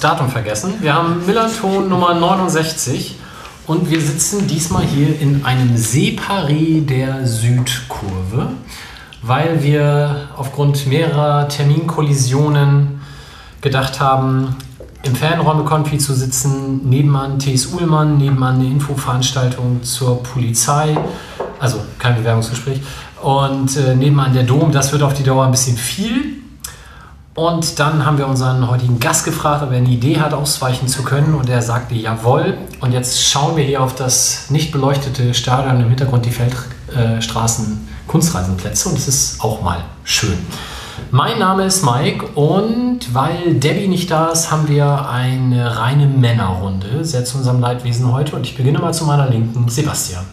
Datum vergessen. Wir haben Millanton Nummer 69 und wir sitzen diesmal hier in einem Separé der Südkurve, weil wir aufgrund mehrerer Terminkollisionen gedacht haben, im Fanräume-Konfi zu sitzen, nebenan T.S. Uhlmann, nebenan eine Infoveranstaltung zur Polizei, also kein Bewerbungsgespräch, und äh, nebenan der Dom, das wird auf die Dauer ein bisschen viel. Und dann haben wir unseren heutigen Gast gefragt, ob er eine Idee hat, ausweichen zu können. Und er sagte jawohl. Und jetzt schauen wir hier auf das nicht beleuchtete Stadion im Hintergrund, die Feldstraßen, Kunstreisenplätze. Und es ist auch mal schön. Mein Name ist Mike und weil Debbie nicht da ist, haben wir eine reine Männerrunde. Sehr zu unserem Leidwesen heute. Und ich beginne mal zu meiner Linken, Sebastian.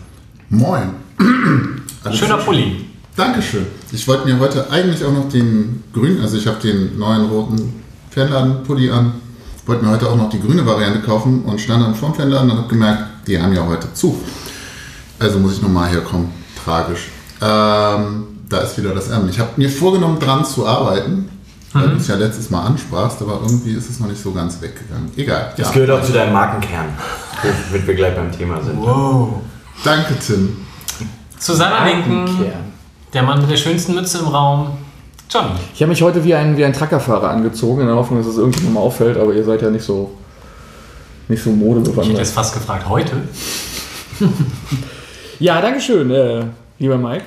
Moin. Schöner Pulli. Dankeschön. Ich wollte mir heute eigentlich auch noch den grünen, also ich habe den neuen roten Fanladen-Pulli an, wollte mir heute auch noch die grüne Variante kaufen und stand dann vorm Fanladen und habe gemerkt, die haben ja heute zu. Also muss ich nochmal herkommen. Tragisch. Ähm, da ist wieder das M. Ich habe mir vorgenommen, dran zu arbeiten, weil du es ja letztes Mal ansprachst, aber irgendwie ist es noch nicht so ganz weggegangen. Egal. Das ja. gehört auch zu deinem Markenkern, womit wir gleich beim Thema sind. Wow. Danke, Tim. Zu seiner Linken, der Mann mit der schönsten Mütze im Raum, Johnny. Ich habe mich heute wie ein, wie ein Truckerfahrer angezogen, in der Hoffnung, dass es irgendjemand mal auffällt, aber ihr seid ja nicht so, nicht so Ich hätte modebewandert. jetzt fast gefragt, heute? Ja, Dankeschön, äh, lieber Mike.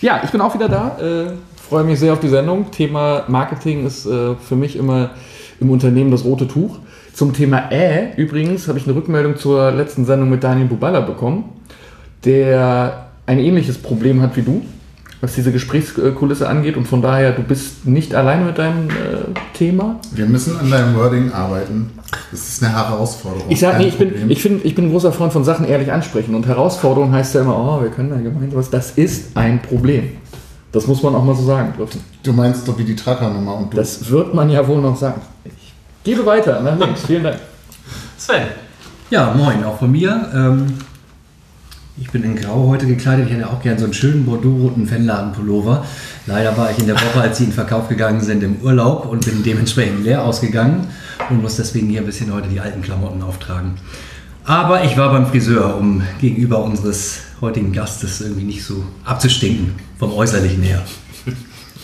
Ja, ich bin auch wieder da. Äh, freue mich sehr auf die Sendung. Thema Marketing ist äh, für mich immer im Unternehmen das rote Tuch. Zum Thema Äh, übrigens, habe ich eine Rückmeldung zur letzten Sendung mit Daniel Bubala bekommen, der ein ähnliches Problem hat wie du, was diese Gesprächskulisse angeht. Und von daher, du bist nicht alleine mit deinem äh, Thema. Wir müssen an deinem Wording arbeiten. Das ist eine Herausforderung. Ich kein nee, ich bin, ich, find, ich bin ein großer Freund von Sachen ehrlich ansprechen. Und Herausforderung heißt ja immer, oh, wir können da gemeinsam was. Das ist ein Problem. Das muss man auch mal so sagen dürfen. Du meinst doch wie die Trackernummer und du. Das wird man ja wohl noch sagen. Ich gebe weiter nach links. Vielen Dank. Sven. Ja, moin, auch von mir. Ähm, ich bin in Grau heute gekleidet. Ich hätte auch gern so einen schönen Bordeaux-roten Fanladen-Pullover. Leider war ich in der Woche, als sie in Verkauf gegangen sind, im Urlaub und bin dementsprechend leer ausgegangen und muss deswegen hier ein bisschen heute die alten Klamotten auftragen. Aber ich war beim Friseur, um gegenüber unseres heutigen Gastes irgendwie nicht so abzustinken, vom Äußerlichen her.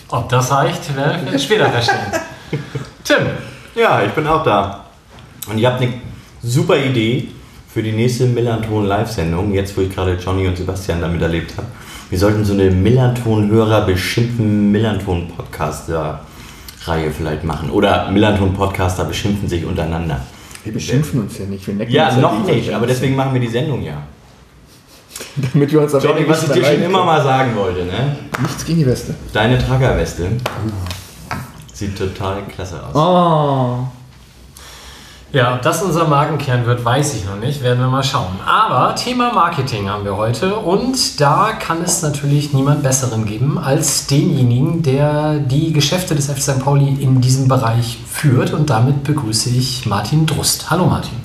Ob das reicht, werden wir später feststellen. Tim. Ja, ich bin auch da. Und ihr habt eine super Idee für die nächste Millanton Live-Sendung, jetzt wo ich gerade Johnny und Sebastian damit erlebt habe. Wir sollten so eine Millanton-Hörer beschimpfen Millanton-Podcaster-Reihe vielleicht machen. Oder Millanton-Podcaster beschimpfen sich untereinander. Wir beschimpfen uns ja nicht. Wir necken Ja, uns noch gegenseitig nicht, aber deswegen machen wir die Sendung ja. Damit wir uns am Johnny, was ich dir schon immer mal sagen wollte, ne? Nichts gegen die Weste. Deine Trackerweste sieht total klasse aus. Oh. Ja, ob das unser Markenkern wird, weiß ich noch nicht. Werden wir mal schauen. Aber Thema Marketing haben wir heute. Und da kann es natürlich niemand Besseren geben als denjenigen, der die Geschäfte des FC St. Pauli in diesem Bereich führt. Und damit begrüße ich Martin Drust. Hallo Martin.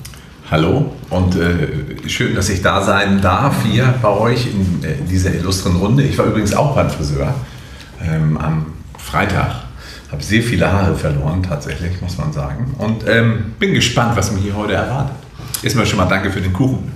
Hallo und äh, schön, dass ich da sein darf hier bei euch in äh, dieser illustren Runde. Ich war übrigens auch beim Friseur ähm, am Freitag. Habe sehr viele Haare verloren, tatsächlich, muss man sagen. Und ähm, bin gespannt, was mich hier heute erwartet. Erstmal schon mal danke für den Kuchen.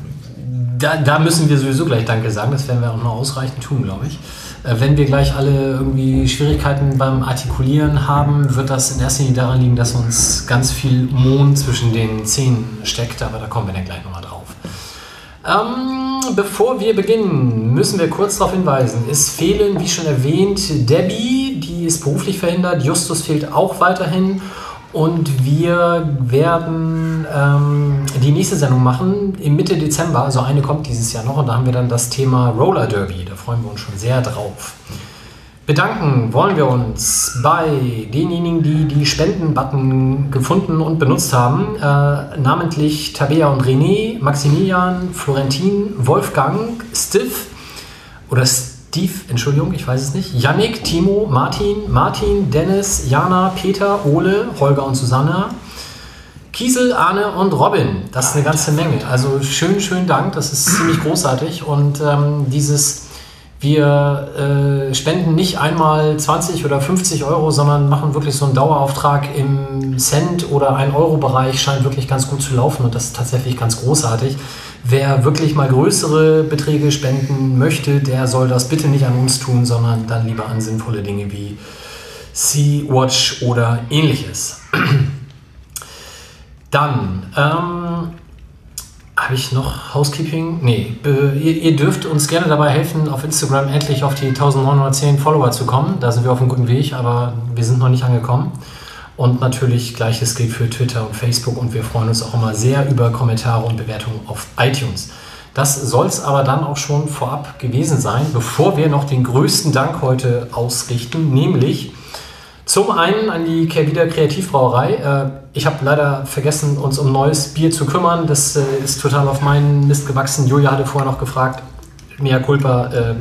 Da, da müssen wir sowieso gleich Danke sagen. Das werden wir auch noch ausreichend tun, glaube ich. Äh, Wenn wir gleich alle irgendwie Schwierigkeiten beim Artikulieren haben, wird das in erster Linie daran liegen, dass uns ganz viel Mohn zwischen den Zähnen steckt. Aber da kommen wir dann gleich nochmal drauf. Ähm, bevor wir beginnen, müssen wir kurz darauf hinweisen. Es fehlen, wie schon erwähnt, Debbie, die ist beruflich verhindert. Justus fehlt auch weiterhin. Und wir werden ähm, die nächste Sendung machen im Mitte Dezember. Also eine kommt dieses Jahr noch. Und da haben wir dann das Thema Roller Derby. Da freuen wir uns schon sehr drauf. Bedanken wollen wir uns bei denjenigen, die die Spenden-Button gefunden und benutzt haben, äh, namentlich Tabea und René, Maximilian, Florentin, Wolfgang, Stiff oder Steve, Entschuldigung, ich weiß es nicht. Yannick, Timo, Martin, Martin, Dennis, Jana, Peter, Ole, Holger und Susanna. Kiesel, Arne und Robin. Das ist eine ganze Menge. Also schönen, schönen Dank. Das ist ziemlich großartig. Und ähm, dieses, wir äh, spenden nicht einmal 20 oder 50 Euro, sondern machen wirklich so einen Dauerauftrag im Cent- oder 1-Euro-Bereich, scheint wirklich ganz gut zu laufen. Und das ist tatsächlich ganz großartig. Wer wirklich mal größere Beträge spenden möchte, der soll das bitte nicht an uns tun, sondern dann lieber an sinnvolle Dinge wie Sea-Watch oder ähnliches. Dann ähm, habe ich noch Housekeeping? Nee, ihr, ihr, dürft uns gerne dabei helfen, auf Instagram endlich auf die 1910 Follower zu kommen. Da sind wir auf einem guten Weg, aber wir sind noch nicht angekommen. Und natürlich gleiches gilt für Twitter und Facebook und wir freuen uns auch immer sehr über Kommentare und Bewertungen auf iTunes. Das soll es aber dann auch schon vorab gewesen sein, bevor wir noch den größten Dank heute ausrichten, nämlich zum einen an die Kervida Kreativbrauerei. Äh, ich habe leider vergessen, uns um neues Bier zu kümmern. Das äh, ist total auf meinen Mist gewachsen. Julia hatte vorher noch gefragt, Mea culpa, äh,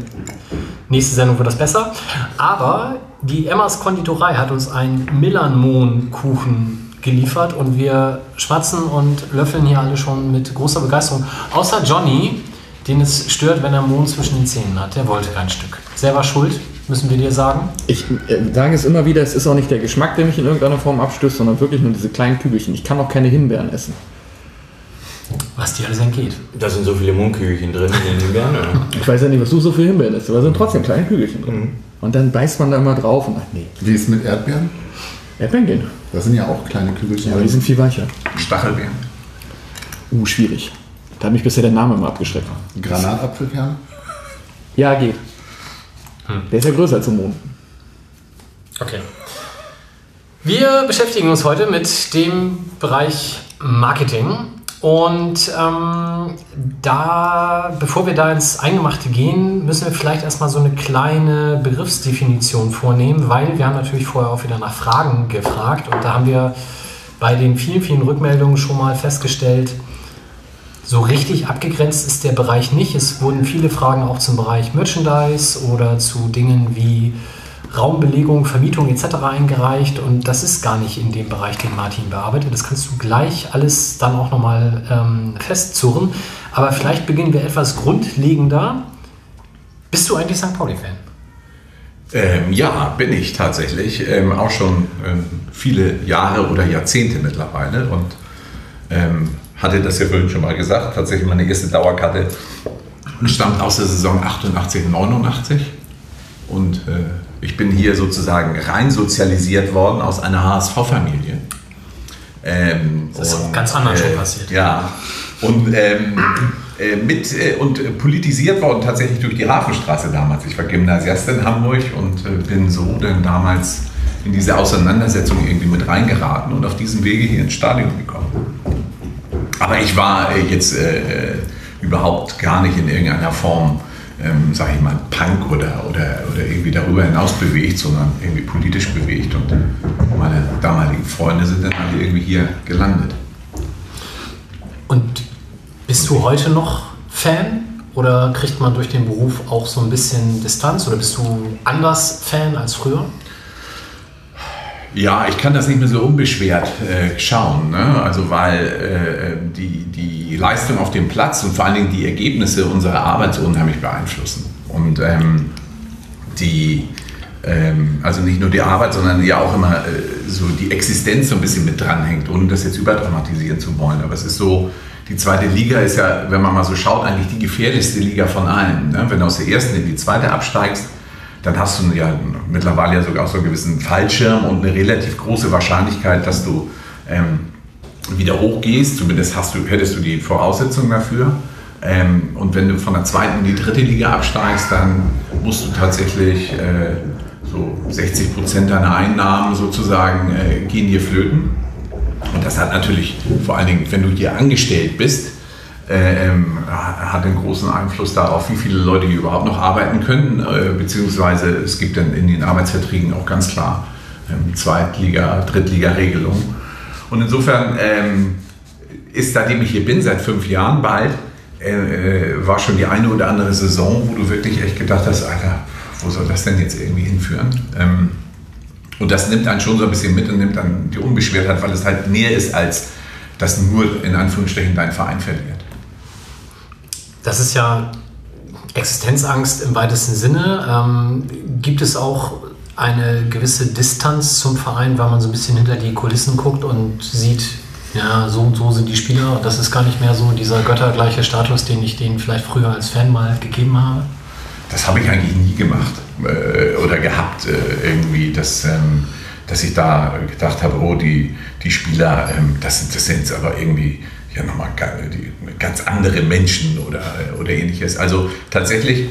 nächste Sendung wird das besser. Aber die Emmas Konditorei hat uns einen Millanmohn-Kuchen geliefert und wir schwatzen und löffeln hier alle schon mit großer Begeisterung. Außer Johnny, den es stört, wenn er Mohn zwischen den Zähnen hat. Der wollte kein Stück. Selber schuld müssen wir dir sagen? Ich äh, sage es immer wieder, es ist auch nicht der Geschmack, der mich in irgendeiner Form abstößt, sondern wirklich nur diese kleinen Kügelchen. Ich kann auch keine Himbeeren essen. Was dir alles entgeht. Da sind so viele Mondkügelchen drin in den Himbeeren. Ich weiß ja nicht, was du so für Himbeeren isst, aber da sind trotzdem kleine Kügelchen drin. Mhm. Und dann beißt man da immer drauf und ach nee. Wie ist es mit Erdbeeren? Erdbeeren gehen. Das sind ja auch kleine Kügelchen. Ja, aber die sind viel weicher. Stachelbeeren. Uh, schwierig. Da hat mich bisher der Name immer abgeschreckt. Granatapfelkern? Ja, geht. Hm. Der ist ja größer als ein Mond. Okay. Wir beschäftigen uns heute mit dem Bereich Marketing. Und ähm, da, bevor wir da ins Eingemachte gehen, müssen wir vielleicht erstmal so eine kleine Begriffsdefinition vornehmen, weil wir haben natürlich vorher auch wieder nach Fragen gefragt und da haben wir bei den vielen, vielen Rückmeldungen schon mal festgestellt, so richtig abgegrenzt ist der Bereich nicht. Es wurden viele Fragen auch zum Bereich Merchandise oder zu Dingen wie Raumbelegung, Vermietung etc. eingereicht und das ist gar nicht in dem Bereich, den Martin bearbeitet. Das kannst du gleich alles dann auch nochmal ähm, festzurren. Aber vielleicht beginnen wir etwas grundlegender. Bist du eigentlich St. Pauli-Fan? Ähm, ja, bin ich tatsächlich. Ähm, auch schon ähm, viele Jahre oder Jahrzehnte mittlerweile und ähm, hatte das ja vorhin schon mal gesagt. Tatsächlich meine erste Dauerkarte stammt aus der Saison 88, 89 und äh, ich bin hier sozusagen rein sozialisiert worden aus einer HSV-Familie. Ähm, das ist und, ganz anders äh, schon passiert. Ja, und ähm, äh, mit äh, und politisiert worden tatsächlich durch die Hafenstraße damals. Ich war Gymnasiast in Hamburg und äh, bin so dann damals in diese Auseinandersetzung irgendwie mit reingeraten und auf diesem Wege hier ins Stadion gekommen. Aber ich war äh, jetzt äh, überhaupt gar nicht in irgendeiner Form ähm, sage ich mal, Punk oder, oder, oder irgendwie darüber hinaus bewegt, sondern irgendwie politisch bewegt. Und meine damaligen Freunde sind dann alle irgendwie hier gelandet. Und bist du heute noch Fan? Oder kriegt man durch den Beruf auch so ein bisschen Distanz? Oder bist du anders Fan als früher? Ja, ich kann das nicht mehr so unbeschwert äh, schauen. Ne? Also weil äh, die, die Leistung auf dem Platz und vor allen Dingen die Ergebnisse unserer Arbeit so unheimlich beeinflussen. Und ähm, die, ähm, also nicht nur die Arbeit, sondern ja auch immer äh, so die Existenz so ein bisschen mit dranhängt, ohne das jetzt überdramatisieren zu wollen. Aber es ist so, die zweite Liga ist ja, wenn man mal so schaut, eigentlich die gefährlichste Liga von allen. Ne? Wenn du aus der ersten in die zweite absteigst, dann hast du ja mittlerweile ja sogar auch so einen gewissen Fallschirm und eine relativ große Wahrscheinlichkeit, dass du ähm, wieder hochgehst. Zumindest hast du, hättest du die Voraussetzungen dafür. Ähm, und wenn du von der zweiten in die dritte Liga absteigst, dann musst du tatsächlich äh, so 60 Prozent deiner Einnahmen sozusagen äh, gehen dir flöten. Und das hat natürlich vor allen Dingen, wenn du hier angestellt bist, ähm, hat einen großen Einfluss darauf, wie viele Leute hier überhaupt noch arbeiten können, äh, beziehungsweise es gibt dann in den Arbeitsverträgen auch ganz klar ähm, Zweitliga-, Drittliga-Regelungen. Und insofern ähm, ist, seitdem ich hier bin, seit fünf Jahren bald, äh, äh, war schon die eine oder andere Saison, wo du wirklich echt gedacht hast, Alter, wo soll das denn jetzt irgendwie hinführen? Ähm, und das nimmt einen schon so ein bisschen mit und nimmt dann die Unbeschwertheit, weil es halt näher ist, als dass nur in Anführungsstrichen dein Verein verliert. Das ist ja Existenzangst im weitesten Sinne. Ähm, gibt es auch eine gewisse Distanz zum Verein, weil man so ein bisschen hinter die Kulissen guckt und sieht, ja, so und so sind die Spieler. Das ist gar nicht mehr so dieser göttergleiche Status, den ich denen vielleicht früher als Fan mal gegeben habe. Das habe ich eigentlich nie gemacht äh, oder gehabt äh, irgendwie, dass, ähm, dass ich da gedacht habe, oh, die, die Spieler, ähm, das, das sind jetzt aber irgendwie ja nochmal ganz andere Menschen oder, oder ähnliches. Also tatsächlich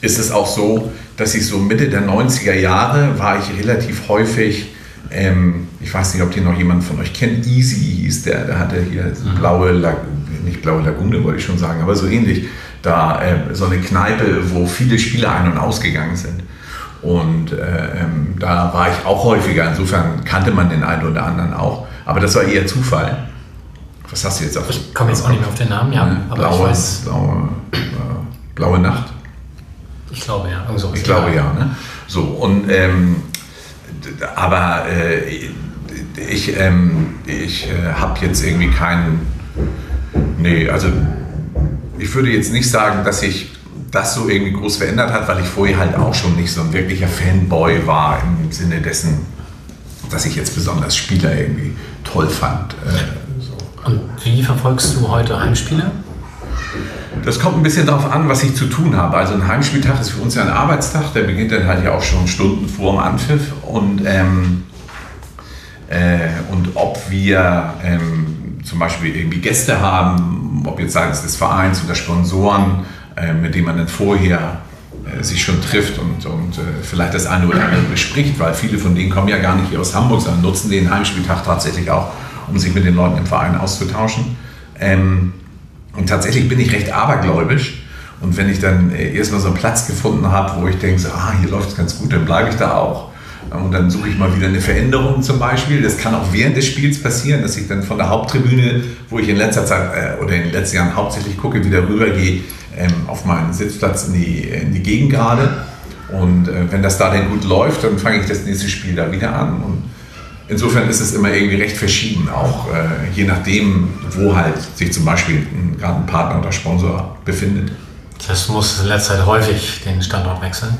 ist es auch so, dass ich so Mitte der 90er Jahre war ich relativ häufig, ähm, ich weiß nicht, ob die noch jemand von euch kennt, Easy hieß der, der hatte hier mhm. blaue, Lag nicht blaue Lagune, wollte ich schon sagen, aber so ähnlich, da äh, so eine Kneipe, wo viele Spieler ein- und ausgegangen sind. Und äh, ähm, da war ich auch häufiger, insofern kannte man den einen oder anderen auch, aber das war eher Zufall. Was hast du jetzt auf Ich komme jetzt auch nicht mehr auf den Namen, ja, ja aber blaue, ich weiß. Blaue, äh, blaue Nacht. Ich glaube ja. Also, ich glaube ja. Ne? So, und ähm, aber äh, ich, ähm, ich äh, habe jetzt irgendwie keinen. Nee, also ich würde jetzt nicht sagen, dass sich das so irgendwie groß verändert hat, weil ich vorher halt auch schon nicht so ein wirklicher Fanboy war im Sinne dessen, dass ich jetzt besonders Spieler irgendwie toll fand. Und wie verfolgst du heute Heimspiele? Das kommt ein bisschen darauf an, was ich zu tun habe. Also ein Heimspieltag ist für uns ja ein Arbeitstag, der beginnt dann halt ja auch schon Stunden vor dem Anpfiff. Und, ähm, äh, und ob wir ähm, zum Beispiel irgendwie Gäste haben, ob jetzt seitens des Vereins oder Sponsoren, äh, mit denen man dann vorher äh, sich schon trifft und, und äh, vielleicht das eine oder andere bespricht, weil viele von denen kommen ja gar nicht hier aus Hamburg, sondern nutzen den Heimspieltag tatsächlich auch, um sich mit den Leuten im Verein auszutauschen. Ähm, und tatsächlich bin ich recht abergläubisch. Und wenn ich dann äh, erstmal so einen Platz gefunden habe, wo ich denke, so, ah, hier läuft es ganz gut, dann bleibe ich da auch. Und dann suche ich mal wieder eine Veränderung zum Beispiel. Das kann auch während des Spiels passieren, dass ich dann von der Haupttribüne, wo ich in letzter Zeit äh, oder in den letzten Jahren hauptsächlich gucke, wieder rübergehe ähm, auf meinen Sitzplatz in die, in die Gegend gerade. Und äh, wenn das da dann gut läuft, dann fange ich das nächste Spiel da wieder an. Und insofern ist es immer irgendwie recht verschieden, auch äh, je nachdem, wo halt sich zum Beispiel ein, gerade ein Partner oder Sponsor befindet. Das muss in letzter Zeit häufig den Standort wechseln.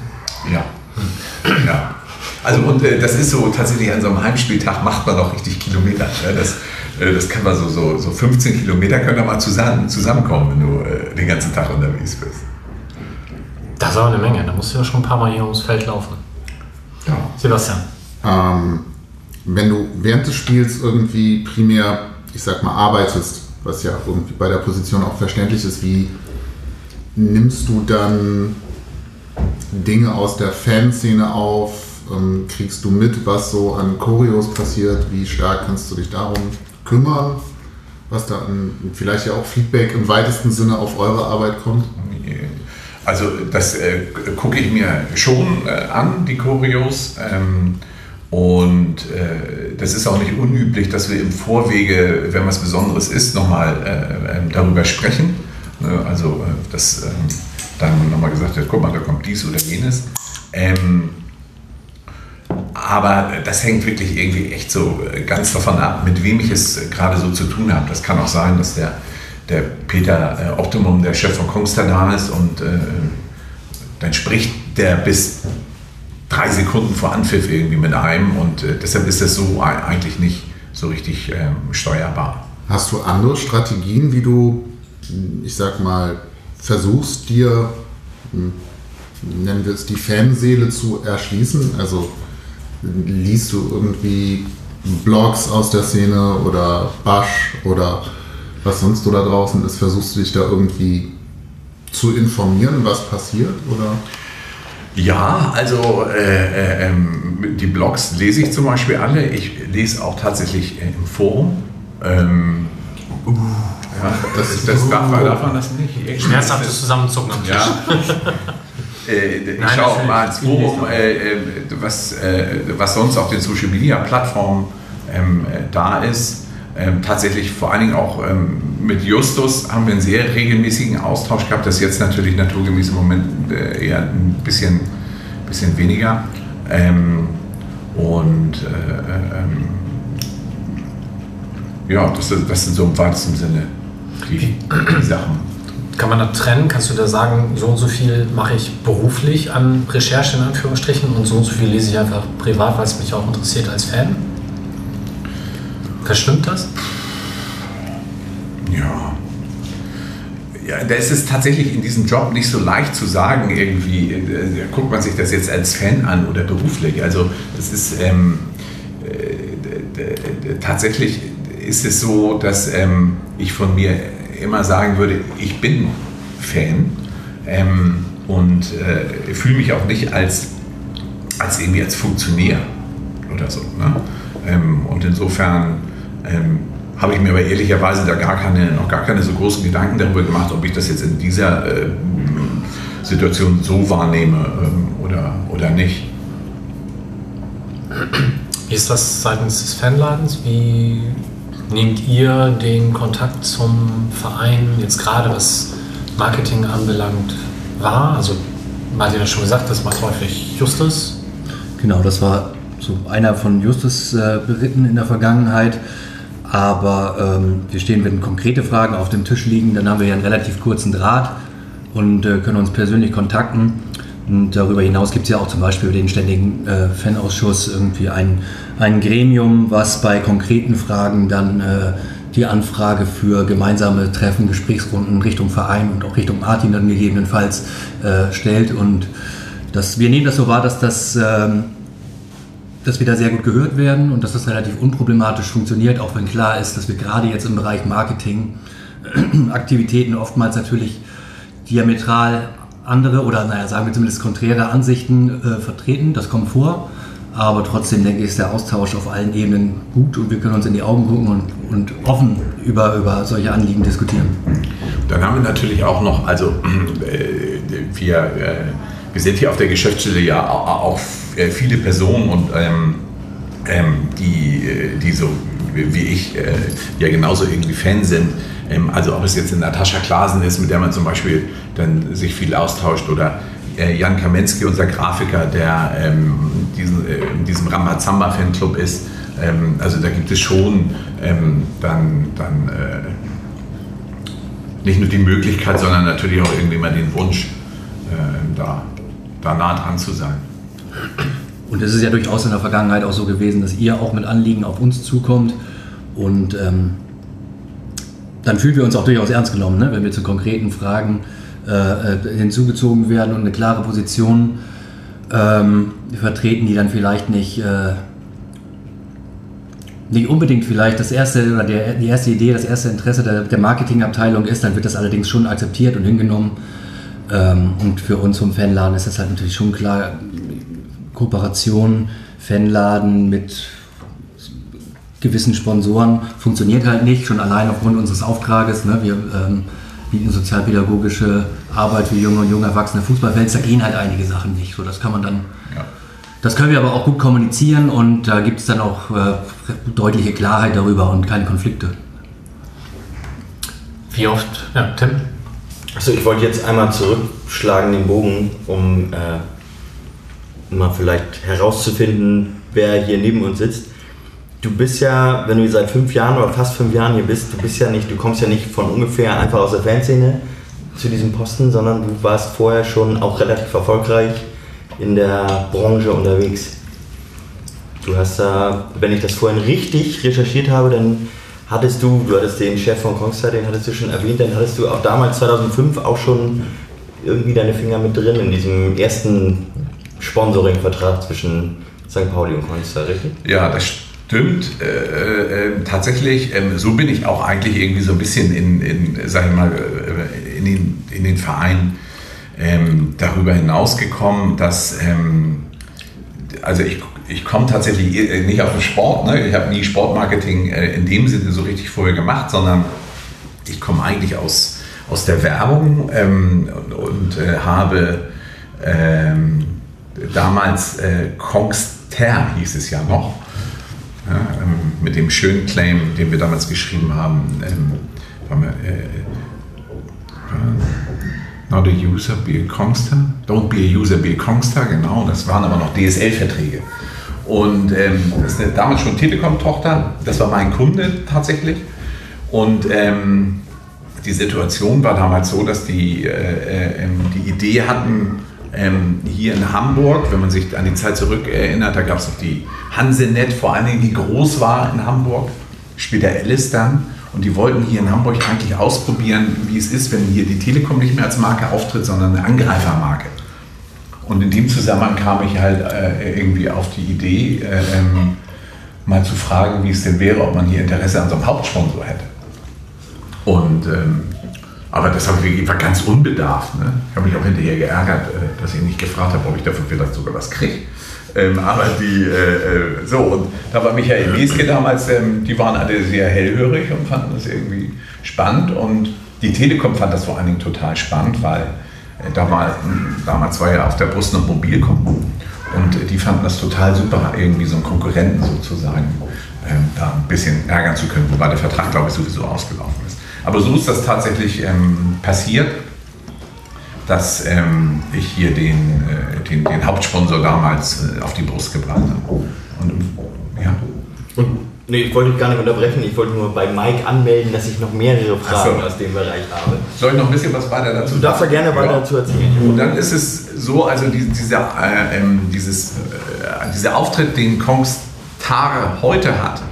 Ja. Hm. ja. Also und äh, das ist so, tatsächlich an so einem Heimspieltag macht man auch richtig Kilometer. Ne? Das, äh, das kann man so, so, so 15 Kilometer können da mal zusammen, zusammenkommen, wenn du äh, den ganzen Tag unterwegs bist. Das ist aber eine Menge, da musst du ja schon ein paar Mal hier ums Feld laufen. Ja. Sebastian. Ähm, wenn du während des Spiels irgendwie primär, ich sag mal, arbeitest, was ja irgendwie bei der Position auch verständlich ist, wie nimmst du dann Dinge aus der Fanszene auf? Ähm, kriegst du mit, was so an Choreos passiert? Wie stark kannst du dich darum kümmern? Was da vielleicht ja auch Feedback im weitesten Sinne auf eure Arbeit kommt? Also das äh, gucke ich mir schon äh, an, die Choreos. Ähm, und äh, das ist auch nicht unüblich, dass wir im Vorwege, wenn was Besonderes ist, nochmal äh, ähm, darüber sprechen. Ne? Also, äh, dass ähm, dann nochmal gesagt wird, guck mal, da kommt dies oder jenes. Ähm, aber das hängt wirklich irgendwie echt so äh, ganz davon ab, mit wem ich es gerade so zu tun habe. Das kann auch sein, dass der, der Peter äh, Optimum, der Chef von Kongstar da ist und äh, dann spricht der bis drei Sekunden vor Anpfiff irgendwie mit einem und äh, deshalb ist das so eigentlich nicht so richtig ähm, steuerbar. Hast du andere Strategien, wie du, ich sag mal, versuchst dir, hm, nennen wir es die Fanseele zu erschließen? Also liest du irgendwie Blogs aus der Szene oder Bash oder was sonst so da draußen ist? Versuchst du dich da irgendwie zu informieren, was passiert? Oder? Ja, also äh, äh, ähm, die Blogs lese ich zum Beispiel alle. Ich lese auch tatsächlich äh, im Forum. Ähm, uh, ja, das, das darf, man, darf man das nicht. Schmerzhaftes Zusammenzucken am Tisch. Ja. Äh, ich Nein, schaue auch mal ins Forum, äh, äh, was, was sonst auf den Social Media Plattformen ähm, da ist. Ähm, tatsächlich vor allen Dingen auch ähm, mit Justus haben wir einen sehr regelmäßigen Austausch gehabt. Das jetzt natürlich naturgemäß im Moment äh, eher ein bisschen, bisschen weniger. Ähm, und äh, ähm, ja, das, das sind so im weitesten Sinne die, die Sachen. Kann man da trennen? Kannst du da sagen, so und so viel mache ich beruflich an Recherche in Anführungsstrichen und so und so viel lese ich einfach privat, weil es mich auch interessiert als Fan? Verstimmt das? Ja. Ja, da ist es tatsächlich in diesem Job nicht so leicht zu sagen, irgendwie, äh, guckt man sich das jetzt als Fan an oder beruflich. Also es ist ähm, äh, tatsächlich ist es so, dass ähm, ich von mir immer sagen würde, ich bin Fan ähm, und äh, fühle mich auch nicht als, als irgendwie als Funktionär oder so. Ne? Ähm, und insofern ähm, habe ich mir aber ehrlicherweise da gar keine, noch gar keine so großen Gedanken darüber gemacht, ob ich das jetzt in dieser äh, Situation so wahrnehme ähm, oder, oder nicht. Wie ist das seitens des Fanladens? Wie nehmt ihr den Kontakt zum Verein jetzt gerade was Marketing anbelangt wahr? Also Martin hat schon gesagt, das macht häufig Justus. Genau, das war so einer von Justus äh, beritten in der Vergangenheit. Aber ähm, wir stehen, wenn konkrete Fragen auf dem Tisch liegen, dann haben wir ja einen relativ kurzen Draht und äh, können uns persönlich kontakten. Und darüber hinaus gibt es ja auch zum Beispiel den ständigen äh, Fanausschuss irgendwie ein, ein Gremium, was bei konkreten Fragen dann äh, die Anfrage für gemeinsame Treffen, Gesprächsrunden Richtung Verein und auch Richtung Martin dann gegebenenfalls äh, stellt. Und das, wir nehmen das so wahr, dass, das, ähm, dass wir da sehr gut gehört werden und dass das relativ unproblematisch funktioniert, auch wenn klar ist, dass wir gerade jetzt im Bereich Marketing Aktivitäten oftmals natürlich diametral andere oder naja, sagen wir zumindest konträre Ansichten äh, vertreten. Das kommt vor. Aber trotzdem denke ich, ist der Austausch auf allen Ebenen gut und wir können uns in die Augen gucken und, und offen über, über solche Anliegen diskutieren. Dann haben wir natürlich auch noch, also äh, wir, äh, wir sind hier auf der Geschäftsstelle ja auch äh, viele Personen und ähm, ähm, die, äh, die so wie ich äh, ja genauso irgendwie Fan sind. Ähm, also ob es jetzt eine Natascha Klasen ist, mit der man zum Beispiel dann sich viel austauscht oder äh, Jan Kamensky, unser Grafiker, der ähm, diesen, äh, in diesem Ramazamba-Fanclub ist. Ähm, also da gibt es schon ähm, dann, dann äh, nicht nur die Möglichkeit, sondern natürlich auch irgendwie mal den Wunsch, äh, da, da nah dran zu sein. Und es ist ja durchaus in der Vergangenheit auch so gewesen, dass ihr auch mit Anliegen auf uns zukommt und ähm, dann fühlen wir uns auch durchaus ernst genommen, ne? wenn wir zu konkreten Fragen äh, äh, hinzugezogen werden und eine klare Position ähm, vertreten, die dann vielleicht nicht, äh, nicht unbedingt vielleicht das erste oder der, die erste Idee, das erste Interesse der, der Marketingabteilung ist, dann wird das allerdings schon akzeptiert und hingenommen. Ähm, und für uns vom Fanladen ist das halt natürlich schon klar, Kooperation, Fanladen mit gewissen Sponsoren funktioniert halt nicht, schon allein aufgrund unseres Auftrages. Ne? Wir ähm, bieten sozialpädagogische Arbeit für junge und junge Erwachsene Fußballfans, da gehen halt einige Sachen nicht. So, das kann man dann. Ja. Das können wir aber auch gut kommunizieren und da gibt es dann auch äh, deutliche Klarheit darüber und keine Konflikte. Wie oft? Ja, Tim? Also ich wollte jetzt einmal zurückschlagen den Bogen, um äh, mal vielleicht herauszufinden, wer hier neben uns sitzt du bist ja, wenn du seit fünf Jahren oder fast fünf Jahren hier bist, du bist ja nicht, du kommst ja nicht von ungefähr einfach aus der Fanszene zu diesem Posten, sondern du warst vorher schon auch relativ erfolgreich in der Branche unterwegs. Du hast da, wenn ich das vorhin richtig recherchiert habe, dann hattest du, du hattest den Chef von Kongstar, den hattest du schon erwähnt, dann hattest du auch damals 2005 auch schon irgendwie deine Finger mit drin in diesem ersten Sponsoring-Vertrag zwischen St. Pauli und Kongstar, richtig? Ja, das stimmt äh, äh, tatsächlich, äh, so bin ich auch eigentlich irgendwie so ein bisschen in, in sag ich mal, äh, in den, in den Verein ähm, darüber hinausgekommen, dass, ähm, also ich, ich komme tatsächlich äh, nicht aus dem Sport, ne? ich habe nie Sportmarketing äh, in dem Sinne so richtig vorher gemacht, sondern ich komme eigentlich aus, aus der Werbung ähm, und, und habe ähm, damals äh, Kongster hieß es ja noch, ja, ähm, mit dem schönen Claim, den wir damals geschrieben haben, ähm, haben wir, äh, Not a user, be a Kongster. Don't be a user, be a Kongster, genau. Das waren aber noch DSL-Verträge. Und ähm, das ist eine, damals schon Telekom-Tochter. Das war mein Kunde tatsächlich. Und ähm, die Situation war damals so, dass die äh, äh, die Idee hatten, ähm, hier in Hamburg, wenn man sich an die Zeit zurück erinnert, da gab es noch die Hansenet, vor allen Dingen, die groß war in Hamburg, später Alice dann. Und die wollten hier in Hamburg eigentlich ausprobieren, wie es ist, wenn hier die Telekom nicht mehr als Marke auftritt, sondern eine Angreifermarke. Und in dem Zusammenhang kam ich halt äh, irgendwie auf die Idee, äh, ähm, mal zu fragen, wie es denn wäre, ob man hier Interesse an so einem Hauptsponsor hätte. Und, ähm, aber das habe ich war ganz unbedarft. Ne? Ich habe mich auch hinterher geärgert, äh, dass ich nicht gefragt habe, ob ich dafür vielleicht sogar was kriege. Ähm, aber die, äh, äh, so, und da war Michael Mieske damals, ähm, die waren alle sehr hellhörig und fanden das irgendwie spannend. Und die Telekom fand das vor allen Dingen total spannend, weil äh, da war, damals war ja auf der Brust noch Mobilcom. Und äh, die fanden das total super, irgendwie so einen Konkurrenten sozusagen ähm, da ein bisschen ärgern zu können, wobei der Vertrag, glaube ich, sowieso ausgelaufen ist. Aber so ist das tatsächlich ähm, passiert dass ähm, ich hier den, äh, den, den, Hauptsponsor damals äh, auf die Brust gebracht habe. Und, ja. Und nee, ich wollte gar nicht unterbrechen, ich wollte nur bei Mike anmelden, dass ich noch mehrere Fragen so. aus dem Bereich habe. Soll ich noch ein bisschen was weiter dazu sagen? Du darfst ja gerne weiter ja. dazu erzählen. Und dann ist es so, also die, dieser, äh, ähm, dieses, äh, dieser Auftritt, den Kongs Tare heute hat,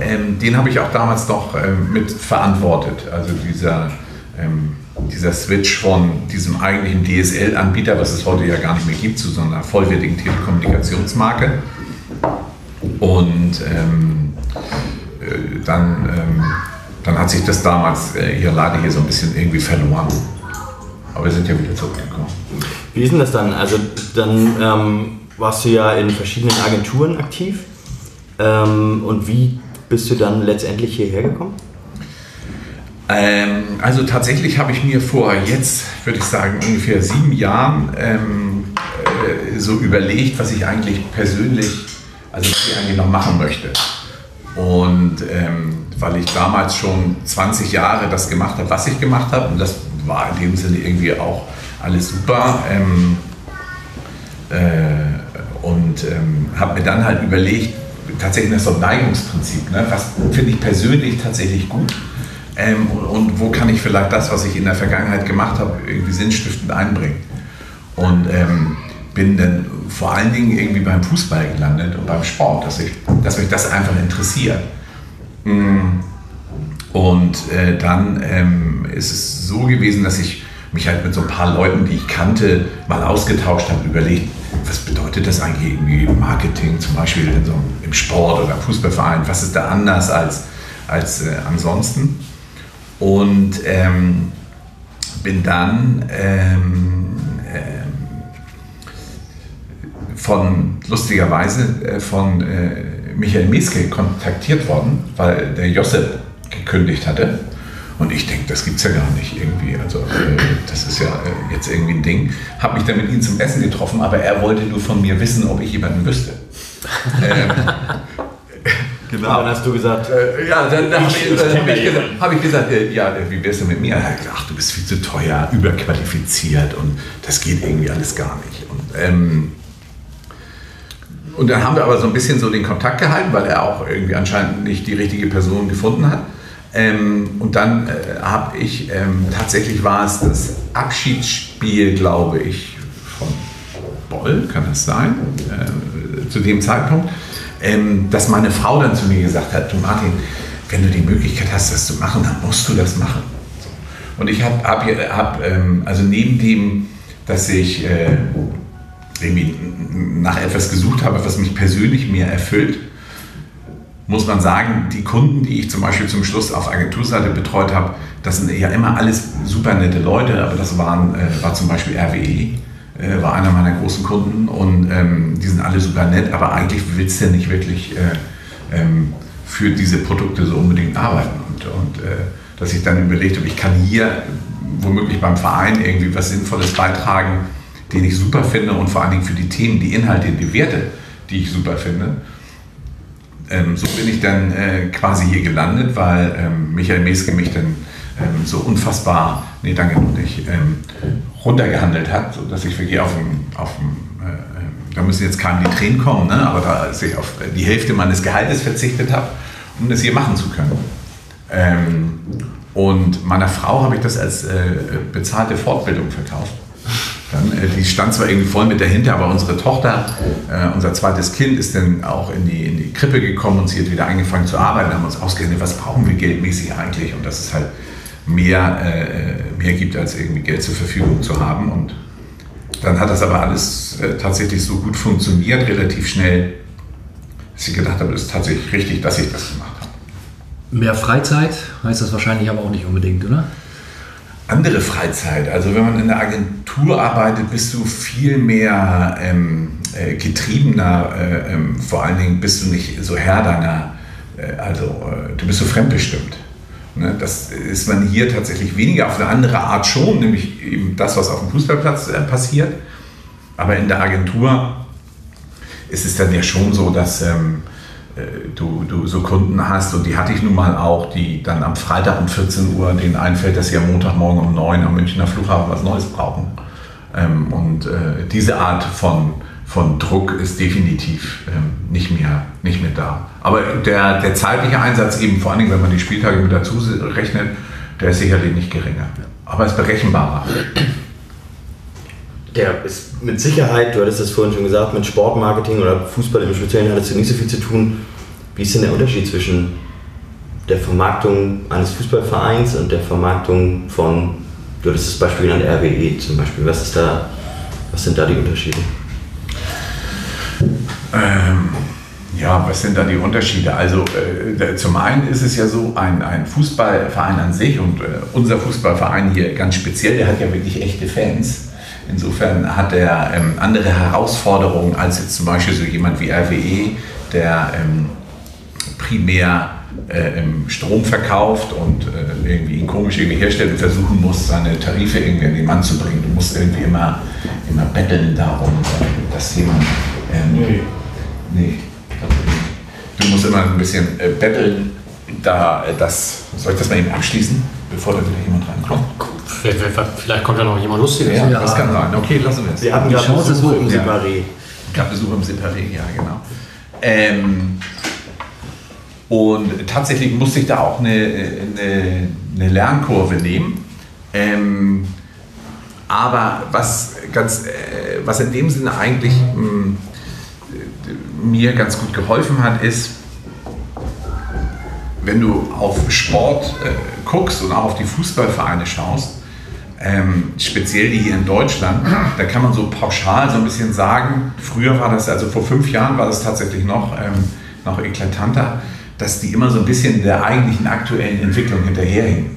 ähm, den habe ich auch damals noch ähm, mit verantwortet. Also dieser ähm, dieser Switch von diesem eigentlichen DSL-Anbieter, was es heute ja gar nicht mehr gibt, zu so einer vollwertigen Telekommunikationsmarke. Und ähm, äh, dann, ähm, dann hat sich das damals äh, hier leider hier so ein bisschen irgendwie verloren. Aber wir sind ja wieder zurückgekommen. Wie ist denn das dann? Also dann ähm, warst du ja in verschiedenen Agenturen aktiv. Ähm, und wie bist du dann letztendlich hierher gekommen? Ähm, also tatsächlich habe ich mir vor jetzt, würde ich sagen, ungefähr sieben Jahren ähm, äh, so überlegt, was ich eigentlich persönlich, also was ich eigentlich noch machen möchte. Und ähm, weil ich damals schon 20 Jahre das gemacht habe, was ich gemacht habe, und das war in dem Sinne irgendwie auch alles super. Ähm, äh, und ähm, habe mir dann halt überlegt, tatsächlich das so ein Neigungsprinzip, ne? was finde ich persönlich tatsächlich gut ähm, und, und, wo kann ich vielleicht das, was ich in der Vergangenheit gemacht habe, irgendwie sinnstiftend einbringen. Und ähm, bin dann vor allen Dingen irgendwie beim Fußball gelandet und beim Sport, dass, ich, dass mich das einfach interessiert. Mm. Und äh, dann ähm, ist es so gewesen, dass ich mich halt mit so ein paar Leuten, die ich kannte, mal ausgetauscht habe, überlegt, was bedeutet das eigentlich irgendwie Marketing, zum Beispiel so, im Sport oder im Fußballverein, was ist da anders als, als äh, ansonsten? Und ähm, bin dann ähm, ähm, von, lustigerweise, äh, von äh, Michael Mieske kontaktiert worden, weil der Josep gekündigt hatte. Und ich denke, das gibt es ja gar nicht irgendwie. Also, äh, das ist ja äh, jetzt irgendwie ein Ding. Habe mich dann mit ihm zum Essen getroffen, aber er wollte nur von mir wissen, ob ich jemanden wüsste. ähm, Genau. Und dann hast du gesagt, äh, ja, dann, dann habe ich, hab ich, gesagt, hab ich gesagt äh, ja, wie wärst du mit mir? Er hat gesagt, ach, du bist viel zu teuer, überqualifiziert und das geht irgendwie alles gar nicht. Und, ähm, und dann haben wir aber so ein bisschen so den Kontakt gehalten, weil er auch irgendwie anscheinend nicht die richtige Person gefunden hat. Ähm, und dann äh, habe ich, ähm, tatsächlich war es das Abschiedsspiel, glaube ich, von Boll, kann das sein, äh, zu dem Zeitpunkt ähm, dass meine Frau dann zu mir gesagt hat, du Martin, wenn du die Möglichkeit hast, das zu machen, dann musst du das machen. Und ich habe, hab, hab, ähm, also neben dem, dass ich äh, irgendwie nach etwas gesucht habe, was mich persönlich mehr erfüllt, muss man sagen, die Kunden, die ich zum Beispiel zum Schluss auf Agenturseite betreut habe, das sind ja immer alles super nette Leute, aber das waren, äh, war zum Beispiel RWE, äh, war einer meiner großen Kunden und ähm, die sind alle super nett, aber eigentlich willst du ja nicht wirklich äh, ähm, für diese Produkte so unbedingt arbeiten. Und, und äh, dass ich dann überlegt habe, ich kann hier womöglich beim Verein irgendwie was Sinnvolles beitragen, den ich super finde und vor allen Dingen für die Themen, die Inhalte, die Werte, die ich super finde. Ähm, so bin ich dann äh, quasi hier gelandet, weil ähm, Michael Meske mich dann ähm, so unfassbar, nee, danke noch nicht, ähm, runtergehandelt hat, sodass ich wirklich auf dem, auf dem äh, äh, da müssen jetzt keinem die Tränen kommen, ne? aber da ich auf die Hälfte meines Gehaltes verzichtet habe, um das hier machen zu können. Ähm, und meiner Frau habe ich das als äh, bezahlte Fortbildung verkauft. Dann, äh, die stand zwar irgendwie voll mit dahinter, aber unsere Tochter, äh, unser zweites Kind, ist dann auch in die, in die Krippe gekommen und sie hat wieder angefangen zu arbeiten, haben uns ausgerechnet, was brauchen wir geldmäßig eigentlich und dass es halt mehr, äh, mehr gibt, als irgendwie Geld zur Verfügung zu haben. Und dann hat das aber alles äh, tatsächlich so gut funktioniert, relativ schnell, dass ich gedacht habe, es ist tatsächlich richtig, dass ich das gemacht habe. Mehr Freizeit heißt das wahrscheinlich aber auch nicht unbedingt, oder? Andere Freizeit. Also wenn man in der Agentur arbeitet, bist du viel mehr ähm, äh, getriebener. Äh, ähm, vor allen Dingen bist du nicht so Herr deiner, äh, also äh, du bist so fremdbestimmt. Ne? Das ist man hier tatsächlich weniger, auf eine andere Art schon, nämlich eben das, was auf dem Fußballplatz äh, passiert. Aber in der Agentur ist es dann ja schon so, dass ähm, äh, du, du so Kunden hast, und die hatte ich nun mal auch, die dann am Freitag um 14 Uhr denen einfällt, dass sie am Montagmorgen um 9 am Münchner Flughafen was Neues brauchen. Ähm, und äh, diese Art von, von Druck ist definitiv ähm, nicht, mehr, nicht mehr da. Aber der, der zeitliche Einsatz eben, vor allen Dingen, wenn man die Spieltage mit dazu rechnet, der ist sicherlich nicht geringer. Aber es ist berechenbarer. Der ist mit Sicherheit, du hattest das vorhin schon gesagt, mit Sportmarketing oder Fußball im Speziellen hattest du nicht so viel zu tun. Wie ist denn der Unterschied zwischen der Vermarktung eines Fußballvereins und der Vermarktung von, du hattest das Beispiel genannt, RWE zum Beispiel. Was, ist da, was sind da die Unterschiede? Ähm, ja, was sind da die Unterschiede? Also äh, zum einen ist es ja so, ein, ein Fußballverein an sich und äh, unser Fußballverein hier ganz speziell, der hat ja wirklich echte Fans. Insofern hat er ähm, andere Herausforderungen als jetzt zum Beispiel so jemand wie RWE, der ähm, primär äh, Strom verkauft und äh, irgendwie ihn komisch irgendwie herstellt und versuchen muss, seine Tarife irgendwie an den Mann zu bringen. Du musst irgendwie immer, immer betteln darum, dass jemand. Ähm, nee. Nee, Du musst immer ein bisschen äh, betteln, da äh, das. Soll ich das mal eben abschließen, bevor da wieder jemand reinkommt? Vielleicht, vielleicht kommt ja noch jemand Lustiges. Ja, das kann sein. Okay, lassen wir es. Wir haben gerade Besuch im ja. Separé. gab Besuch im Separé, ja, genau. Ähm, und tatsächlich musste ich da auch eine, eine, eine Lernkurve nehmen. Ähm, aber was, ganz, äh, was in dem Sinne eigentlich mh, mir ganz gut geholfen hat, ist, wenn du auf Sport äh, guckst und auch auf die Fußballvereine schaust, ähm, speziell die hier in Deutschland, da kann man so pauschal so ein bisschen sagen, früher war das, also vor fünf Jahren war das tatsächlich noch, ähm, noch eklatanter, dass die immer so ein bisschen der eigentlichen aktuellen Entwicklung hinterherhingen.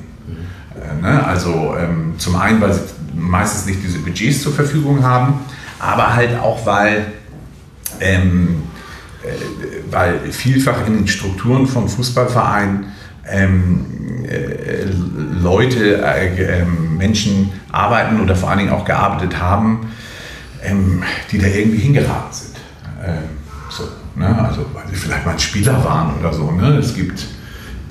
Äh, ne? Also ähm, zum einen, weil sie meistens nicht diese Budgets zur Verfügung haben, aber halt auch, weil, ähm, äh, weil vielfach in den Strukturen von Fußballvereinen ähm, äh, Leute, äh, ähm, Menschen arbeiten oder vor allen Dingen auch gearbeitet haben, ähm, die da irgendwie hingeraten sind. Ähm, so, ne? Also weil sie vielleicht mal ein Spieler waren oder so. Ne? Es gibt,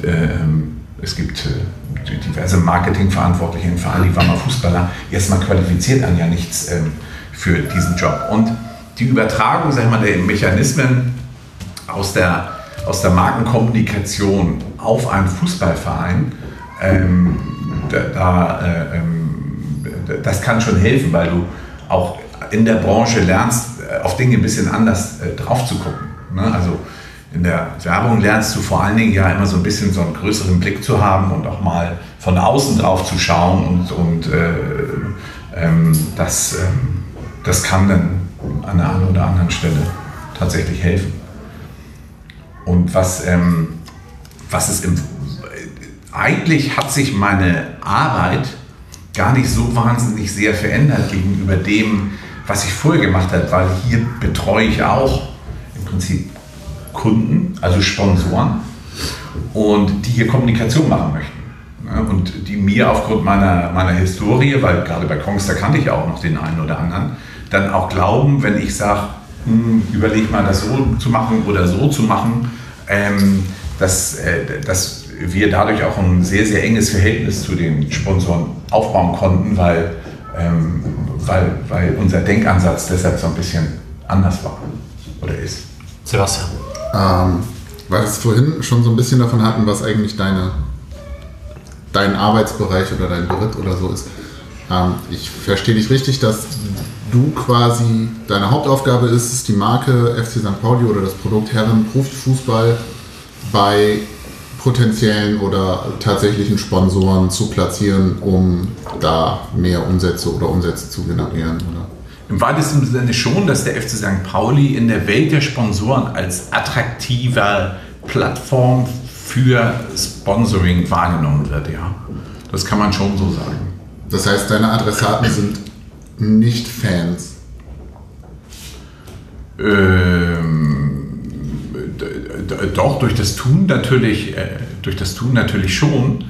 ähm, es gibt äh, diverse Marketingverantwortliche im Verein, die waren mal Fußballer. Erstmal qualifiziert an ja nichts ähm, für diesen Job. Und die Übertragung sag ich mal, der Mechanismen aus der, aus der Markenkommunikation auf einen Fußballverein, ähm, da, äh, ähm, das kann schon helfen, weil du auch in der Branche lernst, äh, auf Dinge ein bisschen anders äh, drauf zu gucken. Ne? Also in der Werbung lernst du vor allen Dingen ja immer so ein bisschen so einen größeren Blick zu haben und auch mal von außen drauf zu schauen und, und äh, ähm, das, ähm, das kann dann an der einen oder anderen Stelle tatsächlich helfen. Und was, ähm, was es im, eigentlich hat sich meine Arbeit gar nicht so wahnsinnig sehr verändert gegenüber dem, was ich vorher gemacht habe, weil hier betreue ich auch im Prinzip Kunden, also Sponsoren, und die hier Kommunikation machen möchten. Ja, und die mir aufgrund meiner, meiner Historie, weil gerade bei Kongster kannte ich auch noch den einen oder anderen, dann auch glauben, wenn ich sage, hm, überleg mal das so zu machen oder so zu machen, ähm, dass, äh, dass wir dadurch auch ein sehr, sehr enges Verhältnis zu den Sponsoren aufbauen konnten, weil, ähm, weil, weil unser Denkansatz deshalb so ein bisschen anders war oder ist. Sebastian. Ähm, weil wir es vorhin schon so ein bisschen davon hatten, was eigentlich deine, dein Arbeitsbereich oder dein Beritt oder so ist. Ähm, ich verstehe dich richtig, dass du quasi, deine Hauptaufgabe ist es, die Marke FC St. Pauli oder das Produkt Herren Profifußball bei potenziellen oder tatsächlichen Sponsoren zu platzieren, um da mehr Umsätze oder Umsätze zu generieren. Oder? Im weitesten Sinne schon, dass der FC St. Pauli in der Welt der Sponsoren als attraktiver Plattform für Sponsoring wahrgenommen wird, ja. Das kann man schon so sagen. Das heißt, deine Adressaten sind nicht Fans. Ähm, doch, durch das Tun natürlich, äh, durch das Tun natürlich schon.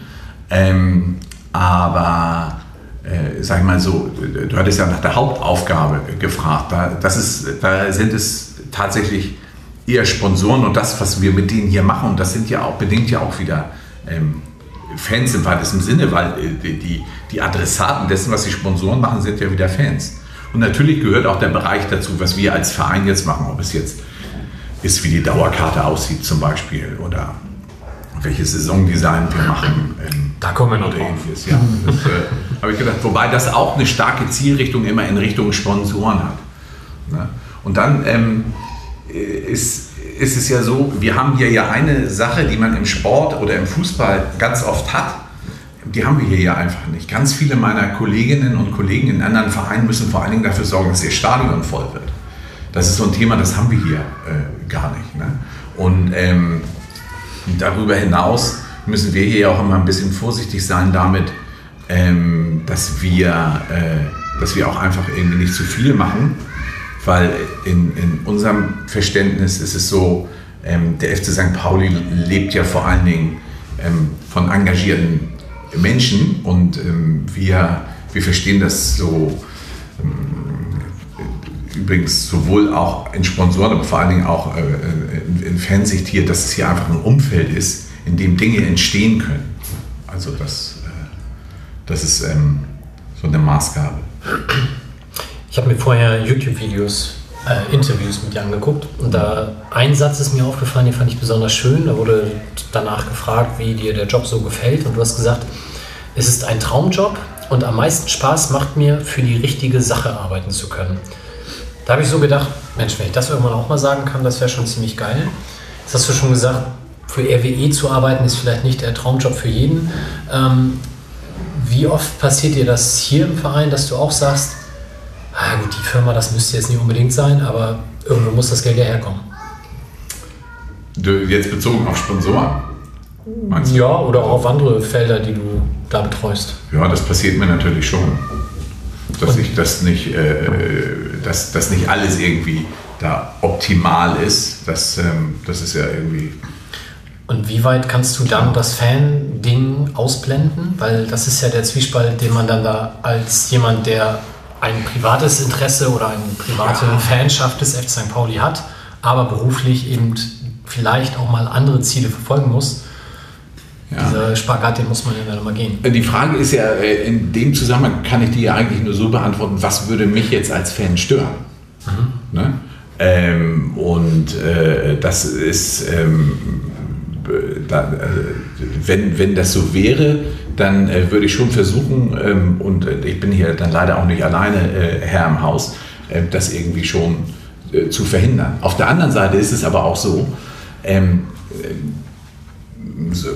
Ähm, aber äh, sag ich mal so, du hattest ja nach der Hauptaufgabe gefragt. Da, das ist, da sind es tatsächlich eher Sponsoren und das, was wir mit denen hier machen, das sind ja auch, bedingt ja auch wieder ähm, Fans im weitesten Sinne, weil äh, die, die, die Adressaten dessen, was die Sponsoren machen, sind ja wieder Fans. Und natürlich gehört auch der Bereich dazu, was wir als Verein jetzt machen, ob es jetzt ist, wie die Dauerkarte aussieht zum Beispiel oder welches Saisondesign wir machen. Da kommen wir noch drauf. Ja, das äh, habe ich gedacht. Wobei das auch eine starke Zielrichtung immer in Richtung Sponsoren hat. Ne? Und dann ähm, ist, ist es ja so, wir haben hier ja eine Sache, die man im Sport oder im Fußball ganz oft hat. Die haben wir hier ja einfach nicht. Ganz viele meiner Kolleginnen und Kollegen in anderen Vereinen müssen vor allen Dingen dafür sorgen, dass ihr Stadion voll wird. Das ist so ein Thema, das haben wir hier äh, gar nicht. Ne? Und ähm, darüber hinaus müssen wir hier auch immer ein bisschen vorsichtig sein damit, ähm, dass, wir, äh, dass wir auch einfach irgendwie nicht zu viel machen, weil in, in unserem Verständnis ist es so, ähm, der FC St. Pauli lebt ja vor allen Dingen ähm, von engagierten Menschen und ähm, wir, wir verstehen das so übrigens sowohl auch in Sponsoren, aber vor allen Dingen auch äh, in, in Fansicht hier, dass es hier einfach ein Umfeld ist, in dem Dinge entstehen können. Also das, äh, das ist ähm, so eine Maßgabe. Ich habe mir vorher YouTube-Videos, äh, Interviews mit dir angeguckt und da ein Satz ist mir aufgefallen, den fand ich besonders schön. Da wurde danach gefragt, wie dir der Job so gefällt und du hast gesagt, es ist ein Traumjob und am meisten Spaß macht mir, für die richtige Sache arbeiten zu können. Da habe ich so gedacht, Mensch, wenn ich das irgendwann auch mal sagen kann, das wäre schon ziemlich geil. Jetzt hast du schon gesagt, für RWE zu arbeiten ist vielleicht nicht der Traumjob für jeden. Ähm, wie oft passiert dir das hier im Verein, dass du auch sagst, ah gut, die Firma, das müsste jetzt nicht unbedingt sein, aber irgendwo muss das Geld ja herkommen. Du, jetzt bezogen auf Sponsoren. Meinst du? Ja, oder auch auf andere Felder, die du da betreust. Ja, das passiert mir natürlich schon. Dass ich das nicht, äh, dass das nicht alles irgendwie da optimal ist. Das, ähm, das ist ja irgendwie. Und wie weit kannst du dann das Fan-Ding ausblenden? Weil das ist ja der Zwiespalt, den man dann da als jemand, der ein privates Interesse oder eine private Fanschaft des FC St. Pauli hat, aber beruflich eben vielleicht auch mal andere Ziele verfolgen muss. Ja. Dieser Spagat, den muss man ja dann mal gehen. Die Frage ist ja, äh, in dem Zusammenhang kann ich die ja eigentlich nur so beantworten, was würde mich jetzt als Fan stören? Ne? Ähm, und äh, das ist, ähm, äh, da, äh, wenn, wenn das so wäre, dann äh, würde ich schon versuchen, ähm, und äh, ich bin hier dann leider auch nicht alleine äh, Herr im Haus, äh, das irgendwie schon äh, zu verhindern. Auf der anderen Seite ist es aber auch so, ähm, so,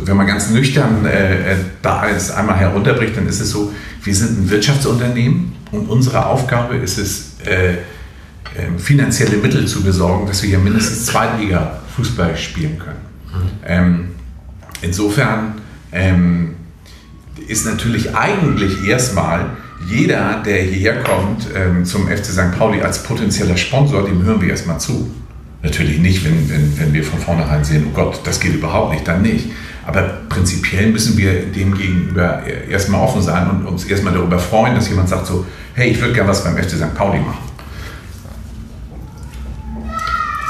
wenn man ganz nüchtern äh, da alles einmal herunterbricht, dann ist es so, wir sind ein Wirtschaftsunternehmen und unsere Aufgabe ist es, äh, äh, finanzielle Mittel zu besorgen, dass wir hier mindestens Zweitliga-Fußball spielen können. Ähm, insofern ähm, ist natürlich eigentlich erstmal jeder, der hierher kommt ähm, zum FC St. Pauli als potenzieller Sponsor, dem hören wir erstmal zu. Natürlich nicht, wenn, wenn, wenn wir von vornherein sehen, oh Gott, das geht überhaupt nicht, dann nicht. Aber prinzipiell müssen wir dem gegenüber erstmal offen sein und uns erstmal darüber freuen, dass jemand sagt so, hey, ich würde gerne was beim FC St. Pauli machen.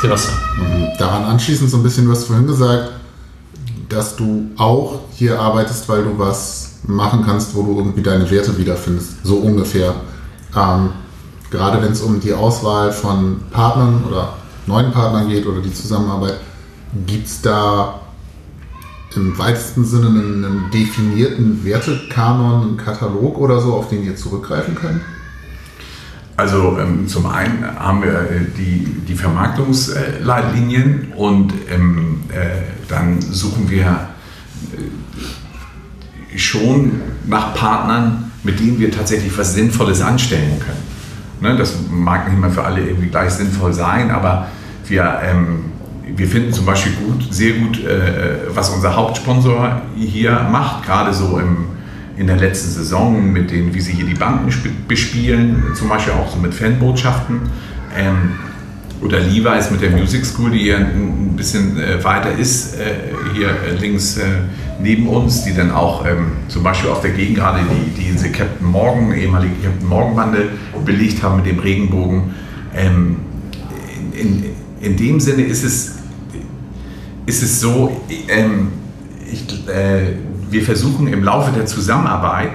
Sebastian. daran anschließend so ein bisschen, du hast vorhin gesagt, dass du auch hier arbeitest, weil du was machen kannst, wo du irgendwie deine Werte wiederfindest, so ungefähr. Ähm, gerade wenn es um die Auswahl von Partnern oder neuen Partnern geht oder die Zusammenarbeit, gibt es da im weitesten Sinne einen, einen definierten Wertekanon, einen Katalog oder so, auf den ihr zurückgreifen könnt? Also ähm, zum einen haben wir äh, die, die Vermarktungsleitlinien und ähm, äh, dann suchen wir äh, schon nach Partnern, mit denen wir tatsächlich was Sinnvolles anstellen können. Ne, das mag nicht mehr für alle irgendwie gleich sinnvoll sein, aber wir, ähm, wir finden zum Beispiel gut, sehr gut, äh, was unser Hauptsponsor hier macht, gerade so im, in der letzten Saison mit denen, wie sie hier die Banken bespielen, zum Beispiel auch so mit Fanbotschaften. Ähm, oder Levi's mit der Music School, die hier ein bisschen äh, weiter ist, äh, hier links äh, neben uns, die dann auch ähm, zum Beispiel auf der Gegend gerade die, die diese Captain Morgan, ehemalige Captain Morgan Bande belegt haben mit dem Regenbogen. Ähm, in, in dem Sinne ist es, ist es so, ähm, ich, wir versuchen im Laufe der Zusammenarbeit,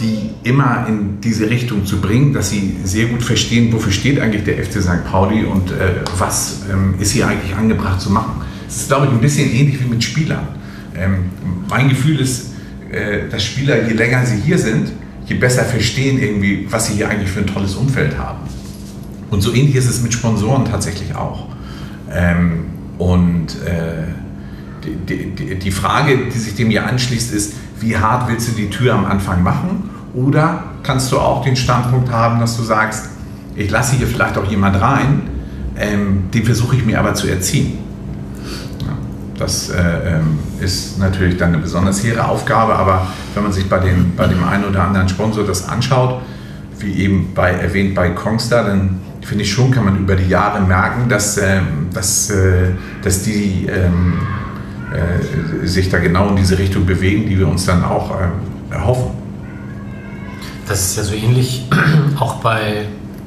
die immer in diese Richtung zu bringen, dass sie sehr gut verstehen, wofür steht eigentlich der FC St. Pauli und äh, was ähm, ist hier eigentlich angebracht zu machen. Es ist, glaube ich, ein bisschen ähnlich wie mit Spielern. Ähm, mein Gefühl ist, äh, dass Spieler, je länger sie hier sind, je besser verstehen irgendwie, was sie hier eigentlich für ein tolles Umfeld haben. Und so ähnlich ist es mit Sponsoren tatsächlich auch. Ähm, und äh, die, die, die Frage, die sich dem hier anschließt, ist, wie hart willst du die Tür am Anfang machen? Oder kannst du auch den Standpunkt haben, dass du sagst, ich lasse hier vielleicht auch jemand rein, ähm, den versuche ich mir aber zu erziehen. Ja, das äh, ähm, ist natürlich dann eine besonders hehre Aufgabe, aber wenn man sich bei, den, bei dem einen oder anderen Sponsor das anschaut, wie eben bei, erwähnt bei Kongstar, dann finde ich schon, kann man über die Jahre merken, dass, ähm, dass, äh, dass die ähm, äh, sich da genau in diese Richtung bewegen, die wir uns dann auch ähm, erhoffen. Das ist ja so ähnlich auch bei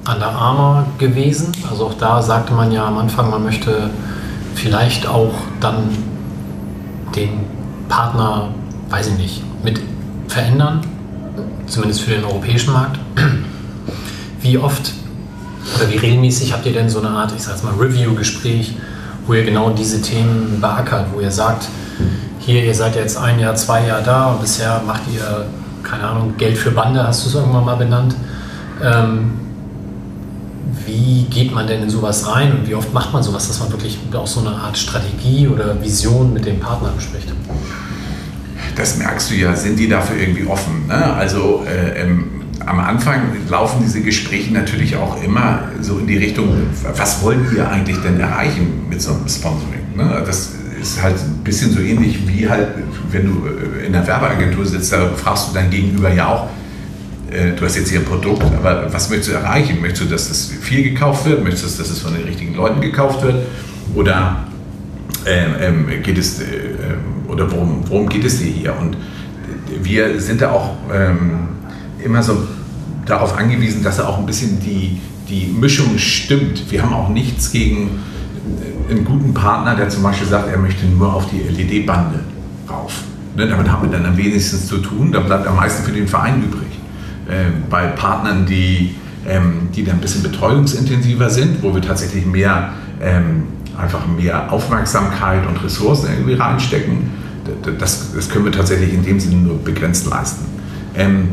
Under Armour gewesen. Also auch da sagte man ja am Anfang, man möchte vielleicht auch dann den Partner, weiß ich nicht, mit verändern, zumindest für den europäischen Markt. Wie oft oder wie regelmäßig habt ihr denn so eine Art, ich sag's mal, Review-Gespräch, wo ihr genau diese Themen beackert, wo ihr sagt, hier, ihr seid jetzt ein Jahr, zwei Jahre da und bisher macht ihr, keine Ahnung, Geld für Bande, hast du es irgendwann mal benannt. Ähm, wie geht man denn in sowas rein und wie oft macht man sowas, dass man wirklich auch so eine Art Strategie oder Vision mit dem Partner bespricht? Das merkst du ja, sind die dafür irgendwie offen. Ne? Also äh, ähm, am Anfang laufen diese Gespräche natürlich auch immer so in die Richtung, was wollt ihr eigentlich denn erreichen mit so einem Sponsoring? Ne? Das ist halt ein bisschen so ähnlich wie halt, wenn du äh, in der Werbeagentur sitzt, da fragst du dein Gegenüber ja auch, äh, du hast jetzt hier ein Produkt, aber was möchtest du erreichen? Möchtest du, dass das viel gekauft wird? Möchtest du, dass es von den richtigen Leuten gekauft wird? Oder ähm, ähm geht es, äh, ähm, oder worum, worum geht es dir hier? Und wir sind da auch ähm, immer so darauf angewiesen, dass er auch ein bisschen die, die Mischung stimmt. Wir haben auch nichts gegen einen guten Partner, der zum Beispiel sagt, er möchte nur auf die LED-Bande rauf. Ne, damit haben wir dann am wenigsten zu tun, da bleibt am meisten für den Verein übrig. Äh, bei Partnern, die, ähm, die dann ein bisschen betreuungsintensiver sind, wo wir tatsächlich mehr, ähm, einfach mehr Aufmerksamkeit und Ressourcen irgendwie reinstecken, das, das können wir tatsächlich in dem Sinne nur begrenzt leisten. Ähm,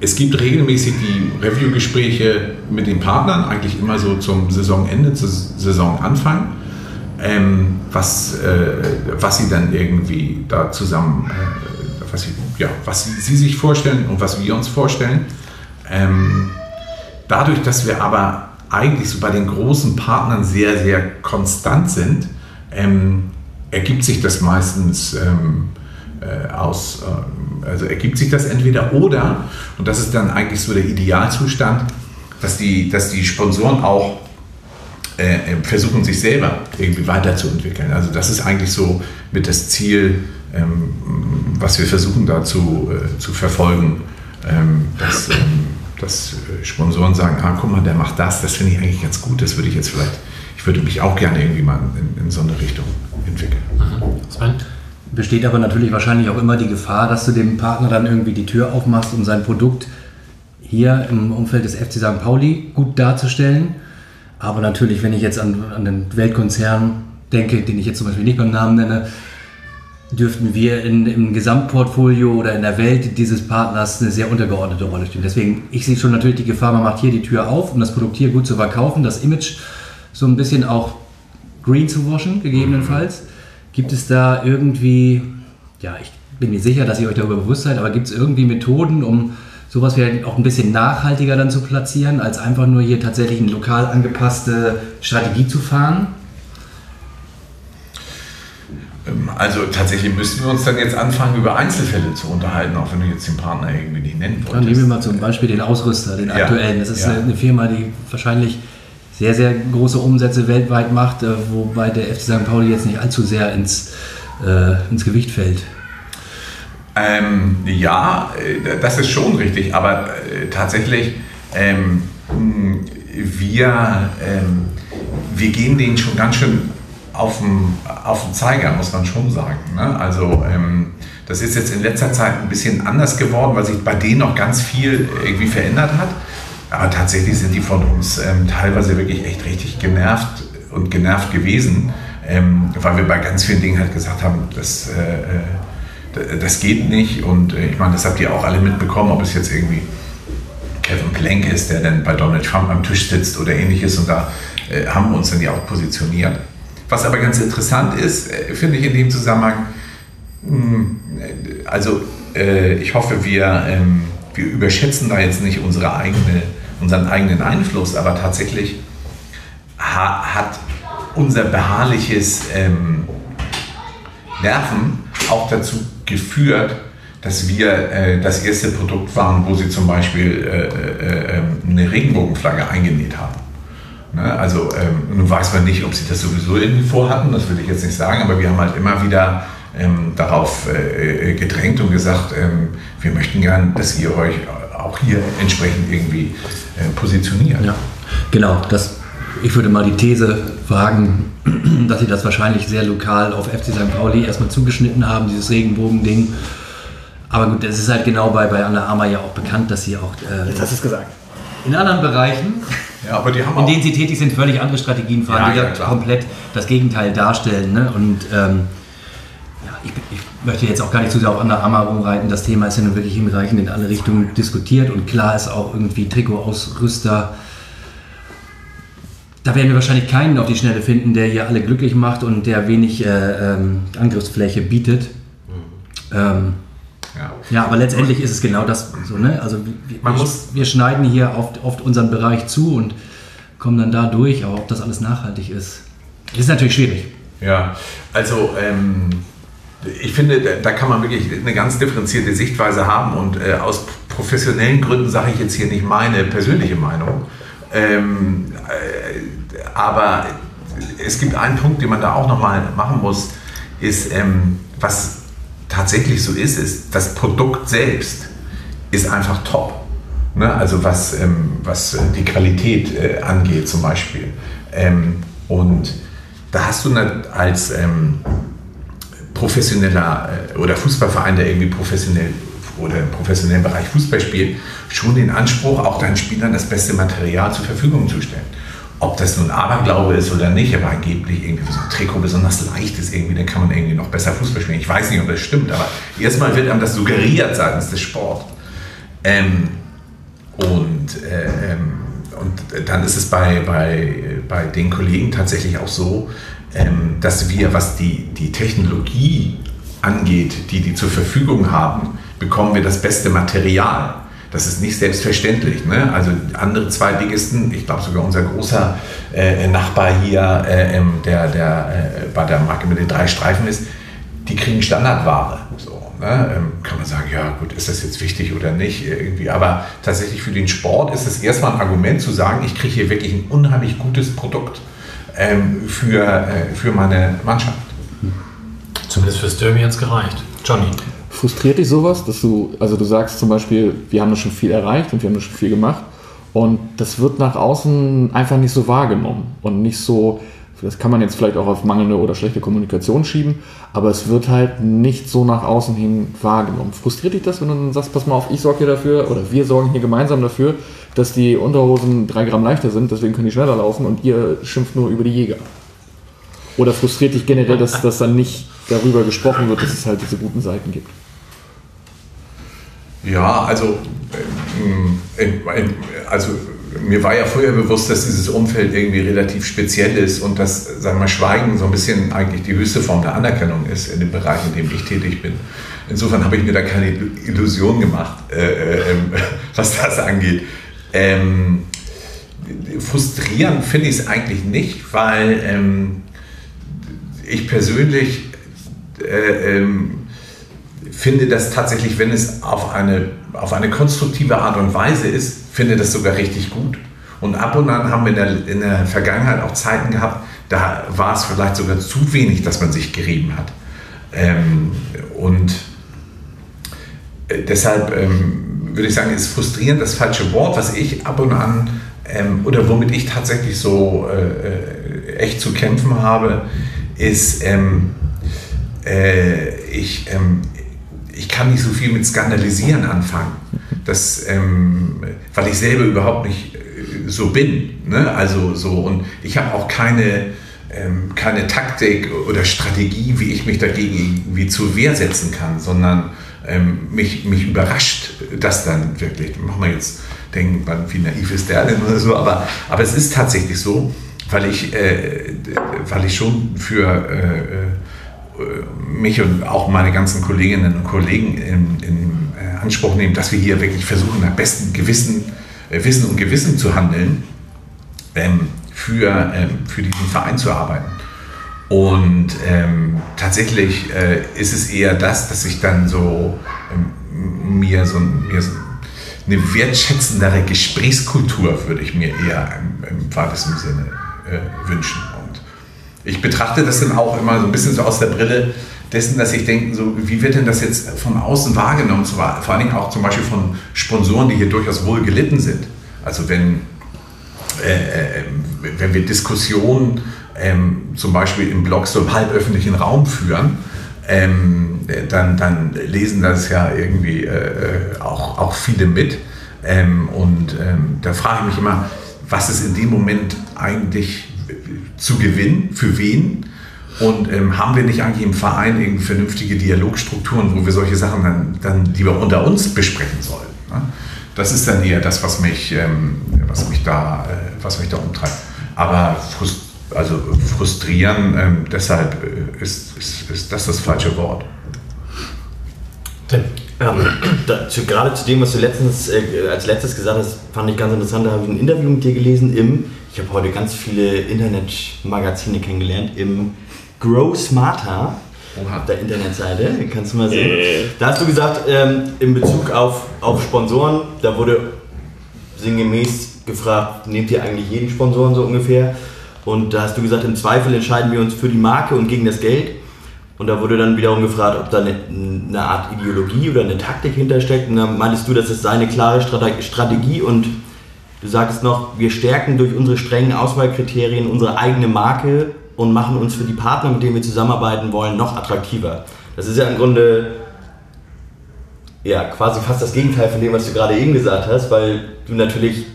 es gibt regelmäßig die Review-Gespräche mit den Partnern, eigentlich immer so zum Saisonende, zum Saisonanfang, ähm, was, äh, was sie dann irgendwie da zusammen, äh, was, sie, ja, was sie, sich vorstellen und was wir uns vorstellen. Ähm, dadurch, dass wir aber eigentlich so bei den großen Partnern sehr, sehr konstant sind, ähm, ergibt sich das meistens ähm, äh, aus, äh, also ergibt sich das entweder oder, und das ist dann eigentlich so der Idealzustand, dass die, dass die Sponsoren auch äh, äh, versuchen, sich selber irgendwie weiterzuentwickeln. Also das ist eigentlich so mit das Ziel, ähm, was wir versuchen da zu, äh, zu verfolgen, ähm, dass, ähm, dass Sponsoren sagen, ah, guck mal, der macht das, das finde ich eigentlich ganz gut, das würde ich jetzt vielleicht, ich ich würde mich auch gerne irgendwie mal in, in so eine Richtung entwickeln. Sven? Besteht aber natürlich wahrscheinlich auch immer die Gefahr, dass du dem Partner dann irgendwie die Tür aufmachst, um sein Produkt hier im Umfeld des FC St. Pauli gut darzustellen. Aber natürlich, wenn ich jetzt an, an den Weltkonzern denke, den ich jetzt zum Beispiel nicht beim Namen nenne, dürften wir in, im Gesamtportfolio oder in der Welt dieses Partners eine sehr untergeordnete Rolle spielen. Deswegen, ich sehe schon natürlich die Gefahr, man macht hier die Tür auf, um das Produkt hier gut zu verkaufen, das Image so ein bisschen auch green zu waschen, gegebenenfalls. Gibt es da irgendwie, ja, ich bin mir sicher, dass ihr euch darüber bewusst seid, aber gibt es irgendwie Methoden, um sowas vielleicht auch ein bisschen nachhaltiger dann zu platzieren, als einfach nur hier tatsächlich eine lokal angepasste Strategie zu fahren? Ähm, Also tatsächlich müssten wir uns dann jetzt anfangen, über Einzelfälle zu unterhalten, auch wenn du jetzt den Partner irgendwie nicht nennen Dann nehmen wir wolltest. mal zum Beispiel den Ausrüster, den Ja, aktuellen. Das ist ja. eine, eine Firma, die wahrscheinlich sehr, sehr große Umsätze weltweit macht, äh, wobei der FC St. Pauli jetzt nicht allzu sehr ins, äh, ins Gewicht fällt. Ähm, ja, äh, das ist schon richtig, aber äh, tatsächlich, ähm, wir, ähm, wir gehen denen schon ganz schön auf den, auf den Zeiger, muss man schon sagen. Ne? Also ähm, das ist jetzt in letzter Zeit ein bisschen anders geworden, weil sich bei denen noch ganz viel irgendwie verändert hat. Aber tatsächlich sind die von uns ähm, teilweise wirklich echt richtig genervt und genervt gewesen, ähm, weil wir bei ganz vielen Dingen halt gesagt haben, das, äh, äh, das geht nicht. Und äh, ich meine, das habt ihr auch alle mitbekommen, ob es jetzt irgendwie Kevin Plank ist, der dann bei Donald Trump am Tisch sitzt oder ähnliches. Und da äh, haben wir uns dann ja auch positioniert. Was aber ganz interessant ist, äh, finde ich in dem Zusammenhang, äh, also ich hoffe, wir, ähm, wir überschätzen da jetzt nicht unsere eigene, unseren eigenen Einfluss, aber tatsächlich ha, hat unser beharrliches ähm, Nerven auch dazu geführt, dass wir äh, das erste Produkt waren, wo sie zum Beispiel äh, äh, äh, eine Regenbogenflagge eingenäht haben. Ne? Also ähm, nun weiß man nicht, ob sie das sowieso irgendwie vorhatten, das will ich jetzt nicht sagen, aber wir haben halt immer wieder ähm, darauf äh, äh, gedrängt und gesagt, ähm, wir möchten gern, dass ihr euch auch hier entsprechend irgendwie positioniert. Ja, genau. Das, ich würde mal die These wagen, dass sie das wahrscheinlich sehr lokal auf FC St. Pauli erstmal zugeschnitten haben, dieses Regenbogen-Ding. Aber gut, es ist halt genau bei, bei Anna Arma ja auch bekannt, dass sie auch äh, Jetzt hast du es gesagt. in anderen Bereichen, Ja, aber die haben in denen sie tätig sind, völlig andere Strategien fahren, Ja, die ja, komplett das Gegenteil darstellen. Ne? Und ähm, ja, ich, ich möchte jetzt auch gar nicht zu sehr auf Anna Arma rumreiten. Das Thema ist ja nun wirklich hinreichend in alle Richtungen diskutiert und klar ist auch irgendwie Trikotausrüster. Da werden wir wahrscheinlich keinen auf die Schnelle finden, der hier alle glücklich macht und der wenig äh, ähm, Angriffsfläche bietet. Ähm, ja. ja, aber letztendlich ist es genau das so, ne? Also wir, Man muss- wir schneiden hier oft, oft unseren Bereich zu und kommen dann da durch, aber ob das alles nachhaltig ist, ist natürlich schwierig. Ja, also ähm, ich finde, da- da kann man wirklich eine ganz differenzierte Sichtweise haben und äh, aus professionellen Gründen sage ich jetzt hier nicht meine persönliche Meinung. Ähm, äh, aber es gibt einen Punkt, den man da auch nochmal machen muss, ist, ähm, was tatsächlich so ist, ist, das Produkt selbst ist einfach top. Ne? Also was, ähm, was die Qualität äh, angeht zum Beispiel. Ähm, und da hast du als ähm, professioneller äh, oder Fußballverein, der irgendwie professionell oder im professionellen Bereich Fußball spielt, schon den Anspruch, auch deinen Spielern das beste Material zur Verfügung zu stellen. Ob das nun Aberglaube ist oder nicht, aber angeblich irgendwie so ein Trikot besonders leicht ist, irgendwie, dann kann man irgendwie noch besser Fußball spielen. Ich weiß nicht, ob das stimmt, aber erstmal wird einem das suggeriert seitens des Sports. Ähm, und, äh, ähm, und dann ist es bei, bei, bei den Kollegen tatsächlich auch so, ähm, dass wir, was die, die Technologie angeht, die die zur Verfügung haben, bekommen wir das beste Material. Das ist nicht selbstverständlich. Ne? Also andere Zweitligisten, ich glaube sogar unser großer äh, Nachbar hier, äh, der, der äh, bei der Marke mit den drei Streifen ist, die kriegen Standardware. So, ne? ähm, kann man sagen, ja gut, ist das jetzt wichtig oder nicht irgendwie. Aber tatsächlich für den Sport ist es erstmal ein Argument zu sagen, ich kriege hier wirklich ein unheimlich gutes Produkt ähm, für, äh, für meine Mannschaft. Zumindest fürs Derby hat es gereicht. Johnny. Frustriert dich sowas, dass du, also du sagst zum Beispiel, wir haben schon viel erreicht und wir haben schon viel gemacht Und das wird nach außen einfach nicht so wahrgenommen und nicht so, das kann man jetzt vielleicht auch auf mangelnde oder schlechte Kommunikation schieben, aber es wird halt nicht so nach außen hin wahrgenommen. Frustriert dich das, wenn du dann sagst, pass mal auf, ich sorge hier dafür oder wir sorgen hier gemeinsam dafür, dass die Unterhosen drei Gramm leichter sind, deswegen können die schneller laufen und ihr schimpft nur über die Jäger? Oder frustriert dich generell, dass, dass dann nicht darüber gesprochen wird, dass es halt diese guten Seiten gibt? Ja, also, ähm, ähm, ähm, also mir war ja vorher bewusst, dass dieses Umfeld irgendwie relativ speziell ist und dass, sagen wir, Schweigen so ein bisschen eigentlich die höchste Form der Anerkennung ist in dem Bereich, in dem ich tätig bin. Insofern habe ich mir da keine Illusion gemacht, äh, äh, was das angeht. Ähm, frustrierend finde ich es eigentlich nicht, weil ähm, ich persönlich äh, ähm, finde das tatsächlich, wenn es auf eine, auf eine konstruktive Art und Weise ist, finde das sogar richtig gut. Und ab und an haben wir in der, in der Vergangenheit auch Zeiten gehabt, da war es vielleicht sogar zu wenig, dass man sich gerieben hat. Ähm, und äh, deshalb ähm, würde ich sagen, ist frustrierend das falsche Wort, was ich ab und an ähm, oder womit ich tatsächlich so äh, äh echt zu kämpfen habe, ist, ähm, äh, ich, ähm, ich kann nicht so viel mit Skandalisieren anfangen, das, ähm, weil ich selber überhaupt nicht äh, so bin. Ne? Also so, und ich habe auch keine, ähm, keine Taktik oder Strategie, wie ich mich dagegen irgendwie zur Wehr setzen kann, sondern ähm, mich, mich überrascht das dann wirklich. Machen wir jetzt denken, wie naiv ist der denn oder so, aber, aber es ist tatsächlich so, weil ich, äh, weil ich schon für äh, äh mich und auch meine ganzen Kolleginnen und Kollegen in, in äh, Anspruch nehmen, dass wir hier wirklich versuchen, nach bestem Gewissen, äh, Wissen und Gewissen zu handeln, ähm, für, ähm, für diesen Verein zu arbeiten. Und ähm, tatsächlich äh, ist es eher das, dass ich dann so ähm, mir, so, mir so eine wertschätzendere Gesprächskultur würde ich mir eher im, im weitesten Sinne äh, wünschen. Ich betrachte das dann auch immer so ein bisschen so aus der Brille dessen, dass ich denke, so, wie wird denn das jetzt von außen wahrgenommen, vor allen Dingen auch zum Beispiel von Sponsoren, die hier durchaus wohl gelitten sind. Also wenn, äh, äh wenn wir Diskussionen ähm, zum Beispiel im Blog so im halböffentlichen Raum führen, ähm, dann, dann lesen das ja irgendwie äh, auch, auch viele mit. Ähm, und ähm, da frage ich mich immer, was ist in dem Moment eigentlich zu gewinnen, für wen? Und ähm, haben wir nicht eigentlich im Verein irgendwie vernünftige Dialogstrukturen, wo wir solche Sachen dann, dann lieber unter uns besprechen sollen? Ne? Das ist dann eher das, was mich, ähm, was mich, da, äh, was mich da umtreibt. Aber frust also frustrieren, ähm, deshalb äh, ist, ist, ist das das falsche Wort. Tim. Ähm, dazu, gerade zu dem, was du letztens, äh, als letztes gesagt hast, fand ich ganz interessant. Da habe ich ein Interview mit dir gelesen im, ich habe heute ganz viele Internetmagazine kennengelernt, im Grow Smarter auf der Internetseite, kannst du mal sehen. Äh. Da hast du gesagt, ähm, in Bezug auf, auf Sponsoren, da wurde sinngemäß gefragt, nehmt ihr eigentlich jeden Sponsoren so ungefähr? Und da hast du gesagt, im Zweifel entscheiden wir uns für die Marke und gegen das Geld. Und da wurde dann wiederum gefragt, ob da eine, eine Art Ideologie oder eine Taktik hintersteckt. Und dann meintest du, das ist seine klare Strategie und du sagst noch, wir stärken durch unsere strengen Auswahlkriterien unsere eigene Marke und machen uns für die Partner, mit denen wir zusammenarbeiten wollen, noch attraktiver. Das ist ja im Grunde ja, quasi fast das Gegenteil von dem, was du gerade eben gesagt hast, weil du natürlich,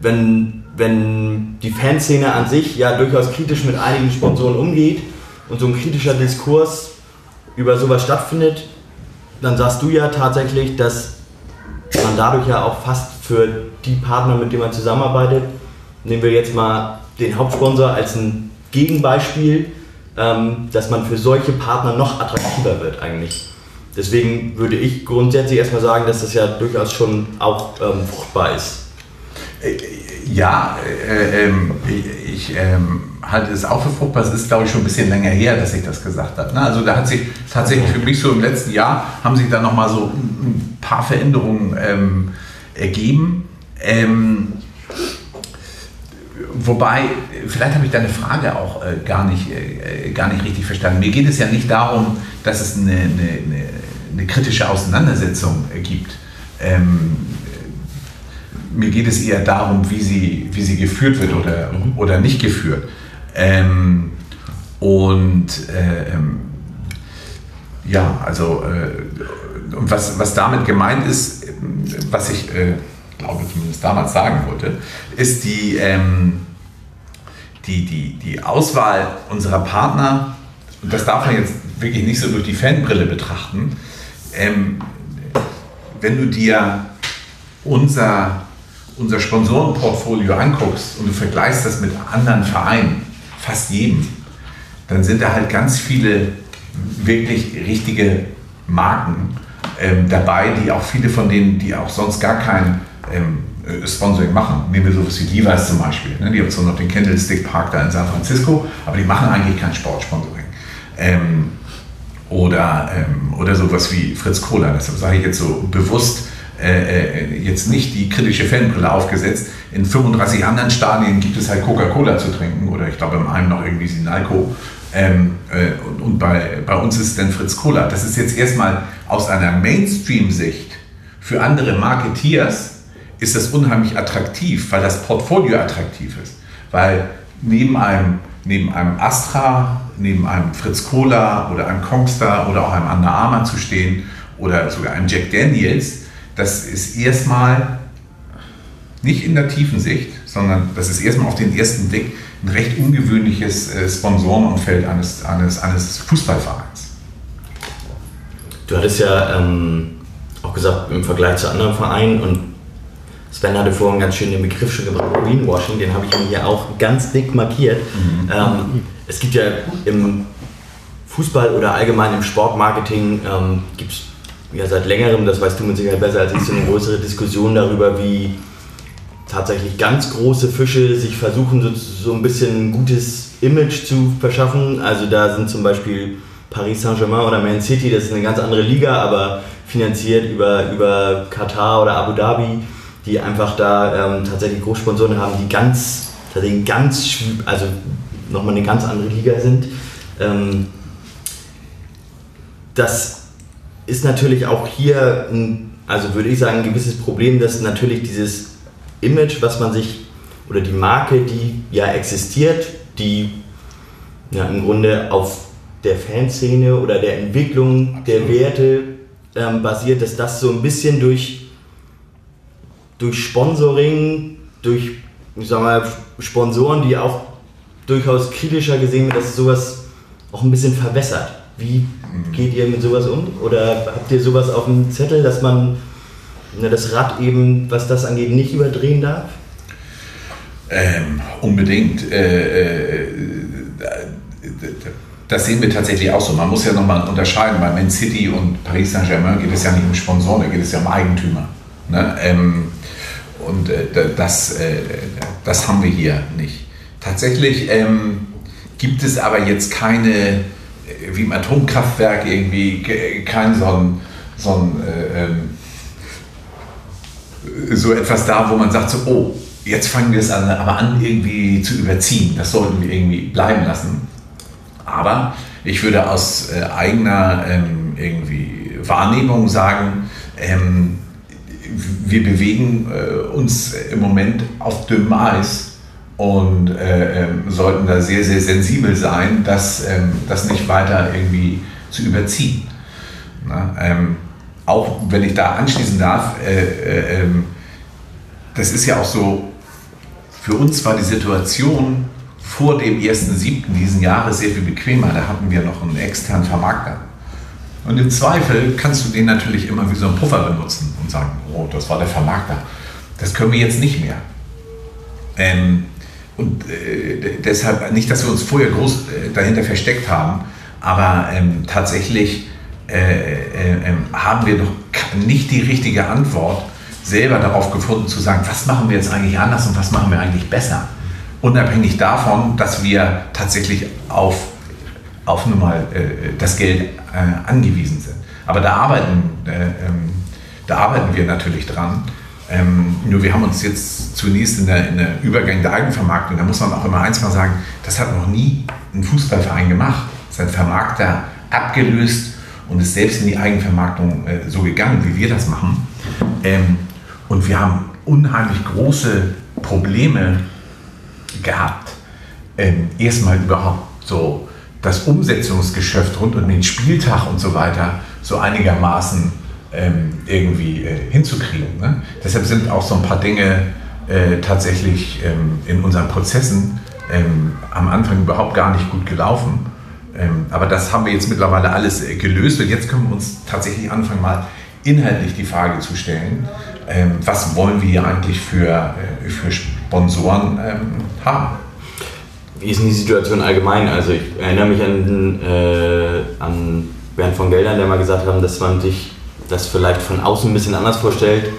wenn, wenn die Fanszene an sich ja durchaus kritisch mit einigen Sponsoren umgeht, und so ein kritischer Diskurs über sowas stattfindet, dann sagst du ja tatsächlich, dass man dadurch ja auch fast für die Partner, mit denen man zusammenarbeitet, nehmen wir jetzt mal den Hauptsponsor als ein Gegenbeispiel, ähm, dass man für solche Partner noch attraktiver wird eigentlich. Deswegen würde ich grundsätzlich erstmal sagen, dass das ja durchaus schon auch ähm, fruchtbar ist. Äh, ja, äh, äh, ich ähm, halte es auch für fruchtbar. Es ist, glaube ich, schon ein bisschen länger her, dass ich das gesagt habe. Ne? Also da hat sich tatsächlich für mich so im letzten Jahr haben sich da nochmal so ein paar Veränderungen ähm, ergeben. Ähm, wobei, vielleicht habe ich deine Frage auch äh, gar, nicht, äh, gar nicht richtig verstanden. Mir geht es ja nicht darum, dass es eine, eine, eine kritische Auseinandersetzung gibt. Ähm, mir geht es eher darum, wie sie, wie sie geführt wird oder, oder nicht geführt. Ähm, und äh, ähm, ja, also äh, und was, was damit gemeint ist, was ich äh, glaube zumindest damals sagen wollte, ist die, ähm, die, die, die Auswahl unserer Partner, und das darf man jetzt wirklich nicht so durch die Fanbrille betrachten, ähm, wenn du dir unser, unser Sponsorenportfolio anguckst und du vergleichst das mit anderen Vereinen, fast jedem, dann sind da halt ganz viele wirklich richtige Marken ähm, dabei, die auch viele von denen, die auch sonst gar kein ähm, äh, Sponsoring machen. Nehmen wir sowas wie Levi's zum Beispiel. Ne? Die haben zwar noch den Candlestick Park da in San Francisco, aber die machen eigentlich kein Sportsponsoring. Ähm, oder, ähm, oder sowas wie Fritz Kohler. Deshalb sage ich jetzt so bewusst, äh, äh, jetzt nicht die kritische Fanbrille aufgesetzt. In 35 anderen Stadien gibt es halt Coca-Cola zu trinken oder ich glaube im einen noch irgendwie Sinalco. Ähm, äh, und, und bei, bei uns ist es dann Fritz Kohler. Das ist jetzt erstmal aus einer Mainstream-Sicht für andere Marketeers ist das unheimlich attraktiv, weil das Portfolio attraktiv ist. Weil neben einem, neben einem Astra, neben einem Fritz Cola oder einem Kongstar oder auch einem Under Armour zu stehen oder sogar einem Jack Daniels, das ist erstmal nicht in der tiefen Sicht, sondern das ist erstmal auf den ersten Blick ein recht ungewöhnliches äh, Sponsorenumfeld eines, eines, eines Fußballvereins. Du hattest ja ähm, auch gesagt, im Vergleich zu anderen Vereinen und Sven hatte vorhin ganz schön den Begriff schon gebracht, Greenwashing, den habe ich mir hier auch ganz dick markiert. Mhm. Ähm, es gibt ja im Fußball oder allgemein im Sportmarketing ähm, gibt es ja seit längerem, das weißt du mit Sicherheit besser als ich, so eine größere Diskussion darüber, wie tatsächlich ganz große Fische sich versuchen, so, so ein bisschen ein gutes Image zu verschaffen. Also da sind zum Beispiel Paris Saint-Germain oder Man City, das ist eine ganz andere Liga, aber finanziert über, über Katar oder Abu Dhabi, die einfach da ähm, tatsächlich Großsponsoren haben, die ganz, tatsächlich ganz, also nochmal eine ganz andere Liga sind. Ähm, das ist natürlich auch hier, ein, also würde ich sagen, ein gewisses Problem, dass natürlich dieses Image, was man sich, oder die Marke, die ja existiert, die ja im Grunde auf der Fanszene oder der Entwicklung der Werte ähm, basiert, dass das so ein bisschen durch, durch Sponsoring, durch ich sag mal, Sponsoren, die auch durchaus kritischer gesehen wird, dass sowas auch ein bisschen verwässert. Wie geht ihr mit sowas um? Oder habt ihr sowas auf dem Zettel, dass man na, das Rad eben, was das angeht, nicht überdrehen darf? Ähm, unbedingt. Äh, äh, das sehen wir tatsächlich auch so. Man muss ja nochmal unterscheiden. Bei Man City und Paris Saint-Germain geht es ja nicht um Sponsoren, da geht es ja um Eigentümer. Ne? Ähm, und äh, das, äh, das haben wir hier nicht. Tatsächlich ähm, gibt es aber jetzt keine, äh, wie im Atomkraftwerk irgendwie, kein so ein, so, ein, äh, ähm, so etwas da, wo man sagt so, oh, jetzt fangen wir es an, aber an irgendwie zu überziehen. Das sollten wir irgendwie bleiben lassen. Aber ich würde aus äh, eigener ähm, irgendwie Wahrnehmung sagen, ähm, wir bewegen äh, uns im Moment auf dünnem Eis und äh, ähm, sollten da sehr, sehr sensibel sein, das, ähm, das nicht weiter irgendwie zu überziehen. Na, ähm, auch wenn ich da anschließen darf, äh, äh, ähm, das ist ja auch so, für uns war die Situation vor dem 1.7. diesen Jahres sehr viel bequemer. Da hatten wir noch einen externen Vermarkter. Und im Zweifel kannst du den natürlich immer wie so einen Puffer benutzen und sagen, oh, das war der Vermarkter. Das können wir jetzt nicht mehr. Ähm, und äh, deshalb nicht, dass wir uns vorher groß äh, dahinter versteckt haben, aber ähm, tatsächlich äh, äh ähm, haben wir noch nicht die richtige Antwort selber darauf gefunden zu sagen, was machen wir jetzt eigentlich anders und was machen wir eigentlich besser unabhängig davon, dass wir tatsächlich auf, auf nun mal, äh, das Geld äh, angewiesen sind. Aber da arbeiten, äh, ähm, da arbeiten wir natürlich dran. Ähm, nur wir haben uns jetzt zunächst in der, in der Übergang der Eigenvermarktung, da muss man auch immer eins mal sagen, das hat noch nie ein Fußballverein gemacht. Sein Vermarkter abgelöst und ist selbst in die Eigenvermarktung äh, so gegangen, wie wir das machen. Ähm, und wir haben unheimlich große Probleme gehabt, ähm, erstmal überhaupt so das Umsetzungsgeschäft rund um den Spieltag und so weiter so einigermaßen ähm, irgendwie äh, hinzukriegen. Ne? Deshalb sind auch so ein paar Dinge äh, tatsächlich ähm, in unseren Prozessen ähm, am Anfang überhaupt gar nicht gut gelaufen. Ähm, aber das haben wir jetzt mittlerweile alles äh, gelöst und jetzt können wir uns tatsächlich anfangen, mal inhaltlich die Frage zu stellen, ähm, was wollen wir eigentlich für, äh, für Sponsoren ähm, haben? Wie ist denn die Situation allgemein? Also ich erinnere mich an, äh, an Bernd von Geldern, der mal gesagt hat, dass man sich das vielleicht von außen ein bisschen anders vorstellt.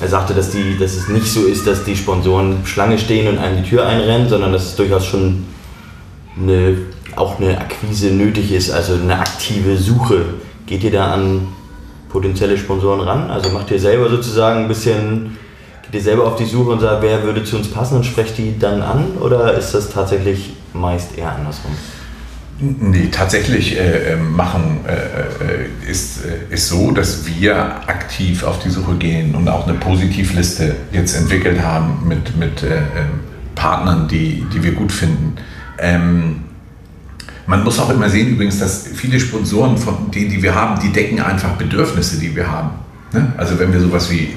Er sagte, dass, die, dass es nicht so ist, dass die Sponsoren Schlange stehen und einem die Tür einrennen, sondern dass es durchaus schon eine, auch eine Akquise nötig ist, also eine aktive Suche. Geht ihr da an potenzielle Sponsoren ran? Also macht ihr selber sozusagen ein bisschen, geht ihr selber auf die Suche und sagt, wer würde zu uns passen und sprecht die dann an? Oder ist das tatsächlich meist eher andersrum? Nee, tatsächlich äh, äh, machen äh, äh, ist, äh, ist so, dass wir aktiv auf die Suche gehen und auch eine Positivliste jetzt entwickelt haben mit, mit äh, ähm, Partnern, die, die wir gut finden. Ähm, man muss auch immer sehen übrigens, dass viele Sponsoren von denen, die wir haben, die decken einfach Bedürfnisse, die wir haben. Ne? Also wenn wir sowas wie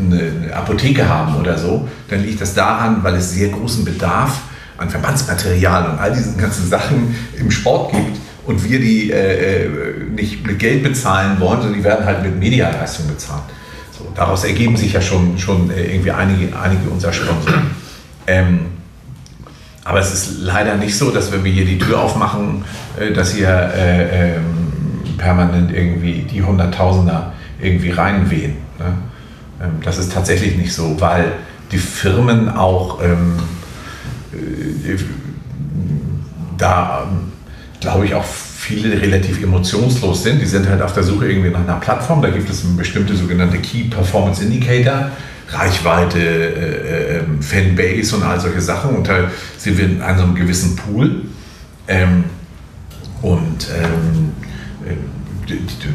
eine Apotheke haben oder so, dann liegt das daran, weil es sehr großen Bedarf gibt an Verbandsmaterial und all diesen ganzen Sachen im Sport gibt und wir die äh, äh, nicht mit Geld bezahlen wollen, sondern die werden halt mit Medialeistung bezahlt. So, daraus ergeben sich ja schon, schon äh, irgendwie einige, einige unserer Sponsoren. Ähm, aber es ist leider nicht so, dass wenn wir hier die Tür aufmachen, äh, dass hier äh, ähm, permanent irgendwie die Hunderttausender irgendwie reinwehen. Ne? Ähm, das ist tatsächlich nicht so, weil die Firmen auch ähm, äh, da glaube ich auch viele relativ emotionslos sind. Die sind halt auf der Suche irgendwie nach einer Plattform. Da gibt es bestimmte sogenannte Key Performance Indicator, Reichweite, äh, äh, Fanbase und all solche Sachen. Und da sind wir in einem gewissen Pool. Ähm, und ähm, äh,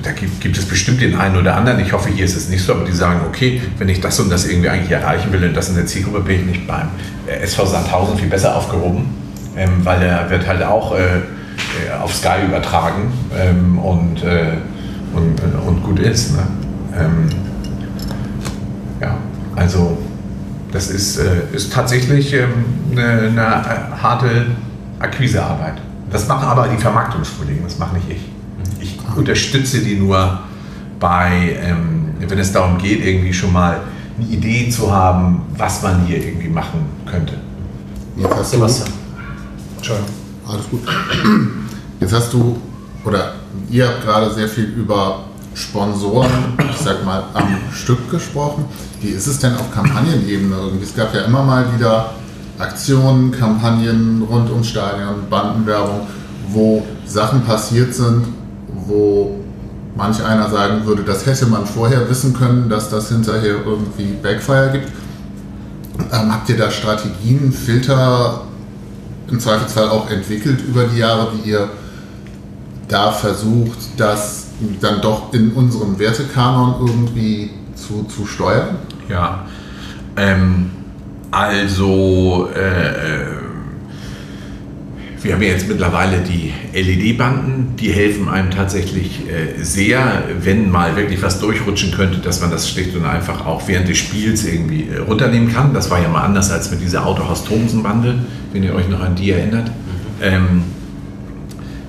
da gibt, es bestimmt den einen oder anderen, ich hoffe, hier ist es nicht so, aber die sagen, okay, wenn ich das und das irgendwie eigentlich erreichen will und das in der Zielgruppe, bin ich nicht beim SV Sandhausen viel besser aufgehoben, ähm, weil er wird halt auch äh, äh, auf Sky übertragen ähm, und, äh, und, äh, und gut ist. Ne? Ähm, ja, also das ist, äh, ist tatsächlich ähm, eine, eine harte Akquisearbeit. Das machen aber die Vermarktungskollegen, das mache nicht ich. Ich unterstütze die nur bei, ähm, wenn es darum geht, irgendwie schon mal eine Idee zu haben, was man hier irgendwie machen könnte. Jetzt hast Sebastian. Entschuldigung. Alles gut. Jetzt hast du, oder ihr habt gerade sehr viel über Sponsoren, ich sag mal, am Stück gesprochen. Wie ist es denn auf Kampagnenebene irgendwie? Es gab ja immer mal wieder Aktionen, Kampagnen rund ums Stadion, Bandenwerbung, wo Sachen passiert sind, wo manch einer sagen würde, das hätte man vorher wissen können, dass das hinterher irgendwie Backfire gibt. Ähm, habt ihr da Strategien, Filter im Zweifelsfall auch entwickelt über die Jahre, wie ihr da versucht, das dann doch in unserem Wertekanon irgendwie zu, zu steuern? Ja, ähm, also äh, äh wir haben ja jetzt mittlerweile die LED-Banden, die helfen einem tatsächlich äh, sehr, wenn mal wirklich was durchrutschen könnte, dass man das schlicht und einfach auch während des Spiels irgendwie äh, runternehmen kann. Das war ja mal anders als mit dieser Autohaus-Thomsen-Bande, wenn ihr euch noch an die erinnert. Ähm,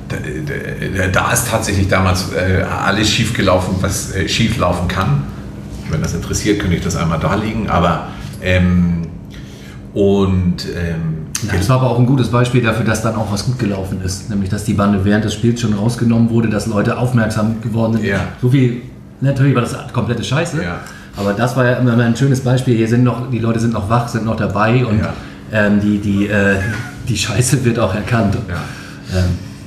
da, da, ist tatsächlich damals äh, alles schief gelaufen, was äh, schief laufen kann. Wenn das interessiert, könnte ich das einmal darlegen. Aber ähm, und ähm, das war aber auch ein gutes Beispiel dafür, dass dann auch was gut gelaufen ist. Nämlich, dass die Bande während des Spiels schon rausgenommen wurde, dass Leute aufmerksam geworden sind. Ja. So viel, natürlich war das komplette Scheiße. Ja. Aber das war ja immer ein schönes Beispiel. Hier sind noch, die Leute sind noch wach, sind noch dabei und Ja. ähm, die, die, äh, die Scheiße wird auch erkannt. Ja. Ähm,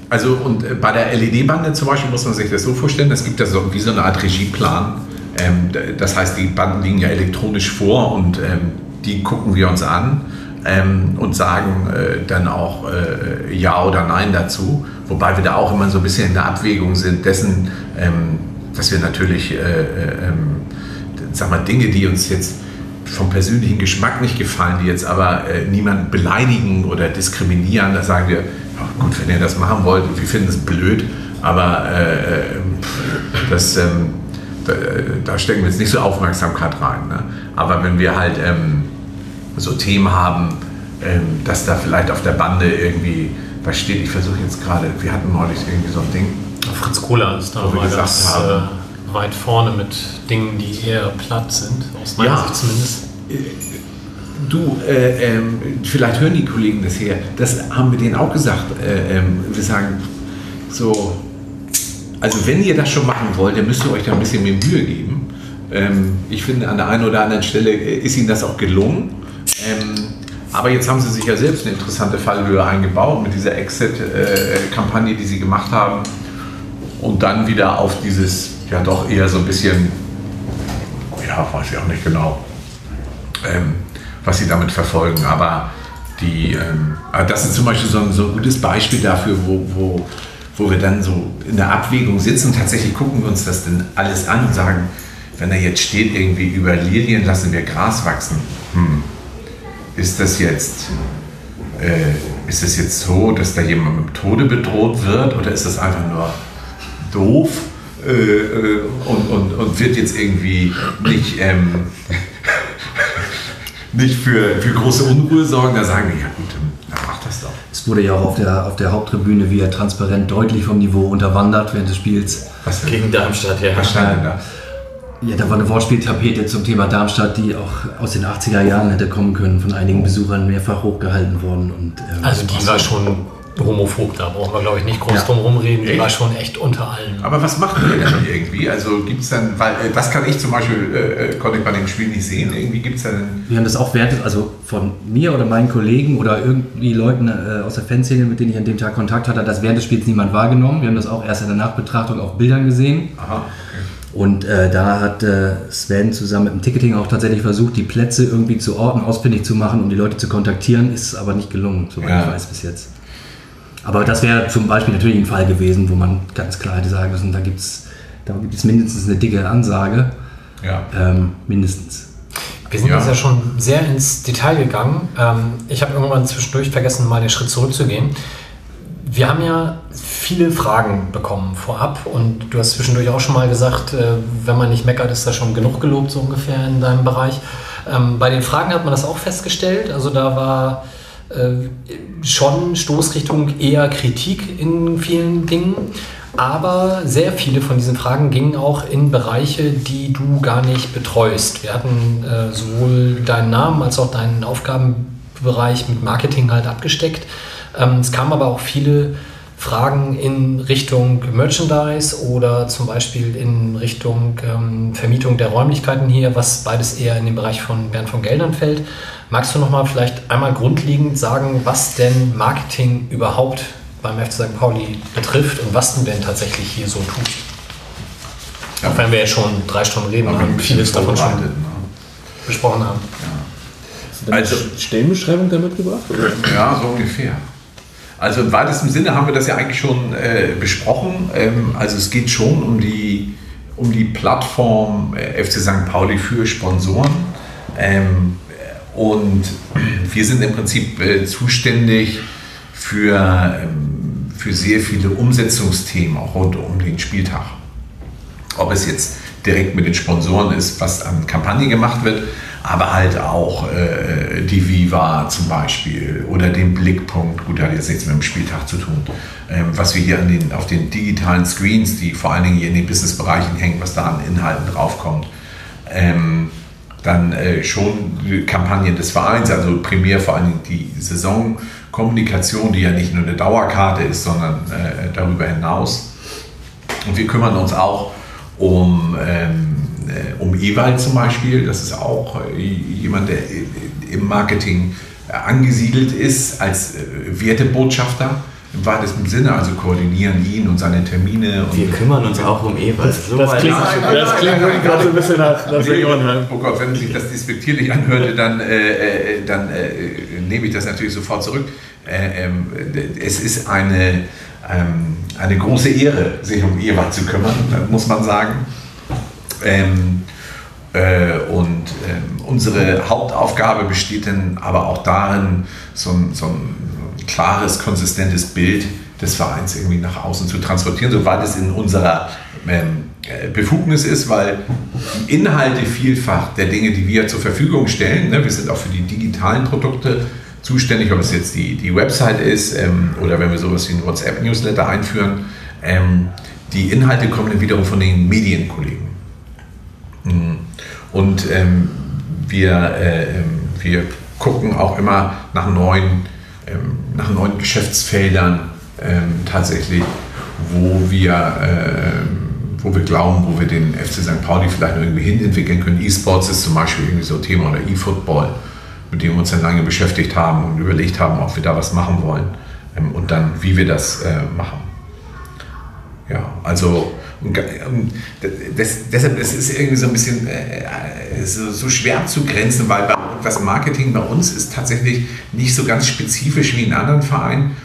Also und äh, bei der LED-Bande zum Beispiel muss man sich das so vorstellen, es gibt ja so wie so eine Art Regieplan. Ähm, das heißt, die Banden liegen ja elektronisch vor und ähm, die gucken wir uns an ähm, und sagen äh, dann auch äh, Ja oder Nein dazu. Wobei wir da auch immer so ein bisschen in der Abwägung sind dessen, ähm, dass wir natürlich, äh, äh, ähm, sag mal, Dinge, die uns jetzt vom persönlichen Geschmack nicht gefallen, die jetzt aber äh, niemanden beleidigen oder diskriminieren. Da sagen wir, ja, gut, wenn ihr das machen wollt, wir finden es blöd, aber äh, das, ähm, da, da stecken wir jetzt nicht so Aufmerksamkeit rein. Ne? Aber wenn wir halt ähm, so Themen haben, ähm, dass da vielleicht auf der Bande irgendwie was steht, ich versuche jetzt gerade, wir hatten neulich irgendwie so ein Ding, Fritz Kohler ist da Wo mal gesagt ganz haben. äh, weit vorne mit Dingen, die eher platt sind, aus meiner Ja. Sicht zumindest. Du, äh, ähm, vielleicht hören die Kollegen das hier. Das haben wir denen auch gesagt. Äh, ähm, wir sagen so, also wenn ihr das schon machen wollt, dann müsst ihr euch da ein bisschen mehr Mühe geben. Ähm, ich finde, an der einen oder anderen Stelle äh, ist ihnen das auch gelungen. Ähm, aber jetzt haben sie sich ja selbst eine interessante Fallhöhe eingebaut mit dieser Exit-Kampagne, die sie gemacht haben. Und dann wieder auf dieses, ja doch eher so ein bisschen, ja, weiß ich auch nicht genau, ähm, was sie damit verfolgen. Aber die, ähm, das ist zum Beispiel so ein, so ein gutes Beispiel dafür, wo, wo, wo wir dann so in der Abwägung sitzen. Tatsächlich gucken wir uns das denn alles an und sagen, wenn da jetzt steht irgendwie über Lilien lassen wir Gras wachsen. Hm. Ist das jetzt äh, ist es jetzt so, dass da jemand mit dem Tode bedroht wird oder ist das einfach nur doof äh, äh, und, und, und wird jetzt irgendwie nicht, ähm, nicht für, für große Unruhe sorgen? Da sagen wir, ja gut, dann mach das doch. Es wurde ja auch auf der, auf der Haupttribüne wieder transparent deutlich vom Niveau unterwandert während des Spiels. Was? Gegen Darmstadt, ja. Was stand denn da? Ja, da war eine Wortspieltapete zum Thema Darmstadt, die auch aus den 80er Jahren hätte kommen können, von einigen Besuchern mehrfach hochgehalten worden. Und, ähm, Also die war schon homophob, da brauchen wir glaube ich nicht groß Ja. drum rumreden, die Echt? war schon echt unter allen. Aber was macht ihr denn irgendwie? Also gibt es dann, weil äh, das kann ich zum Beispiel, äh, äh, konnte ich bei dem Spiel nicht sehen, irgendwie gibt es dann Wir haben das auch Werte, also von mir oder meinen Kollegen oder irgendwie Leuten äh, aus der Fanszene, mit denen ich an dem Tag Kontakt hatte, hat das während des Spiels niemand wahrgenommen. Wir haben das auch erst in der Nachbetrachtung auf Bildern gesehen. aha, Und äh, da hat äh, Sven zusammen mit dem Ticketing auch tatsächlich versucht, die Plätze irgendwie zu orten, ausfindig zu machen, um die Leute zu kontaktieren. Ist aber nicht gelungen, soweit Ja. ich weiß bis jetzt. Aber das wäre zum Beispiel natürlich ein Fall gewesen, wo man ganz klar hätte sagen müssen, da gibt es da gibt es mindestens eine dicke Ansage. ja. Ähm, mindestens. Wir sind Ja. jetzt ja schon sehr ins Detail gegangen. Ähm, ich habe irgendwann zwischendurch vergessen, mal den Schritt zurückzugehen. Wir haben ja viele Fragen bekommen vorab und du hast zwischendurch auch schon mal gesagt, äh, wenn man nicht meckert, ist da schon genug gelobt, so ungefähr in deinem Bereich. Ähm, bei den Fragen hat man das auch festgestellt. Also da war äh, schon Stoßrichtung eher Kritik in vielen Dingen. Aber sehr viele von diesen Fragen gingen auch in Bereiche, die du gar nicht betreust. Wir hatten äh, sowohl deinen Namen als auch deinen Aufgabenbereich mit Marketing halt abgesteckt. Ähm, es kamen aber auch viele Fragen in Richtung Merchandise oder zum Beispiel in Richtung ähm, Vermietung der Räumlichkeiten hier, was beides eher in den Bereich von Bernd von Geldern fällt. Magst du noch mal vielleicht einmal grundlegend sagen, was denn Marketing überhaupt beim FC St. Pauli betrifft und was du denn tatsächlich hier so tust? Ja. Auch wenn wir ja schon drei Stunden reden und vieles davon schon ne? besprochen haben. Also- Stellenbeschreibung da mitgebracht? Ja, so ungefähr. Also im weitesten Sinne haben wir das ja eigentlich schon äh, besprochen. Ähm, also es geht schon um die, um die Plattform äh, FC St. Pauli für Sponsoren. Ähm, und wir sind im Prinzip äh, zuständig für, ähm, für sehr viele Umsetzungsthemen auch rund um den Spieltag. Ob es jetzt direkt mit den Sponsoren ist, was an Kampagne gemacht wird, aber halt auch äh, die Viva zum Beispiel oder den Blickpunkt, gut, hat jetzt nichts mit dem Spieltag zu tun, ähm, was wir hier an den, auf den digitalen Screens, die vor allen Dingen hier in den Businessbereichen hängen, was da an Inhalten draufkommt. Ähm, dann äh, schon Kampagnen des Vereins, also primär vor allen Dingen die Saisonkommunikation, die ja nicht nur eine Dauerkarte ist, sondern äh, darüber hinaus. Und wir kümmern uns auch um, ähm, äh, um Ewald zum Beispiel. Das ist auch äh, jemand, der im Marketing äh, angesiedelt ist als äh, Wertebotschafter im weitesten Sinne, also koordinieren ihn und seine Termine. Und Wir kümmern uns auch um Ewald. So Das klingt, das klingt gerade so ein bisschen nach, nach Seniorenheim. Oh Gott, wenn sich das despektierlich anhörte, dann, äh, äh, dann äh, nehme ich das natürlich sofort zurück. Äh, ähm, es ist eine, ähm, eine große Ehre, sich um Ewald zu kümmern, muss man sagen. Ähm, äh, und, ähm, unsere Hauptaufgabe besteht dann aber auch darin, so ein, so ein klares, konsistentes Bild des Vereins irgendwie nach außen zu transportieren, soweit es in unserer ähm, äh, Befugnis ist, weil die Inhalte vielfach der Dinge, die wir zur Verfügung stellen, ne, wir sind auch für die digitalen Produkte zuständig, ob es jetzt die, die Website ist ähm, oder wenn wir sowas wie ein WhatsApp-Newsletter einführen, ähm, die Inhalte kommen dann wiederum von den Medienkollegen. Mhm. Und ähm, wir, äh, ähm, wir gucken auch immer nach neuen, ähm, nach neuen Geschäftsfeldern ähm, tatsächlich, wo wir, äh, wo wir glauben, wo wir den FC St. Pauli vielleicht irgendwie hin entwickeln können. E-Sports ist zum Beispiel irgendwie so ein Thema oder E-Football, mit dem wir uns dann lange beschäftigt haben und überlegt haben, ob wir da was machen wollen ähm, und dann, wie wir das äh, machen. Ja, also und, das, deshalb ist es irgendwie so ein bisschen äh, so, so, schwer zu grenzen, weil das Marketing bei uns ist tatsächlich nicht so ganz spezifisch wie in anderen Vereinen.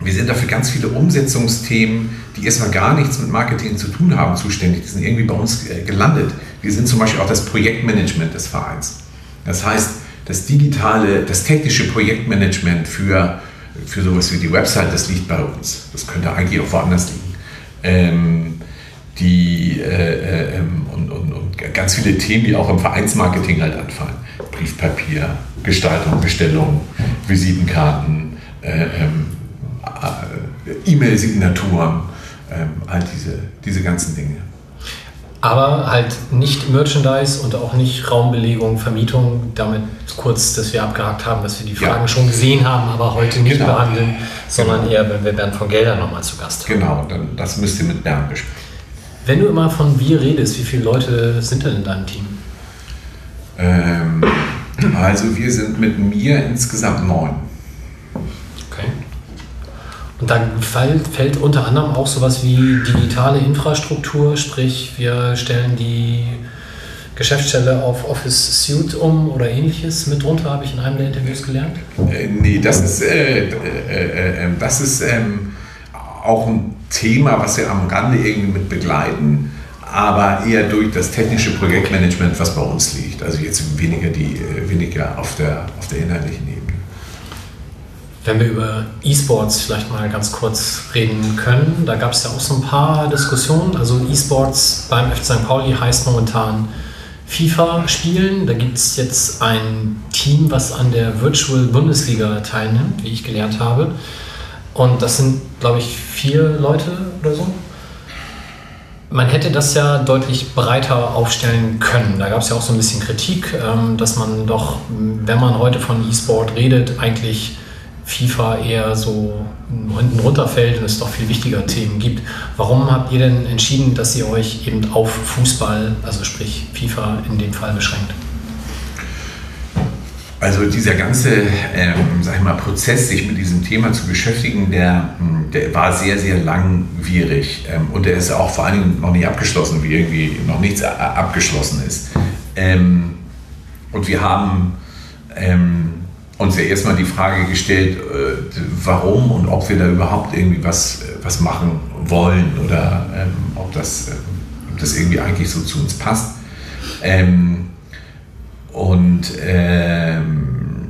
Wir sind dafür ganz viele Umsetzungsthemen, die erstmal gar nichts mit Marketing zu tun haben, zuständig. Die sind irgendwie bei uns äh, gelandet. Wir sind zum Beispiel auch das Projektmanagement des Vereins. Das heißt, das digitale, das technische Projektmanagement für, für sowas wie die Website, das liegt bei uns. Das könnte eigentlich auch woanders liegen. Ähm, die, äh, äh, ähm, und, und, und, ganz viele Themen, die auch im Vereinsmarketing halt anfallen. Briefpapier, Gestaltung, Bestellung, Visitenkarten, äh, ähm, äh, E-Mail-Signaturen, ähm, all diese, diese ganzen Dinge. Aber halt nicht Merchandise und auch nicht Raumbelegung, Vermietung. Damit kurz, dass wir abgehakt haben, dass wir die Fragen ja. schon gesehen haben, aber heute nicht genau. behandeln, sondern genau. eher, wenn wir Bernd von Gelder nochmal zu Gast haben. Genau, dann, das müsst ihr mit Bernd besprechen. Wenn du immer von wir redest, wie viele Leute sind denn in deinem Team? Ähm, also wir sind mit mir insgesamt neun. Okay. Und dann fällt, fällt unter anderem auch sowas wie digitale Infrastruktur, sprich wir stellen die Geschäftsstelle auf Office Suite um oder ähnliches mit drunter, habe ich in einem der Interviews gelernt? Äh, nee, das ist, äh, äh, äh, ähm, das ist ähm, auch ein Thema, was wir am Rande irgendwie mit begleiten, aber eher durch das technische Projektmanagement, was bei uns liegt. Also jetzt weniger, die, äh, weniger auf, der, auf der inhaltlichen Ebene. Wenn wir über E-Sports vielleicht mal ganz kurz reden können, da gab es ja auch so ein paar Diskussionen. Also E-Sports beim FC St. Pauli heißt momentan FIFA spielen. Da gibt es jetzt ein Team, was an der Virtual Bundesliga teilnimmt, wie ich gelernt habe. Und das sind, glaube ich, vier Leute oder so. Man hätte das ja deutlich breiter aufstellen können. Da gab es ja auch so ein bisschen Kritik, ähm, dass man doch, wenn man heute von E-Sport redet, eigentlich FIFA eher so hinten runterfällt und es doch viel wichtiger Themen gibt. Warum habt ihr denn entschieden, dass ihr euch eben auf Fußball, also sprich FIFA in dem Fall beschränkt? Also dieser ganze, ähm, sag ich mal, Prozess, sich mit diesem Thema zu beschäftigen, der, hm, der war sehr, sehr langwierig ähm, und der ist auch vor allen Dingen noch nicht abgeschlossen, wie irgendwie noch nichts abgeschlossen ist. Ähm, und wir haben ähm, uns ja erstmal die Frage gestellt, äh, warum und ob wir da überhaupt irgendwie was, was machen wollen oder ähm, ob, das, ähm, ob das irgendwie eigentlich so zu uns passt. Ähm, und ähm,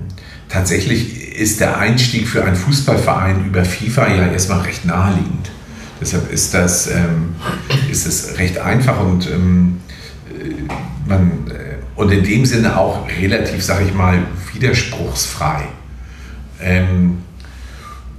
tatsächlich ist der Einstieg für einen Fußballverein über FIFA ja erstmal recht naheliegend. Deshalb ist das, ähm, ist das recht einfach und, ähm, äh, man, äh, und in dem Sinne auch relativ, sag ich mal, widerspruchsfrei. Ähm,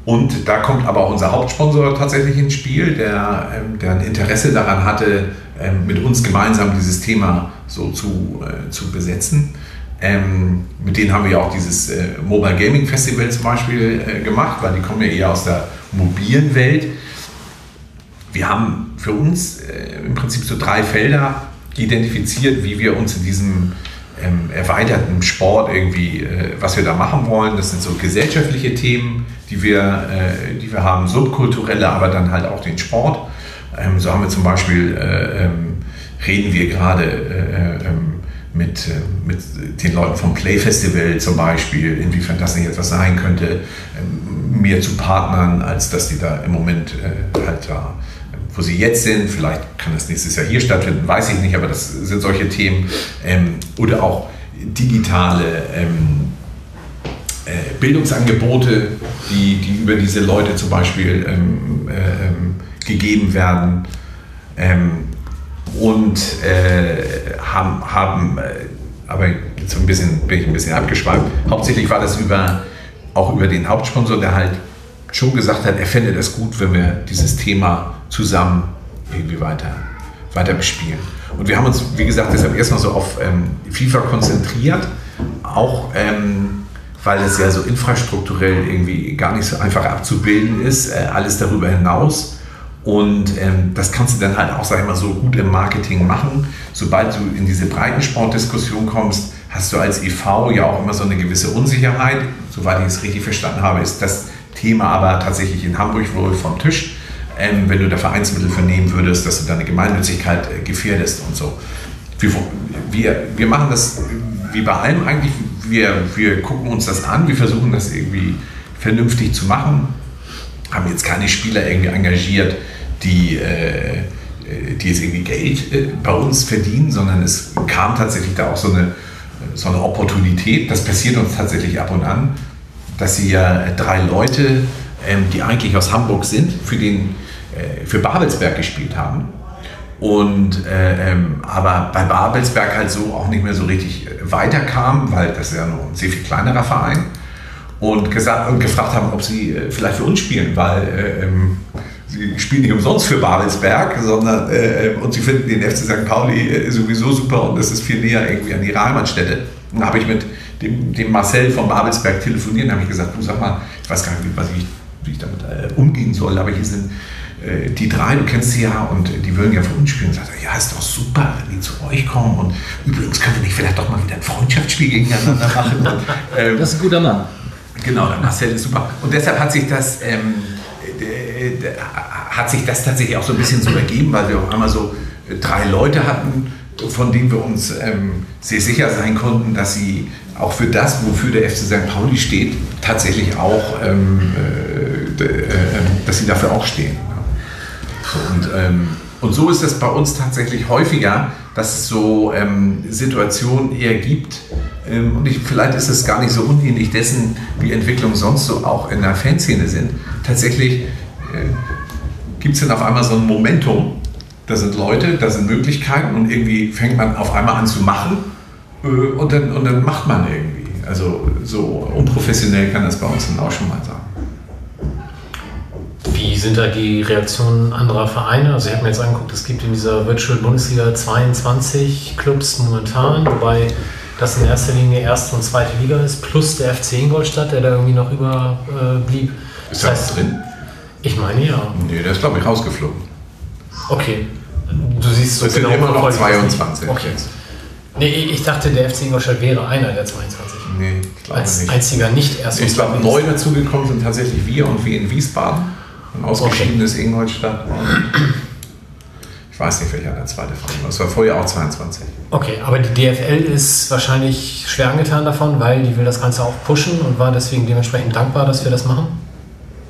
und da kommt aber auch unser Hauptsponsor tatsächlich ins Spiel, der, ähm, der ein Interesse daran hatte, ähm, mit uns gemeinsam dieses Thema so zu, äh, zu besetzen. Ähm, mit denen haben wir ja auch dieses äh, Mobile Gaming Festival zum Beispiel äh, gemacht, weil die kommen ja eher aus der mobilen Welt. Wir haben für uns äh, im Prinzip so drei Felder identifiziert, wie wir uns in diesem ähm, erweiterten Sport irgendwie, äh, was wir da machen wollen. Das sind so gesellschaftliche Themen, die wir, äh, die wir haben, subkulturelle, aber dann halt auch den Sport. Ähm, so haben wir zum Beispiel, äh, ähm, reden wir gerade äh, ähm, mit, äh, mit den Leuten vom Play Festival zum Beispiel, inwiefern das nicht etwas sein könnte, ähm, mehr zu partnern, als dass die da im Moment äh, halt da, wo sie jetzt sind, vielleicht kann das nächstes Jahr hier stattfinden, weiß ich nicht, aber das sind solche Themen. Ähm, oder auch digitale ähm, äh, Bildungsangebote, die, die über diese Leute zum Beispiel ähm, äh, ähm, gegeben werden. Ähm, und äh, haben, haben äh, aber jetzt ein bisschen, bin ich ein bisschen abgeschweift. Hauptsächlich war das über, auch über den Hauptsponsor, der halt schon gesagt hat, er fände es gut, wenn wir dieses Thema zusammen irgendwie weiter, weiter bespielen. Und wir haben uns, wie gesagt, deshalb erstmal so auf ähm, FIFA konzentriert, auch ähm, weil es ja so infrastrukturell irgendwie gar nicht so einfach abzubilden ist, äh, alles darüber hinaus. Und ähm, das kannst du dann halt auch, sag ich mal, so gut im Marketing machen. Sobald du in diese Breitensportdiskussion kommst, hast du als EV ja auch immer so eine gewisse Unsicherheit. Soweit ich es richtig verstanden habe, ist das Thema aber tatsächlich in Hamburg wohl vom Tisch. Ähm, wenn du da Vereinsmittel vernehmen würdest, dass du deine Gemeinnützigkeit äh, gefährdest und so. Wir, wir, wir machen das wie bei allem eigentlich. Wir, wir gucken uns das an, wir versuchen das irgendwie vernünftig zu machen. Haben jetzt keine Spieler irgendwie engagiert, die, äh, die jetzt irgendwie Geld äh, bei uns verdienen, sondern es kam tatsächlich da auch so eine, so eine Opportunität. Das passiert uns tatsächlich ab und an, dass sie ja drei Leute, ähm, die eigentlich aus Hamburg sind, für, den, äh, für Babelsberg gespielt haben. Und äh, ähm, aber bei Babelsberg halt so auch nicht mehr so richtig weiterkam, weil das ist ja nur ein sehr viel kleinerer Verein und, gesagt, und gefragt haben, ob sie äh, vielleicht für uns spielen, weil äh, ähm, sie spielen nicht umsonst für Babelsberg, sondern äh, und sie finden den FC St. Pauli äh, sowieso super und das ist viel näher irgendwie an ihrer Heimatstätte. Und da habe ich mit dem, dem Marcel von Babelsberg telefoniert und habe ich gesagt, du sag mal, ich weiß gar nicht, was ich, wie ich damit äh, umgehen soll, aber hier sind äh, die drei, du kennst sie ja und die würden ja für uns spielen. Und sagt er, ja, ist doch super, wenn die zu euch kommen. Und übrigens können wir nicht vielleicht doch mal wieder ein Freundschaftsspiel gegeneinander machen. Und, ähm, das ist ein guter Mann. Genau, der Marcel ist super. Und deshalb hat sich das, ähm, hat sich das tatsächlich auch so ein bisschen so ergeben, weil wir auf einmal so drei Leute hatten, von denen wir uns ähm, sehr sicher sein konnten, dass sie auch für das, wofür der FC St. Pauli steht, tatsächlich auch, ähm, äh, äh, dass sie dafür auch stehen. Und, ähm, und so ist es bei uns tatsächlich häufiger, dass es so ähm, Situationen eher gibt. Ähm, und ich, vielleicht ist es gar nicht so unähnlich dessen, wie Entwicklungen sonst so auch in der Fanszene sind. Tatsächlich äh, gibt es dann auf einmal so ein Momentum. Da sind Leute, da sind Möglichkeiten und irgendwie fängt man auf einmal an zu machen äh, und, dann, und dann macht man irgendwie. Also so unprofessionell kann das bei uns dann auch schon mal sein. Wie sind da die Reaktionen anderer Vereine? Also ich habe mir jetzt angeguckt, es gibt in dieser Virtual Bundesliga 22 Clubs momentan, wobei das in erster Linie erste und zweite Liga ist, plus der FC Ingolstadt, der da irgendwie noch überblieb. Äh, ist das heißt, drin? Ich meine ja. Nee, der ist glaube ich rausgeflogen. Okay. Du siehst so das genau sind immer noch 22. Okay. Nee, ich dachte, der FC Ingolstadt wäre einer der 22. Nee, glaube Als nicht. einziger nicht erst. Ich glaube, neu dazugekommen sind tatsächlich wir und wir in Wiesbaden. Ein ausgeschiedenes okay. Ingolstadt. Ich weiß nicht, welcher der zweite Verein war. Es war vorher auch 22. Okay, aber die DFL ist wahrscheinlich schwer angetan davon, weil die will das Ganze auch pushen und war deswegen dementsprechend dankbar, dass wir das machen?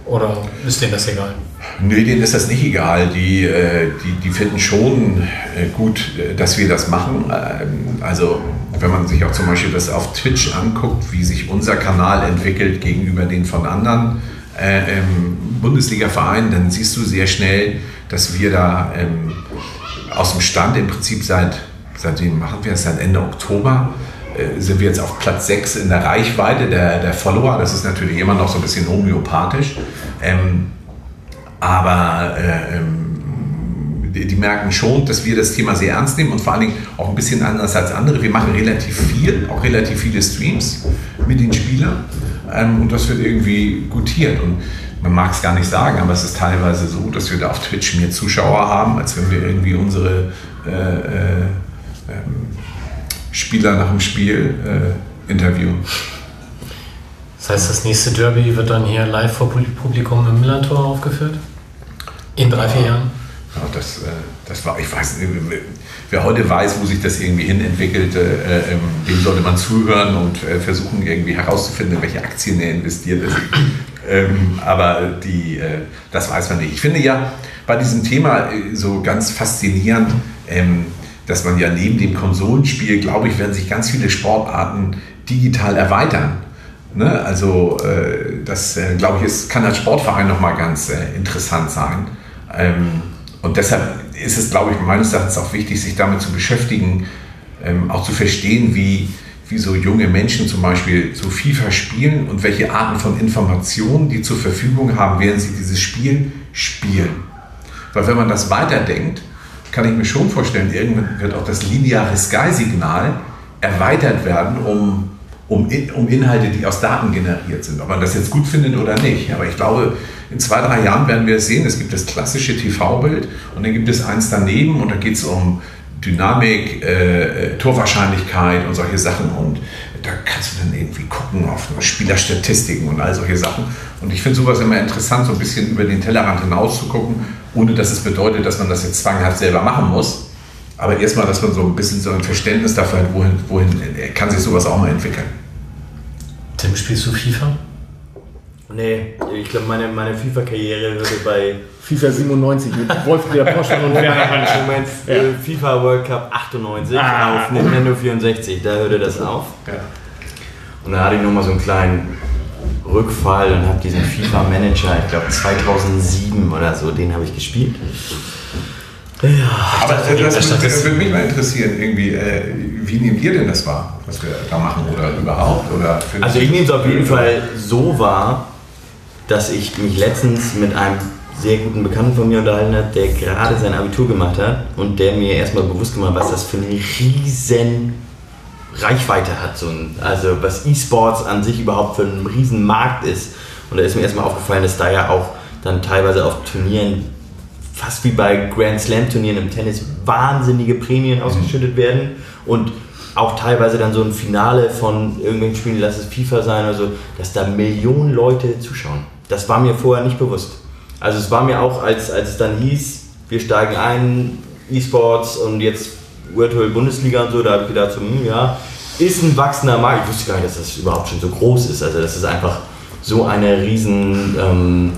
Oder ist denen das egal? Nee, denen ist das nicht egal. Die, äh, die, die finden schon äh, gut, äh, dass wir das machen. Ähm, also wenn man sich auch zum Beispiel das auf Twitch anguckt, wie sich unser Kanal entwickelt gegenüber den von anderen ähm, Bundesliga-Vereinen, dann siehst du sehr schnell, dass wir da ähm, aus dem Stand im Prinzip seit, seitdem machen wir es, seit Ende Oktober, sind wir jetzt auf Platz 6 in der Reichweite der, der Follower. Das ist natürlich immer noch so ein bisschen homöopathisch. Ähm, aber äh, ähm, die, die, merken schon, dass wir das Thema sehr ernst nehmen und vor allen Dingen auch ein bisschen anders als andere. Wir machen relativ viel, auch relativ viele Streams mit den Spielern ähm, und das wird irgendwie gutiert. Und man mag es gar nicht sagen, aber es ist teilweise so, dass wir da auf Twitch mehr Zuschauer haben, als wenn wir irgendwie unsere äh, äh, ähm, Spieler nach dem Spiel äh, interviewen. Das heißt, das nächste Derby wird dann hier live vor Publikum im Millantor aufgeführt? In drei, vier Jahren? Ja, das, äh, das war, ich weiß nicht, wer heute weiß, wo sich das irgendwie hin entwickelte, äh, ähm, dem sollte man zuhören und äh, versuchen irgendwie herauszufinden, welche Aktien er investiert ist. Ähm, aber die, äh, das weiß man nicht. Ich finde ja bei diesem Thema äh, so ganz faszinierend, ähm, dass man ja neben dem Konsolenspiel, glaube ich, werden sich ganz viele Sportarten digital erweitern. Ne? Also äh, das, äh, glaube ich, ist, kann als Sportverein nochmal ganz äh, interessant sein. Ähm, und deshalb ist es, glaube ich, meines Erachtens auch wichtig, sich damit zu beschäftigen, ähm, auch zu verstehen, wie, wie so junge Menschen zum Beispiel so FIFA spielen und welche Arten von Informationen die zur Verfügung haben, während sie dieses Spiel spielen. Weil wenn man das weiterdenkt, kann ich mir schon vorstellen, irgendwann wird auch das lineare Sky-Signal erweitert werden um, um, um Inhalte, die aus Daten generiert sind. Ob man das jetzt gut findet oder nicht. Aber ich glaube, in zwei, drei Jahren werden wir es sehen. Es gibt das klassische TV-Bild und dann gibt es eins daneben und da geht es um Dynamik, äh, äh, Torwahrscheinlichkeit und solche Sachen. Und da kannst du dann irgendwie gucken auf Spielerstatistiken und all solche Sachen. Und ich finde sowas immer interessant, so ein bisschen über den Tellerrand hinaus zu gucken, ohne dass es bedeutet, dass man das jetzt zwanghaft selber machen muss. Aber erstmal, dass man so ein bisschen so ein Verständnis dafür hat, wohin, wohin kann sich sowas auch mal entwickeln. Tim, spielst du FIFA? Nee, ich glaube, meine, meine FIFA-Karriere würde bei FIFA 97 mit Wolfgang Poschmann und Werner Hansch. Moment, äh, FIFA World Cup 98 Ah. auf Nintendo 64, da hörte das auf. Ja. Und da hatte ich nochmal so einen kleinen Rückfall und habe diesen FIFA Manager, ich glaube 2007 oder so, den habe ich gespielt. Aber dachte, das, das, das- das würde mich mal interessieren, irgendwie, äh, wie nehmt ihr denn das wahr, was wir da machen oder überhaupt? Oder Also ich nehme es auf jeden Fall so wahr, dass ich mich letztens mit einem sehr guten Bekannten von mir unterhalten habe, der gerade sein Abitur gemacht hat und der mir erstmal bewusst gemacht hat, was das für eine riesen Reichweite hat. So ein, also was E-Sports an sich überhaupt für ein riesen Markt ist. Und da ist mir erstmal aufgefallen, dass da ja auch dann teilweise auf Turnieren, fast wie bei Grand Slam Turnieren im Tennis, wahnsinnige Prämien ausgeschüttet werden und auch teilweise dann so ein Finale von irgendwelchen Spielen, lass es FIFA sein oder so, dass da Millionen Leute zuschauen. Das war mir vorher nicht bewusst. Also es war mir auch, als, als es dann hieß, wir steigen ein, E-Sports und jetzt Virtual Bundesliga und so, da habe ich gedacht, so, hm, ja, ist ein wachsender Markt. Ich wusste gar nicht, dass das überhaupt schon so groß ist. Also dass es einfach so eine riesen, ähm,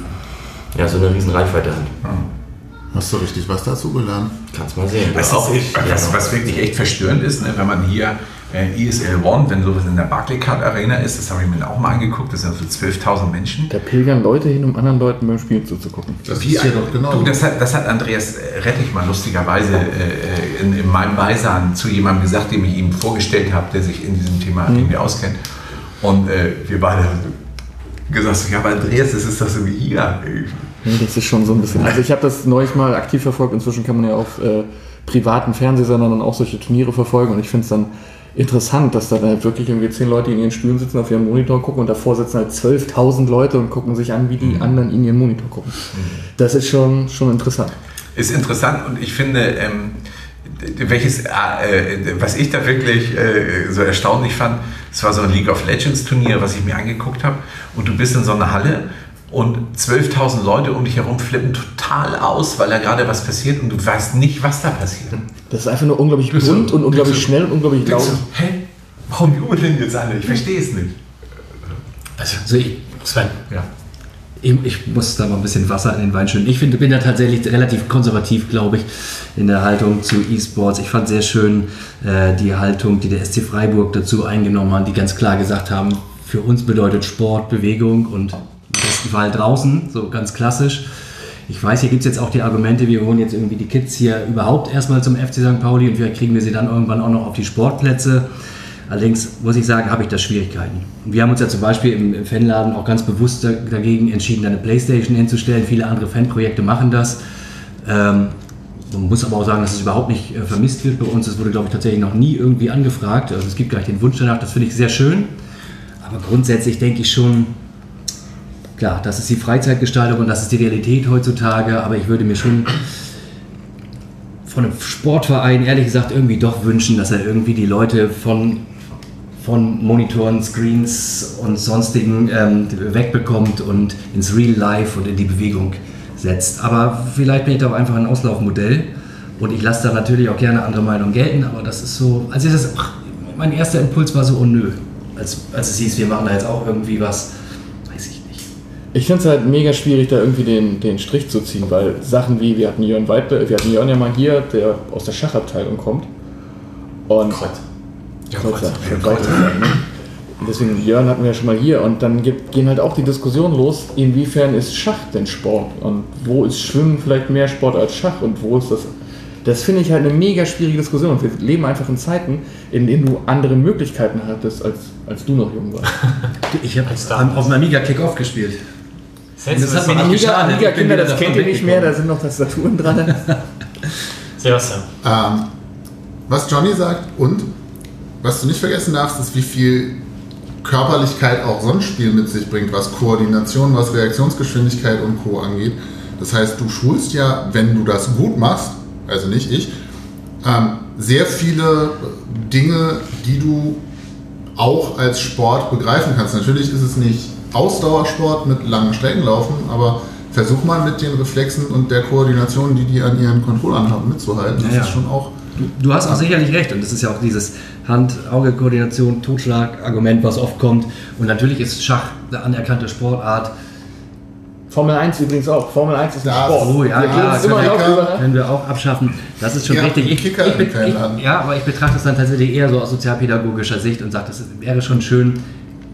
ja, so eine riesen Reichweite hat. Hast du richtig was dazu gelernt? Kannst mal sehen. Was, Auch ich. was, was wirklich echt verstörend ist, ne, wenn man hier äh, ESL One, wenn sowas in der Barclaycard Arena ist, das habe ich mir auch mal angeguckt, das sind so 12.000 Menschen. Da pilgern Leute hin, um anderen Leuten beim Spielen zuzugucken. Das Wie ist ja doch genau. Du, das, hat, das hat Andreas äh, Rettich mal lustigerweise äh, in, in meinem Beisein zu jemandem gesagt, den ich ihm vorgestellt habe, der sich in diesem Thema irgendwie auskennt. Und äh, wir beide haben gesagt, ja, aber Andreas, das ist doch so wie hier. Ja, Das ist schon so ein bisschen. Also ich habe das neulich mal aktiv verfolgt. Inzwischen kann man ja auf äh, privaten Fernsehsendern dann auch solche Turniere verfolgen. Und ich finde es dann interessant, dass da dann wirklich irgendwie zehn Leute in ihren Stühlen sitzen, auf ihrem Monitor gucken und davor sitzen halt 12.000 Leute und gucken sich an, wie die anderen in ihren Monitor gucken. Das ist schon, schon interessant. Ist interessant und ich finde, ähm, welches, äh, was ich da wirklich äh, so erstaunlich fand, es war so ein League of Legends Turnier, was ich mir angeguckt habe und du bist in so einer Halle und 12.000 Leute um dich herum flippen total aus, weil da gerade was passiert und du weißt nicht, was da passiert. Das ist einfach nur unglaublich Bist du- bunt und unglaublich du- schnell und unglaublich laut. du, hä? Warum jubeln jetzt alle? Ich verstehe es nicht. Also, Also ich, Sven. Ja. ich, ich muss da mal ein bisschen Wasser in den Wein schütten. Ich finde, bin da tatsächlich relativ konservativ, glaube ich, in der Haltung zu E-Sports. Ich fand sehr schön äh, die Haltung, die der SC Freiburg dazu eingenommen hat, die ganz klar gesagt haben, für uns bedeutet Sport Bewegung und im besten Fall draußen, so ganz klassisch. Ich weiß, hier gibt es jetzt auch die Argumente, wir holen jetzt irgendwie die Kids hier überhaupt erstmal zum FC St. Pauli und vielleicht kriegen wir sie dann irgendwann auch noch auf die Sportplätze. Allerdings muss ich sagen, habe ich da Schwierigkeiten. Wir haben uns ja zum Beispiel im, Fanladen auch ganz bewusst da- dagegen entschieden, eine Playstation hinzustellen. Viele andere Fanprojekte machen das. Ähm, man muss aber auch sagen, dass es überhaupt nicht äh, vermisst wird bei uns. Es wurde, glaube ich, tatsächlich noch nie irgendwie angefragt. Also es gibt gleich den Wunsch danach, das finde ich sehr schön. Aber grundsätzlich denke ich schon, klar, das ist die Freizeitgestaltung und das ist die Realität heutzutage. Aber ich würde mir schon von einem Sportverein ehrlich gesagt irgendwie doch wünschen, dass er irgendwie die Leute von, von Monitoren, Screens und sonstigen ähm, wegbekommt und ins Real Life und in die Bewegung setzt. Aber vielleicht bin ich da auch einfach ein Auslaufmodell und ich lasse da natürlich auch gerne andere Meinungen gelten, aber das ist so, als ich das, ach, mein erster Impuls war so, oh nö, als, als es hieß, wir machen da jetzt auch irgendwie was. Ich finde es halt mega schwierig, da irgendwie den, den Strich zu ziehen, weil Sachen wie, wir hatten Jörn Weidle, wir hatten Jörn ja mal hier, der aus der Schachabteilung kommt. Und Kreuz. Ja, Kreuzer, Kreuz. Und Deswegen, Jörn hatten wir ja schon mal hier und dann gibt, gehen halt auch die Diskussionen los, inwiefern ist Schach denn Sport und wo ist Schwimmen vielleicht mehr Sport als Schach und wo ist das. Das finde ich halt eine mega schwierige Diskussion und wir leben einfach in Zeiten, in denen du andere Möglichkeiten hattest, als, als du noch jung warst. Ich habe auf dem Amiga Kick-Off gespielt. Setzt Das hat es mir nicht an. Amiga. Amiga Kinder, das kennt ihr nicht mehr, da sind noch Tastaturen dran. Sebastian. Ähm, was Johnny sagt und was du nicht vergessen darfst, ist, wie viel Körperlichkeit auch Sonnenspiel mit sich bringt, was Koordination, was Reaktionsgeschwindigkeit und Co. angeht. Das heißt, du schulst ja, wenn du das gut machst, also nicht ich, ähm, sehr viele Dinge, die du auch als Sport begreifen kannst. Natürlich ist es nicht Ausdauersport mit langen Strecken laufen, aber versuch mal mit den Reflexen und der Koordination, die die an ihren Controllern haben, mitzuhalten. Das Ja, ja. ist schon auch Du hast auch sicherlich recht und das ist ja auch dieses Hand-Auge-Koordination, Totschlag-Argument, was oft kommt. Und natürlich ist Schach eine anerkannte Sportart. Formel 1 übrigens auch. Formel 1 ist ein Ja, Sport. Oh ja, Wir klar, reden es immer Kicker. über. Können wir auch abschaffen. Das ist schon Ja, richtig. Ich, ich, ich, ja, aber ich betrachte es dann tatsächlich eher so aus sozialpädagogischer Sicht und sage, das wäre schon schön.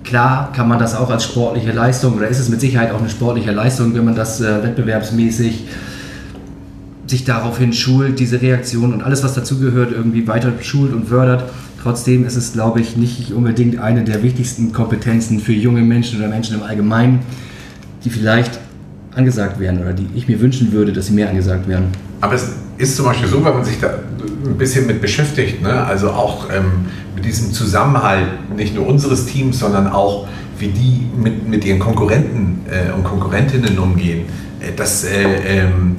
Klar kann man das auch als sportliche Leistung oder ist es mit Sicherheit auch eine sportliche Leistung, wenn man das äh, wettbewerbsmäßig sich daraufhin schult, diese Reaktion und alles, was dazugehört, irgendwie weiter schult und fördert. Trotzdem ist es, glaube ich, nicht unbedingt eine der wichtigsten Kompetenzen für junge Menschen oder Menschen im Allgemeinen, die vielleicht angesagt werden oder die ich mir wünschen würde, dass sie mehr angesagt werden. Aber es ist zum Beispiel so, wenn man sich da ein bisschen mit beschäftigt, ne? also auch ähm, mit diesem Zusammenhalt, nicht nur unseres Teams, sondern auch, wie die mit, mit ihren Konkurrenten äh, und Konkurrentinnen umgehen. Äh, das, äh, ähm,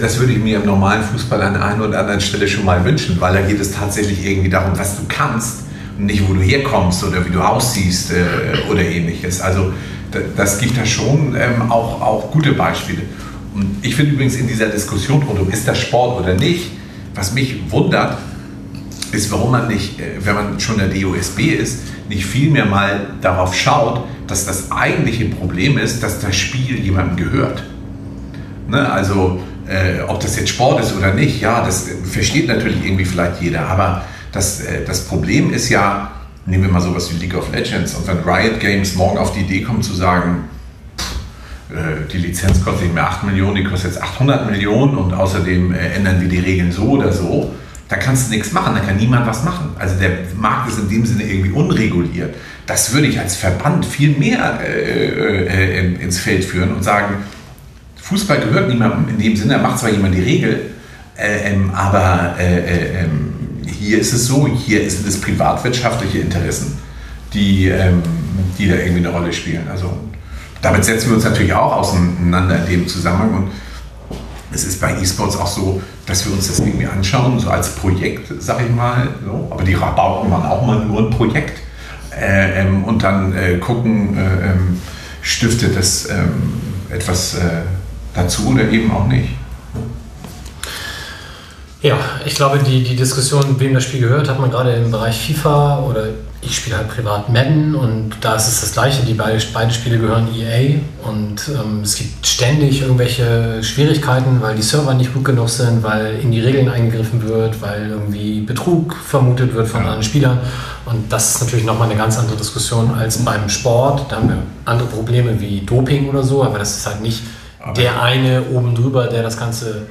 das würde ich mir im normalen Fußball an der einen oder anderen Stelle schon mal wünschen, weil da geht es tatsächlich irgendwie darum, was du kannst und nicht, wo du herkommst oder wie du aussiehst äh, oder ähnliches. Also da- das gibt da schon ähm, auch, auch gute Beispiele. Und ich finde übrigens in dieser Diskussion rund um, ist das Sport oder nicht, was mich wundert, ist, warum man nicht, äh, wenn man schon der DOSB ist, nicht vielmehr mal darauf schaut, dass das eigentliche Problem ist, dass das Spiel jemandem gehört. Ne? Also, äh, ob das jetzt Sport ist oder nicht, ja, das äh, versteht natürlich irgendwie vielleicht jeder. Aber das, äh, das Problem ist ja, nehmen wir mal sowas wie League of Legends und wenn Riot Games morgen auf die Idee kommt zu sagen, die Lizenz kostet nicht mehr 8 Millionen, die kostet jetzt 800 Millionen und außerdem äh, ändern wir die Regeln so oder so, da kannst du nichts machen, da kann niemand was machen. Also der Markt ist in dem Sinne irgendwie unreguliert. Das würde ich als Verband viel mehr äh, äh, in- ins Feld führen und sagen, Fußball gehört niemandem in dem Sinne, da macht zwar jemand die Regel, äh, ähm, aber äh, äh, ähm, hier ist es so, hier sind es privatwirtschaftliche Interessen, die, ähm, die da irgendwie eine Rolle spielen. Also damit setzen wir uns natürlich auch auseinander in dem Zusammenhang und es ist bei E-Sports auch so, dass wir uns das irgendwie anschauen, so als Projekt, sag ich mal. So. Aber die Rabauken waren auch mal nur ein Projekt. Äh, ähm, und dann äh, gucken, äh, ähm, stiftet das ähm, etwas äh, dazu oder eben auch nicht. Ja, ich glaube, die, die Diskussion, wem das Spiel gehört, hat man gerade im Bereich FIFA oder ich spiele halt privat Madden und da ist es das Gleiche. Die beide, beide Spiele gehören EA und ähm, es gibt ständig irgendwelche Schwierigkeiten, weil die Server nicht gut genug sind, weil in die Regeln eingegriffen wird, weil irgendwie Betrug vermutet wird von anderen Spielern. Und das ist natürlich nochmal eine ganz andere Diskussion als beim Sport. Da haben wir andere Probleme wie Doping oder so, aber das ist halt nicht der eine oben drüber, der das Ganze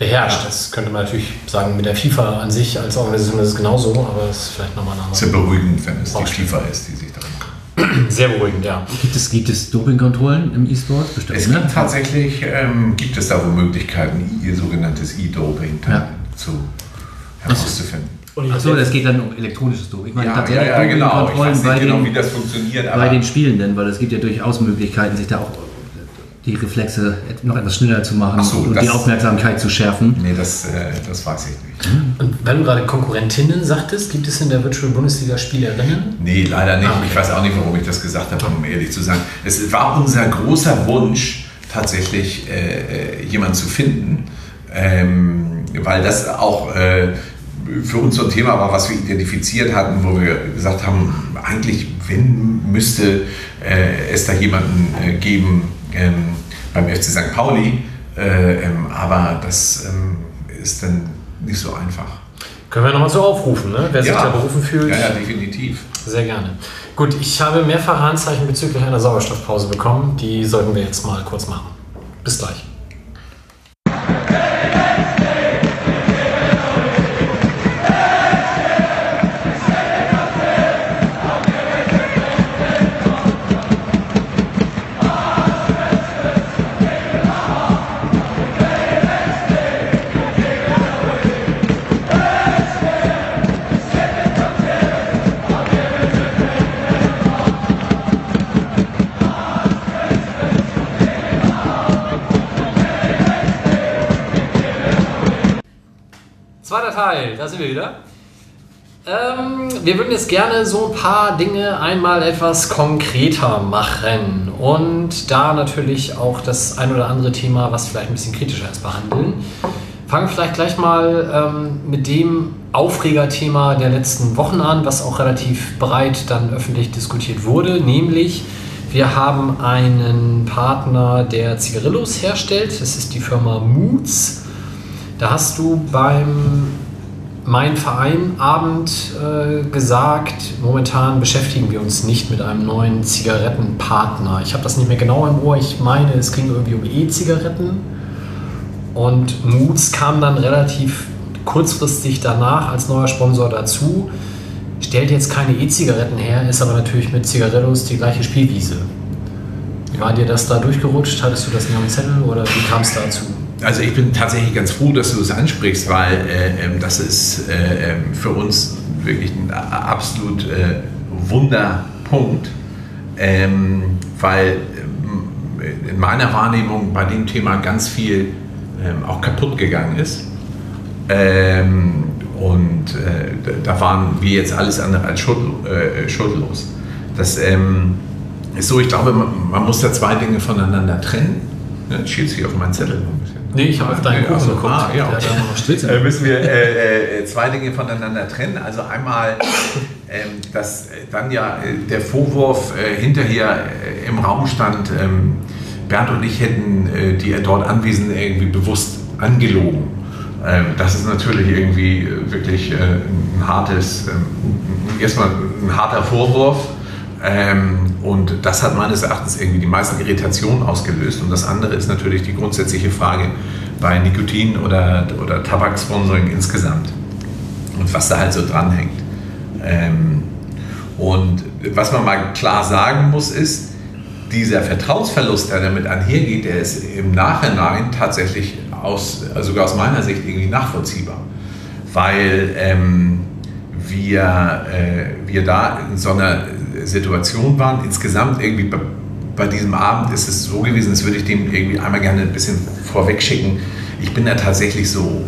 beherrscht. Das könnte man natürlich sagen, mit der FIFA an sich als Organisation ist es genauso, aber es ist vielleicht nochmal ein Es ist ja anderer. beruhigend, wenn es die. FIFA ist, die sich darum kümmert. Sehr beruhigend, ja. Gibt es, gibt es Dopingkontrollen im E-Sport? Bestimmt, Es gibt tatsächlich, ähm, gibt es da wohl Möglichkeiten, ihr sogenanntes E-Doping Ja. zu herauszufinden. Achso, das geht dann um elektronisches Doping. Ich meine Ja, ja, tatsächlich ja, genau. Ich weiß bei, nicht genau, den, wie das funktioniert, bei den Spielenden, weil es gibt ja durchaus Möglichkeiten, sich da auch die Reflexe noch etwas schneller zu machen Ach so, und das- die Aufmerksamkeit zu schärfen. nee, das, äh, das weiß ich nicht. Und weil du gerade Konkurrentinnen sagtest, gibt es in der Virtual Bundesliga Spielerinnen? Nee, leider nicht. Ah, okay. Ich weiß auch nicht, warum ich das gesagt habe, um ehrlich zu sein. Es war unser großer Wunsch, tatsächlich äh, äh, jemanden zu finden, ähm, weil das auch äh, für uns so ein Thema war, was wir identifiziert hatten, wo wir gesagt haben, eigentlich, wenn müsste äh, es da jemanden äh, geben ähm, beim FC St. Pauli, äh, ähm, aber das ähm, ist dann nicht so einfach. Können wir nochmal so aufrufen, ne? wer sich da berufen fühlt. Ja, ja, definitiv. Sehr gerne. Gut, ich habe mehrfach Anzeichen bezüglich einer Sauerstoffpause bekommen. Die sollten wir jetzt mal kurz machen. Bis gleich. Zweiter Teil, da sind wir wieder. Ähm, wir würden jetzt gerne so ein paar Dinge einmal etwas konkreter machen und da natürlich auch das ein oder andere Thema, was vielleicht ein bisschen kritischer ist, behandeln. Fangen vielleicht gleich mal ähm, mit dem Aufregerthema der letzten Wochen an, was auch relativ breit dann öffentlich diskutiert wurde, nämlich wir haben einen Partner, der Zigarillos herstellt. Das ist die Firma Moods. Da hast du beim Mein Verein Abend äh, gesagt, momentan beschäftigen wir uns nicht mit einem neuen Zigarettenpartner. Ich habe das nicht mehr genau im Ohr. Ich meine, es ging irgendwie um E-Zigaretten. Und Moods kam dann relativ kurzfristig danach als neuer Sponsor dazu. Stellt jetzt keine E-Zigaretten her, ist aber natürlich mit Zigarillos die gleiche Spielwiese. War dir das da durchgerutscht? Hattest du das nicht am Zettel oder wie kam es dazu? Also ich bin tatsächlich ganz froh, dass du das ansprichst, weil äh, ähm, das ist äh, ähm, für uns wirklich ein absolut äh, Wunderpunkt, ähm, weil ähm, in meiner Wahrnehmung bei dem Thema ganz viel ähm, auch kaputt gegangen ist. Ähm, und äh, da waren wir jetzt alles andere als schuld, äh, schuldlos. Das ist so, ich glaube, man, man, muss da zwei Dinge voneinander trennen. Ja, ich schiebe hier auf meinen Zettel. Nee, ich habe auf deinen Kuchen geguckt. Ah, ja, okay. äh, müssen wir äh, äh, zwei Dinge voneinander trennen. Also einmal, ähm, dass dann ja äh, der Vorwurf äh, hinterher äh, im Raum stand, ähm, Bernd und ich hätten die dort Anwesenden irgendwie bewusst angelogen. Ähm, das ist natürlich irgendwie wirklich ein hartes, erstmal ein harter Vorwurf. Ähm, und das hat meines Erachtens irgendwie die meisten Irritationen ausgelöst. Und das andere ist natürlich die grundsätzliche Frage bei Nikotin oder, oder Tabaksponsoring insgesamt und was da halt so dranhängt. Ähm, und was man mal klar sagen muss, ist, dieser Vertrauensverlust, der damit einhergeht, der ist im Nachhinein tatsächlich aus, also sogar aus meiner Sicht irgendwie nachvollziehbar. Weil ähm, wir, äh, wir da in so einer Situation waren. Insgesamt irgendwie bei, bei, diesem Abend ist es so gewesen, das würde ich dem irgendwie einmal gerne ein bisschen vorweg schicken. Ich bin da tatsächlich so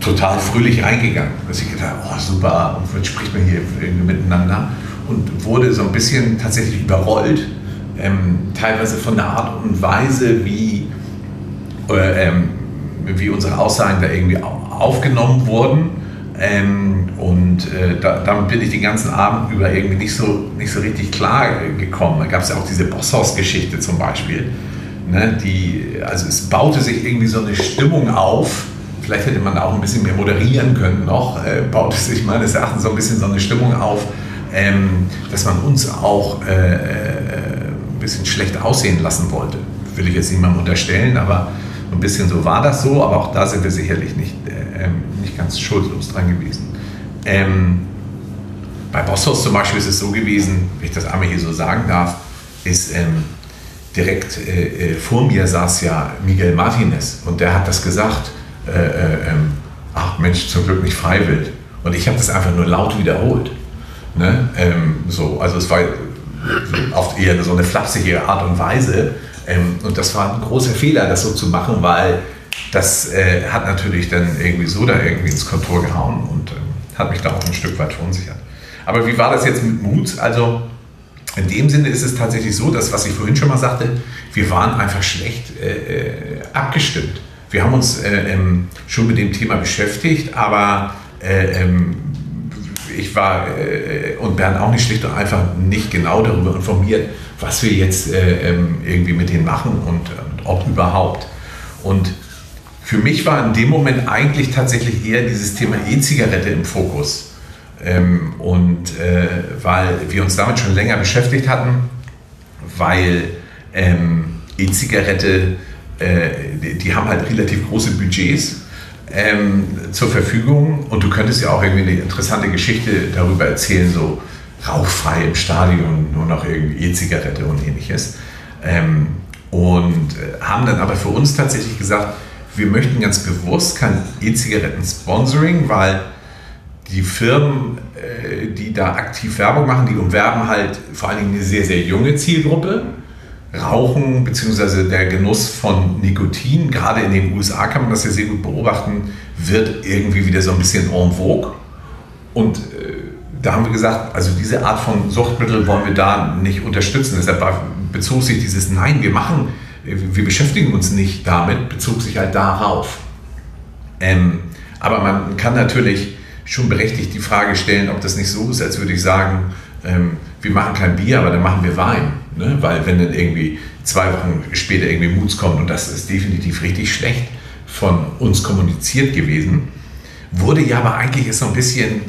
total fröhlich reingegangen. Also ich gedacht, oh super, und jetzt spricht man hier irgendwie miteinander und wurde so ein bisschen tatsächlich überrollt, ähm, teilweise von der Art und Weise, wie, äh, ähm, wie unsere Aussagen da irgendwie aufgenommen wurden ähm, und äh, da, damit bin ich den ganzen Abend über irgendwie nicht so, nicht so richtig klar gekommen. Da gab es ja auch diese Bosshaus-Geschichte zum Beispiel. Ne, die, also es baute sich irgendwie so eine Stimmung auf. Vielleicht hätte man auch ein bisschen mehr moderieren können noch. Äh, baute sich meines Erachtens so ein bisschen so eine Stimmung auf, ähm, dass man uns auch äh, äh ein bisschen schlecht aussehen lassen wollte. Will ich jetzt niemandem unterstellen, aber ein bisschen so war das so. Aber auch da sind wir sicherlich nicht nicht ganz schuldlos dran gewesen. Ähm, bei Bosshaus zum Beispiel ist es so gewesen, wenn ich das einmal hier so sagen darf, ist ähm, direkt äh, äh, vor mir saß ja Miguel Martinez und der hat das gesagt, äh, äh ähm, ach Mensch, zum Glück nicht freiwillig. Und ich habe das einfach nur laut wiederholt. Ne? Ähm, so, also es war oft eher so eine flapsige Art und Weise. Ähm, und das war ein großer Fehler, das so zu machen, weil das äh, hat natürlich dann irgendwie so da irgendwie ins Kontor gehauen und äh, hat mich da auch ein Stück weit verunsichert. Aber wie war das jetzt mit Mut? Also in dem Sinne ist es tatsächlich so, dass, was ich vorhin schon mal sagte, wir waren einfach schlecht äh, äh abgestimmt. Wir haben uns äh, ähm, schon mit dem Thema beschäftigt, aber äh, ähm, ich war und Bernd auch nicht schlicht und einfach nicht genau darüber informiert, was wir jetzt ähm, irgendwie mit denen machen und, und ob überhaupt. Und für mich war in dem Moment eigentlich tatsächlich eher dieses Thema E-Zigarette im Fokus. Ähm, und äh, weil wir uns damit schon länger beschäftigt hatten, weil ähm, E-Zigarette, äh, die, die, haben halt relativ große Budgets ähm, zur Verfügung und du könntest ja auch irgendwie eine interessante Geschichte darüber erzählen, so rauchfrei im Stadion, nur noch irgendwie E-Zigarette und ähnliches. Ähm, und äh, haben dann aber für uns tatsächlich gesagt, wir möchten ganz bewusst kein E-Zigaretten-Sponsoring, weil die Firmen, äh, die da aktiv Werbung machen, die umwerben halt vor allen Dingen eine sehr, sehr junge Zielgruppe. Rauchen bzw. der Genuss von Nikotin, gerade in den USA kann man das ja sehr gut beobachten, wird irgendwie wieder so ein bisschen en vogue. Und äh, da haben wir gesagt, also diese Art von Suchtmittel wollen wir da nicht unterstützen. Deshalb bezog sich dieses Nein, wir machen, wir beschäftigen uns nicht damit, bezog sich halt darauf. Ähm, aber man kann natürlich schon berechtigt die Frage stellen, ob das nicht so ist, als würde ich sagen, ähm, wir machen kein Bier, aber dann machen wir Wein. Ne? Weil wenn dann irgendwie zwei Wochen später irgendwie Moods kommt und das ist definitiv richtig schlecht von uns kommuniziert gewesen, wurde ja aber eigentlich ist so ein bisschen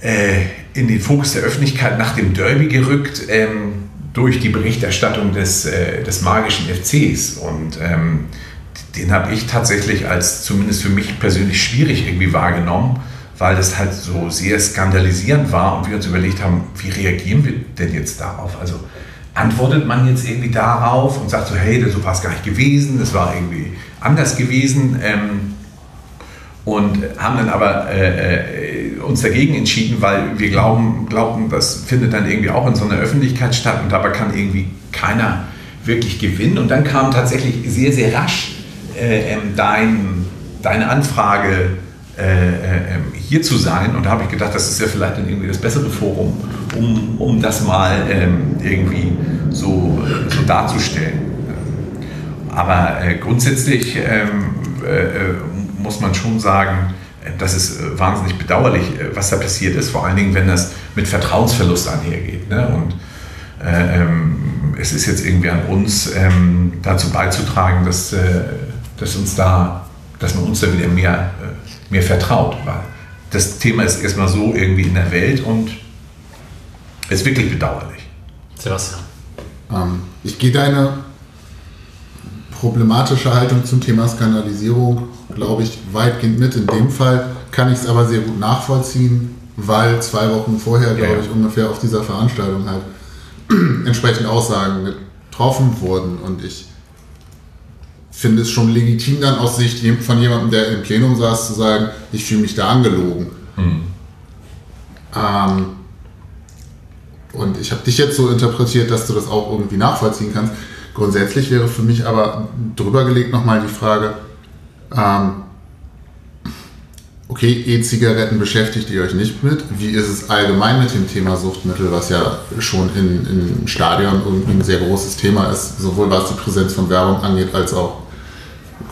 äh, in den Fokus der Öffentlichkeit nach dem Derby gerückt ähm, durch die Berichterstattung des, äh, des magischen FCs. Und ähm, den habe ich tatsächlich als zumindest für mich persönlich schwierig irgendwie wahrgenommen weil das halt so sehr skandalisierend war und wir uns überlegt haben, wie reagieren wir denn jetzt darauf? Also antwortet man jetzt irgendwie darauf und sagt so, hey, so war es gar nicht gewesen, das war irgendwie anders gewesen ähm, und haben dann aber äh, äh, uns dagegen entschieden, weil wir glauben, glauben, das findet dann irgendwie auch in so einer Öffentlichkeit statt und dabei kann irgendwie keiner wirklich gewinnen. Und dann kam tatsächlich sehr, sehr rasch äh, ähm, dein, deine Anfrage äh, äh, hier zu sein. Und da habe ich gedacht, das ist ja vielleicht dann irgendwie das bessere Forum, um, um das mal ähm, irgendwie so, so darzustellen. Aber grundsätzlich ähm, muss man schon sagen, äh, das ist wahnsinnig bedauerlich, was da passiert ist, vor allen Dingen, wenn das mit Vertrauensverlust einhergeht. Ne? Und ähm, es ist jetzt irgendwie an uns, ähm, dazu beizutragen, dass, dass, uns da, dass man uns da wieder mehr mir vertraut. Weil das Thema ist erstmal so irgendwie in der Welt und ist wirklich bedauerlich. Sebastian. Ähm, ich gehe deine problematische Haltung zum Thema Skandalisierung, glaube ich, weitgehend mit. In dem Fall kann ich es aber sehr gut nachvollziehen, weil zwei Wochen vorher, glaube ja. ich, ungefähr auf dieser Veranstaltung halt entsprechend Aussagen getroffen wurden und ich finde es schon legitim dann aus Sicht von jemandem, der im Plenum saß, zu sagen, ich fühle mich da angelogen. Mhm. Ähm, und ich habe dich jetzt so interpretiert, dass du das auch irgendwie nachvollziehen kannst. Grundsätzlich wäre für mich aber drüber gelegt nochmal die Frage, ähm, okay, E-Zigaretten beschäftigt ihr euch nicht mit. Wie ist es allgemein mit dem Thema Suchtmittel, was ja schon in, in Stadion irgendwie ein sehr großes Thema ist, sowohl was die Präsenz von Werbung angeht, als auch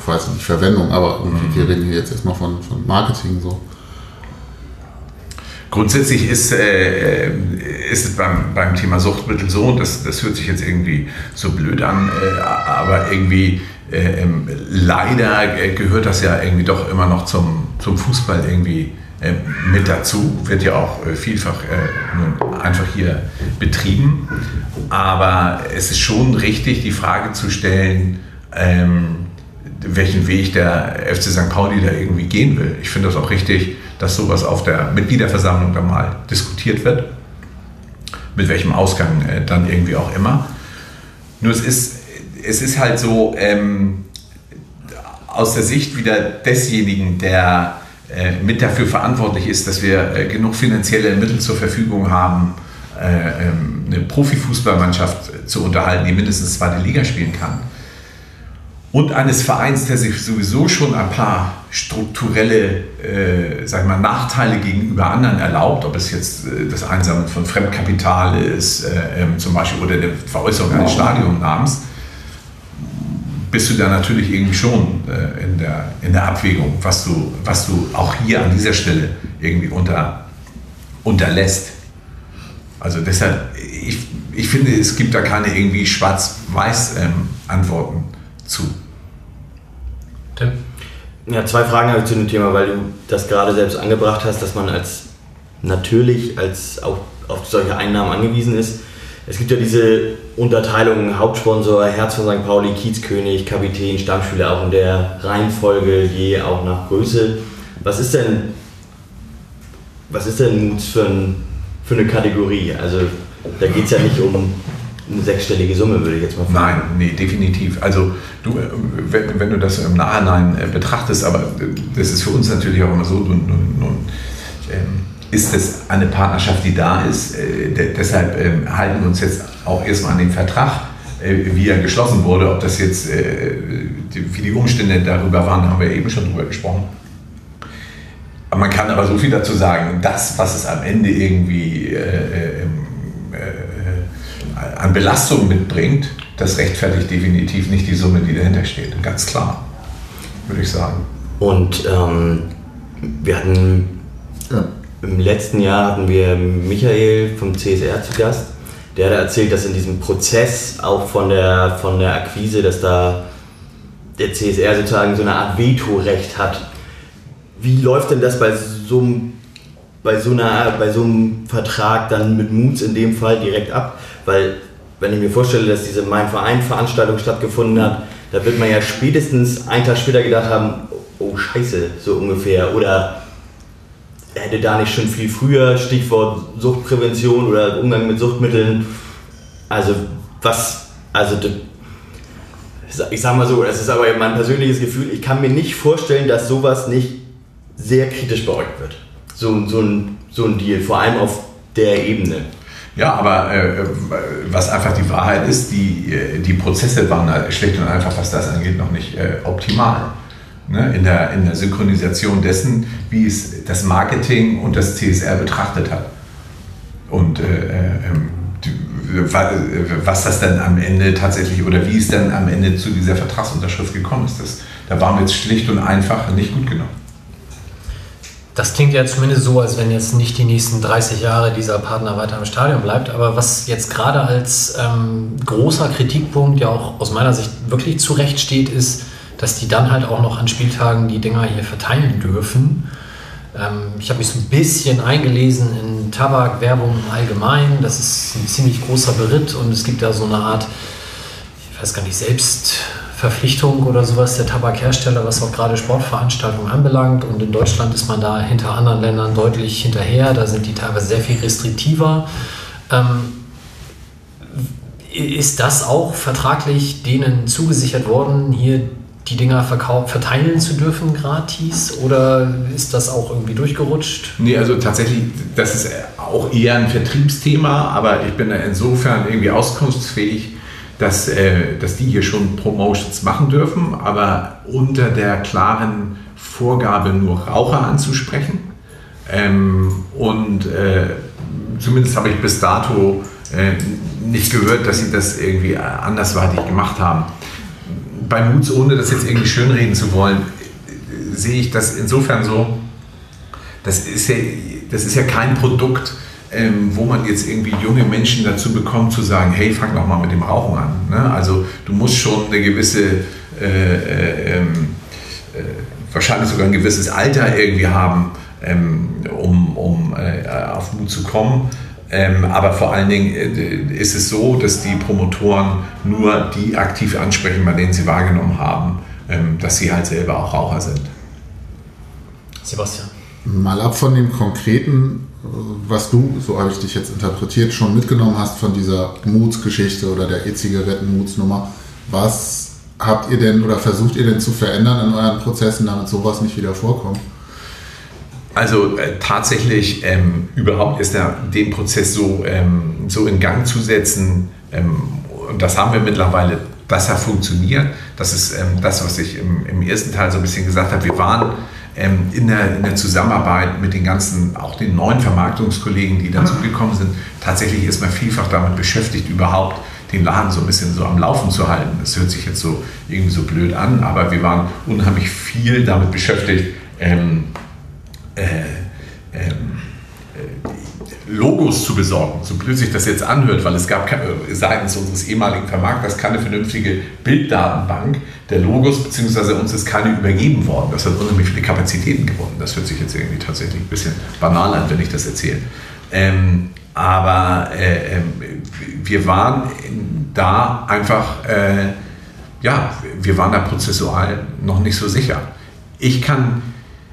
quasi nicht Verwendung, aber mhm. wir reden hier jetzt erstmal von, von Marketing so. Grundsätzlich ist, äh, ist es beim, beim Thema Suchtmittel so, und das, das hört sich jetzt irgendwie so blöd an, äh, aber irgendwie äh, ähm, leider äh, gehört das ja irgendwie doch immer noch zum, zum Fußball irgendwie äh, mit dazu, wird ja auch äh, vielfach einfach hier betrieben. Aber es ist schon richtig, die Frage zu stellen, ähm, welchen Weg der FC St. Pauli da irgendwie gehen will. Ich finde das auch richtig, dass sowas auf der Mitgliederversammlung dann mal diskutiert wird. Mit welchem Ausgang äh, dann irgendwie auch immer. Nur es ist, es ist halt so, ähm, aus der Sicht wieder desjenigen, der äh, mit dafür verantwortlich ist, dass wir äh, genug finanzielle Mittel zur Verfügung haben, äh, ähm, eine Profifußballmannschaft zu unterhalten, die mindestens zweite Liga spielen kann. Und eines Vereins, der sich sowieso schon ein paar strukturelle äh, sag mal, Nachteile gegenüber anderen erlaubt, ob es jetzt äh, das Einsammeln von Fremdkapital ist, äh, ähm, zum Beispiel, oder die Veräußerung eines Stadionnamens, bist du da natürlich irgendwie schon äh, in, der, in der Abwägung, was du, was du auch hier an dieser Stelle irgendwie unter, unterlässt. Also deshalb, ich, ich finde, es gibt da keine irgendwie schwarz-weiß ähm, Antworten zu. Tim? Ja, zwei Fragen habe ich zu dem Thema, weil du das gerade selbst angebracht hast, dass man als natürlich als auch auf solche Einnahmen angewiesen ist. Es gibt ja diese Unterteilung Hauptsponsor, Herz von St. Pauli, Kiezkönig, Kapitän, Stammspieler auch in der Reihenfolge, je auch nach Größe. Was ist denn, was ist denn Moods für, ein, für eine Kategorie? Also da geht es ja nicht um eine sechsstellige Summe, würde ich jetzt mal fragen. Nein, nee, definitiv. Also du, äh, wenn, wenn du das im Nachhinein äh, betrachtest, aber äh, das ist für uns natürlich auch immer so, nun, nun, nun ähm, ist es eine Partnerschaft, die da ist. Äh, de deshalb äh, halten wir uns jetzt auch erstmal an den Vertrag, äh, wie er geschlossen wurde. Ob das jetzt, wie die Umstände darüber waren, haben wir eben schon drüber gesprochen. Man kann aber so viel dazu sagen, das, was es am Ende irgendwie an Belastung mitbringt, das rechtfertigt definitiv nicht die Summe, die dahinter steht. Ganz klar, würde ich sagen. Und ähm, wir hatten ja. Im letzten Jahr hatten wir Michael vom CSR zu Gast. Der hat erzählt, dass in diesem Prozess auch von der, von der Akquise, dass da der CSR sozusagen so eine Art Vetorecht hat. Wie läuft denn das bei so einem, bei so, einer, bei so einem Vertrag dann mit Moods in dem Fall direkt ab? Weil, wenn ich mir vorstelle, dass diese Mein Verein-Veranstaltung stattgefunden hat, da wird man ja spätestens einen Tag später gedacht haben, oh Scheiße, so ungefähr. Oder hätte da nicht schon viel früher, Stichwort Suchtprävention oder Umgang mit Suchtmitteln, also was, also ich sag mal so, das ist aber mein persönliches Gefühl, ich kann mir nicht vorstellen, dass sowas nicht sehr kritisch beäugt wird. So, so, ein, so ein Deal, vor allem auf der Ebene. Ja, aber äh, was einfach die Wahrheit ist, die, äh, die Prozesse waren halt schlecht und einfach, was das angeht, noch nicht äh, optimal ne, in, der, in der Synchronisation dessen, wie es das Marketing und das CSR betrachtet hat. Und äh, äh, ähm, was das dann am Ende tatsächlich oder wie es dann am Ende zu dieser Vertragsunterschrift gekommen ist, das, da waren wir jetzt schlicht und einfach nicht gut genug. Das klingt ja zumindest so, als wenn jetzt nicht die nächsten 30 Jahre dieser Partner weiter im Stadion bleibt. Aber was jetzt gerade als ähm, großer Kritikpunkt ja auch aus meiner Sicht wirklich zurecht steht, ist, dass die dann halt auch noch an Spieltagen die Dinger hier verteilen dürfen. Ähm, ich habe mich so ein bisschen eingelesen in Tabakwerbung im Allgemeinen. Das ist ein ziemlich großer Beritt und es gibt da so eine Art, ich weiß gar nicht, Selbstverpflichtung oder sowas der Tabakhersteller, was auch gerade Sportveranstaltungen anbelangt. Und in Deutschland ist man da hinter anderen Ländern deutlich hinterher. Da sind die teilweise sehr viel restriktiver. Ähm, ist das auch vertraglich denen zugesichert worden, hier die Dinger verteilen zu dürfen gratis oder ist das auch irgendwie durchgerutscht? Nee, also tatsächlich, das ist auch eher ein Vertriebsthema, aber ich bin insofern irgendwie auskunftsfähig, dass, äh, dass die hier schon Promotions machen dürfen, aber unter der klaren Vorgabe nur Raucher anzusprechen. Ähm, und äh, zumindest habe ich bis dato äh, nicht gehört, dass sie das irgendwie andersweitig gemacht haben bei Moods, ohne das jetzt irgendwie schönreden zu wollen, sehe ich das insofern so, das ist ja, das ist ja kein Produkt, ähm, wo man jetzt irgendwie junge Menschen dazu bekommt zu sagen, hey, fang doch mal mit dem Rauchen an. Ne? Also du musst schon eine gewisse, äh, äh, ähm, äh, wahrscheinlich sogar ein gewisses Alter irgendwie haben, ähm, um, um äh, auf Mut zu kommen. Ähm, aber vor allen Dingen äh, ist es so, dass die Promotoren nur die aktiv ansprechen, bei denen sie wahrgenommen haben, ähm, dass sie halt selber auch Raucher sind. Sebastian. Mal ab von dem Konkreten, äh, was du, so habe ich dich jetzt interpretiert, schon mitgenommen hast von dieser Moods-Geschichte oder der E-Zigaretten-Moods-Nummer. Was habt ihr denn oder versucht ihr denn zu verändern in euren Prozessen, damit sowas nicht wieder vorkommt? Also äh, tatsächlich ähm, überhaupt ist der, den Prozess so, ähm, so in Gang zu setzen, ähm, und das haben wir mittlerweile, dass er funktioniert. Das ist ähm, das, was ich im, im, ersten Teil so ein bisschen gesagt habe. Wir waren ähm, in der, in, der, Zusammenarbeit mit den ganzen, auch den neuen Vermarktungskollegen, die dazugekommen sind, tatsächlich ist man vielfach damit beschäftigt, überhaupt den Laden so ein bisschen so am Laufen zu halten. Das hört sich jetzt so irgendwie so blöd an, aber wir waren unheimlich viel damit beschäftigt, ähm, äh, ähm, äh, Logos zu besorgen, so blöd sich das jetzt anhört, weil es gab äh, seitens unseres ehemaligen Vermarkters keine vernünftige Bilddatenbank, der Logos, beziehungsweise uns ist keine übergeben worden. Das hat unheimlich viele Kapazitäten gewonnen. Das hört sich jetzt irgendwie tatsächlich ein bisschen banal an, wenn ich das erzähle. Ähm, aber äh, äh, wir waren da einfach, äh, ja, wir waren da prozessual noch nicht so sicher. Ich kann,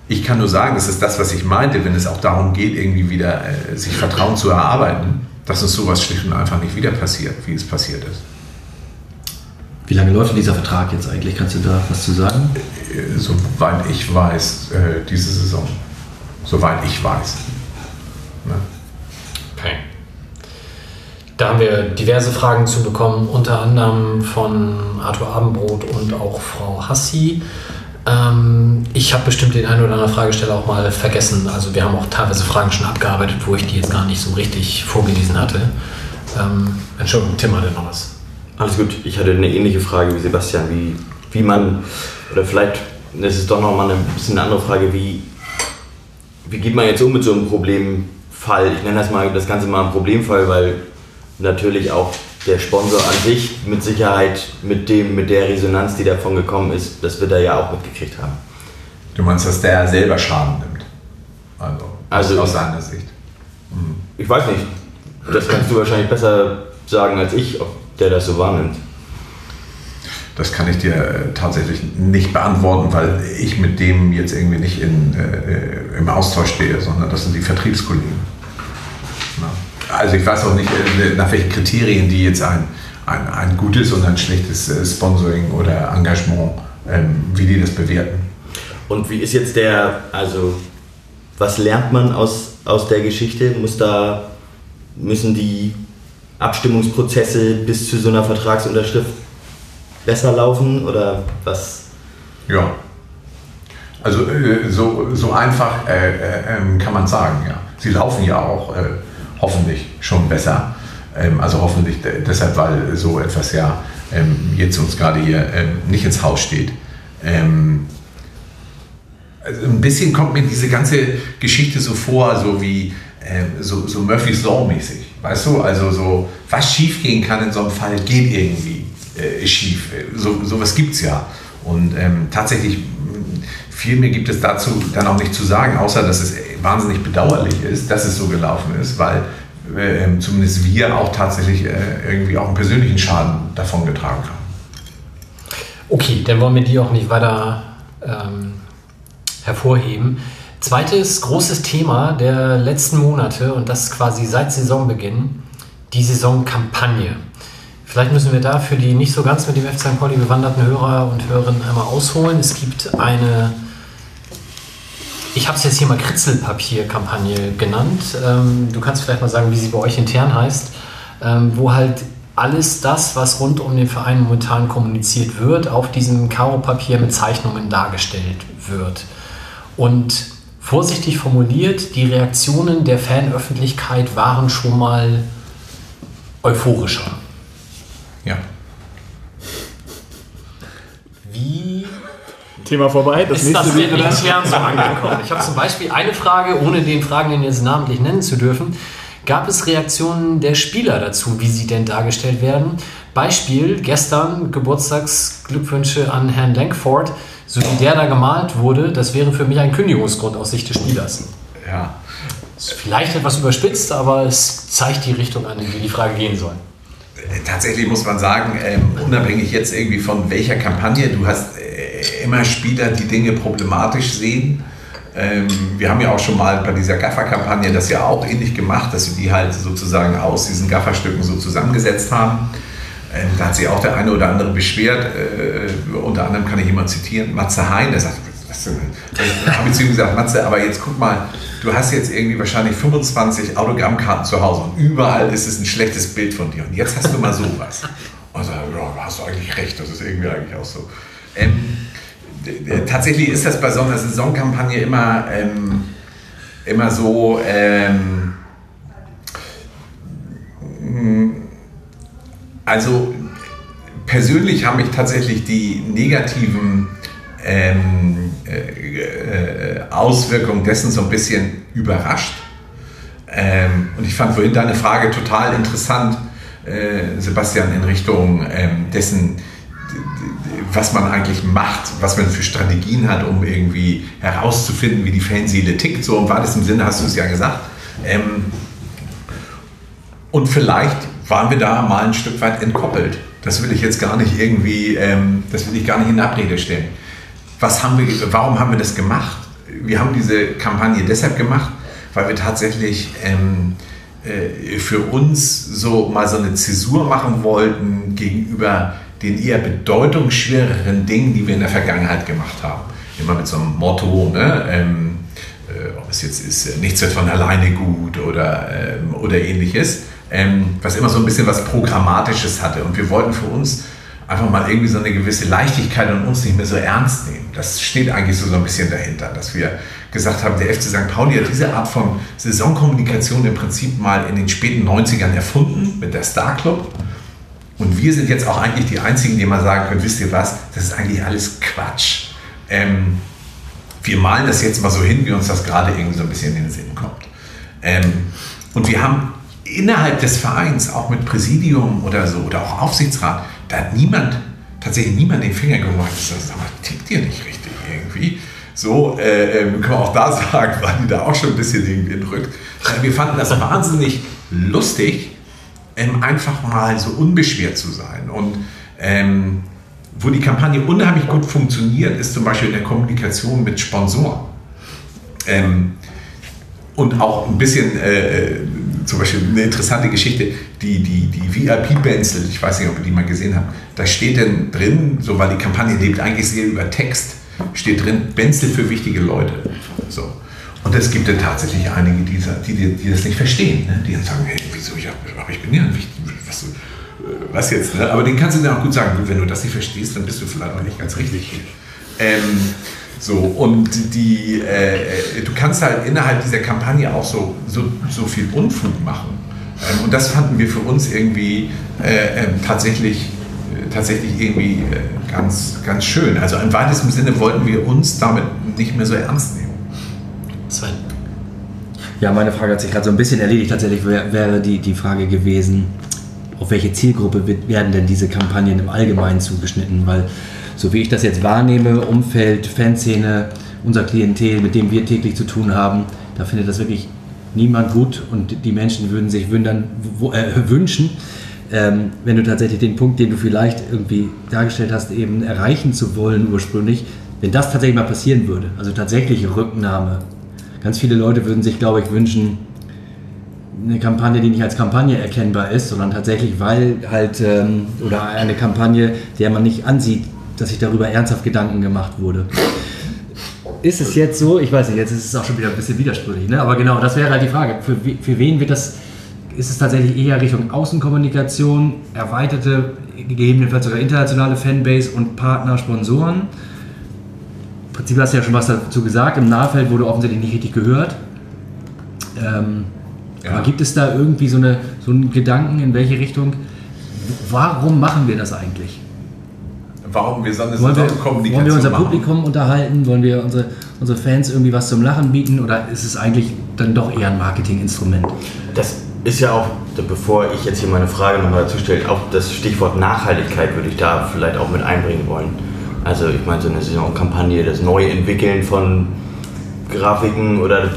ich kann nur sagen, das ist das, was ich meinte, wenn es auch darum geht, irgendwie wieder äh, sich Vertrauen zu erarbeiten, dass uns sowas schlicht und einfach nicht wieder passiert, wie es passiert ist. Wie lange läuft denn dieser Vertrag jetzt eigentlich? Kannst du da was zu sagen? Äh, Soweit ich weiß, äh, diese Saison. Soweit ich weiß. Ne? Okay. Da haben wir diverse Fragen zu bekommen, unter anderem von Arthur Abendbrot und auch Frau Hassi. Ähm, ich habe bestimmt den einen oder anderen Fragesteller auch mal vergessen. Also wir haben auch teilweise Fragen schon abgearbeitet, wo ich die jetzt gar nicht so richtig vorgelesen hatte. Ähm, Entschuldigung, Tim hatte noch was. Alles gut, ich hatte eine ähnliche Frage wie Sebastian, wie, wie man, oder vielleicht, ist doch nochmal ein bisschen eine andere Frage, wie, wie geht man jetzt um mit so einem Problemfall? Ich nenne das mal das Ganze mal ein Problemfall, weil natürlich auch der Sponsor an sich mit Sicherheit mit dem, mit der Resonanz, die davon gekommen ist, das wird er ja auch mitgekriegt haben. Du meinst, dass der selber Schaden nimmt? Also, Also- aus seiner Sicht. Ich weiß nicht, das kannst du wahrscheinlich besser sagen als ich, ob der das so wahrnimmt. Das kann ich dir äh, tatsächlich nicht beantworten, weil ich mit dem jetzt irgendwie nicht in, äh, im Austausch stehe, sondern das sind die Vertriebskollegen. Na, Also ich weiß auch nicht, äh, nach welchen Kriterien die jetzt ein, ein, ein gutes und ein schlechtes äh, Sponsoring oder Engagement, ähm, wie die das bewerten. Und wie ist jetzt der, also was lernt man aus, aus der Geschichte? Muss da, müssen die Abstimmungsprozesse bis zu so einer Vertragsunterschrift besser laufen oder was? Ja. Also äh, so, so einfach äh, äh, ähm, kann man sagen, ja. Sie laufen ja auch äh, hoffentlich schon besser. Ähm, also hoffentlich de- deshalb, weil so etwas ja ähm, jetzt uns gerade hier ähm, nicht ins Haus steht. Also ein bisschen kommt mir diese ganze Geschichte so vor, so wie so, so Murphy's Law mäßig. Weißt du, also so, was schief gehen kann in so einem Fall, geht irgendwie äh, schief. So, sowas gibt es ja. Und ähm, tatsächlich, viel mehr gibt es dazu dann auch nicht zu sagen, außer dass es wahnsinnig bedauerlich ist, dass es so gelaufen ist, weil äh, zumindest wir auch tatsächlich äh, irgendwie auch einen persönlichen Schaden davon getragen haben. Okay, dann wollen wir die auch nicht weiter ähm, hervorheben. Zweites großes Thema der letzten Monate und das quasi seit Saisonbeginn, die Saisonkampagne. Vielleicht müssen wir da für die nicht so ganz mit dem FC St. Pauli bewanderten Hörer und Hörerinnen einmal ausholen. Es gibt eine, ich habe es jetzt hier mal Kritzelpapier-Kampagne genannt. Ähm, du kannst vielleicht mal sagen, wie sie bei euch intern heißt, ähm, wo halt alles das, was rund um den Verein momentan kommuniziert wird, auf diesem Karo-Papier mit Zeichnungen dargestellt wird. Und vorsichtig formuliert, die Reaktionen der Fanöffentlichkeit waren schon mal euphorischer. Ja. Wie Thema vorbei. Das ist das wäre intern so angekommen? Ich habe zum Beispiel eine Frage, ohne den Fragenden jetzt namentlich nennen zu dürfen. Gab es Reaktionen der Spieler dazu, wie sie denn dargestellt werden? Beispiel, gestern Geburtstagsglückwünsche an Herrn Lankford, so wie der da gemalt wurde, das wäre für mich ein Kündigungsgrund aus Sicht des Spielers. Ja. Ist vielleicht etwas überspitzt, aber es zeigt die Richtung an, in die die Frage gehen soll. Tatsächlich muss man sagen, ähm, unabhängig jetzt irgendwie von welcher Kampagne, du hast äh, immer Spieler, die Dinge problematisch sehen. Ähm, wir haben ja auch schon mal bei dieser Gaffer-Kampagne das ja auch ähnlich gemacht, dass wir die halt sozusagen aus diesen Gafferstücken so zusammengesetzt haben. Ähm, da hat sich auch der eine oder andere beschwert. Äh, unter anderem kann ich jemand zitieren, Matze Hein, der sagt, was denn? Ich habe zu ihm gesagt, Matze, aber jetzt guck mal, du hast jetzt irgendwie wahrscheinlich 25 Autogrammkarten zu Hause und überall ist es ein schlechtes Bild von dir. Und jetzt hast du mal sowas. Und so, ja, da hast du eigentlich recht, das ist irgendwie eigentlich auch so. Ähm, tatsächlich ist das bei so einer Saisonkampagne immer, ähm, immer so, ähm, also persönlich haben mich tatsächlich die negativen ähm, äh, äh, Auswirkungen dessen so ein bisschen überrascht. Ähm, und ich fand vorhin deine Frage total interessant, äh, Sebastian, in Richtung ähm, dessen, was man eigentlich macht, was man für Strategien hat, um irgendwie herauszufinden, wie die Fanseele tickt. So im weitesten Sinne hast du es ja gesagt. Ähm, und vielleicht waren wir da mal ein Stück weit entkoppelt. Das will ich jetzt gar nicht irgendwie, ähm, das will ich gar nicht in Abrede stellen. Was haben wir, warum haben wir das gemacht? Wir haben diese Kampagne deshalb gemacht, weil wir tatsächlich ähm, äh, für uns so mal so eine Zäsur machen wollten gegenüber den eher bedeutungsschwereren Dingen, die wir in der Vergangenheit gemacht haben. Immer mit so einem Motto, ne? ähm, äh, ob es jetzt ist, äh, nichts wird von alleine gut oder, ähm, oder ähnliches, ähm, was immer so ein bisschen was Programmatisches hatte. Und wir wollten für uns einfach mal irgendwie so eine gewisse Leichtigkeit und uns nicht mehr so ernst nehmen. Das steht eigentlich so, so ein bisschen dahinter, dass wir gesagt haben, der FC St. Pauli hat diese Art von Saisonkommunikation im Prinzip mal in den späten 90ern erfunden mit der Star Club. Und wir sind jetzt auch eigentlich die Einzigen, die mal sagen können, wisst ihr was, das ist eigentlich alles Quatsch. Ähm, wir malen das jetzt mal so hin, wie uns das gerade irgendwie so ein bisschen in den Sinn kommt. Ähm, und wir haben innerhalb des Vereins, auch mit Präsidium oder so, oder auch Aufsichtsrat, da hat niemand, tatsächlich niemand den Finger und gesagt, sag mal, tickt ihr nicht richtig irgendwie? So, äh, ähm, können wir auch da sagen, waren die da auch schon ein bisschen irgendwie entrückt. Wir fanden das wahnsinnig lustig, ähm, einfach mal so unbeschwert zu sein. Und ähm, wo die Kampagne unheimlich gut funktioniert, ist zum Beispiel in der Kommunikation mit Sponsoren. Ähm, und auch ein bisschen, äh, äh zum Beispiel eine interessante Geschichte, die, die, die VIP-Benzel, ich weiß nicht, ob ihr die mal gesehen habt, da steht denn drin, so weil die Kampagne lebt eigentlich sehr über Text, steht drin, Benzel für wichtige Leute. So. Und es gibt dann tatsächlich einige, die, die, die das nicht verstehen, ne? die dann sagen, hey, wieso, ich, aber ich bin ja wichtig, was, was jetzt, ne? aber den kannst du dann auch gut sagen, wenn du das nicht verstehst, dann bist du vielleicht auch nicht ganz richtig. Ähm, so, und die, äh, du kannst halt innerhalb dieser Kampagne auch so, so, so viel Unfug machen. Ähm, und das fanden wir für uns irgendwie äh, äh, tatsächlich, tatsächlich irgendwie äh, ganz, ganz schön. Also im weitesten Sinne wollten wir uns damit nicht mehr so ernst nehmen. Sven. Ja, meine Frage hat sich gerade so ein bisschen erledigt. Tatsächlich wäre die, die Frage gewesen, auf welche Zielgruppe werden denn diese Kampagnen im Allgemeinen zugeschnitten? Weil so wie ich das jetzt wahrnehme, Umfeld, Fanszene, unser Klientel, mit dem wir täglich zu tun haben, da findet das wirklich niemand gut und die Menschen würden sich wundern, wo, äh, wünschen, ähm, wenn du tatsächlich den Punkt, den du vielleicht irgendwie dargestellt hast, eben erreichen zu wollen ursprünglich, wenn das tatsächlich mal passieren würde, also tatsächliche Rücknahme. Ganz viele Leute würden sich, glaube ich, wünschen, eine Kampagne, die nicht als Kampagne erkennbar ist, sondern tatsächlich, weil halt, ähm, oder eine Kampagne, der man nicht ansieht, dass sich darüber ernsthaft Gedanken gemacht wurde. Ist es jetzt so, ich weiß nicht, jetzt ist es auch schon wieder ein bisschen widersprüchlich, ne? aber genau, das wäre halt die Frage. Für, für wen wird das, ist es tatsächlich eher Richtung Außenkommunikation, erweiterte, gegebenenfalls sogar internationale Fanbase und Partner, Sponsoren? Im Prinzip hast du ja schon was dazu gesagt, im Nahfeld wurde offensichtlich nicht richtig gehört. Ähm, ja. Aber gibt es da irgendwie so, eine, so einen Gedanken, in welche Richtung, warum machen wir das eigentlich? warum wir eine wollen wir, Kommunikation Wollen wir unser machen. Publikum unterhalten? Wollen wir unsere, unsere Fans irgendwie was zum Lachen bieten? Oder ist es eigentlich dann doch eher ein Marketinginstrument? Das ist ja auch, bevor ich jetzt hier meine Frage nochmal dazu stelle, auch das Stichwort Nachhaltigkeit würde ich da vielleicht auch mit einbringen wollen. Also ich meine, so eine Saisonkampagne, das Neuentwickeln von Grafiken oder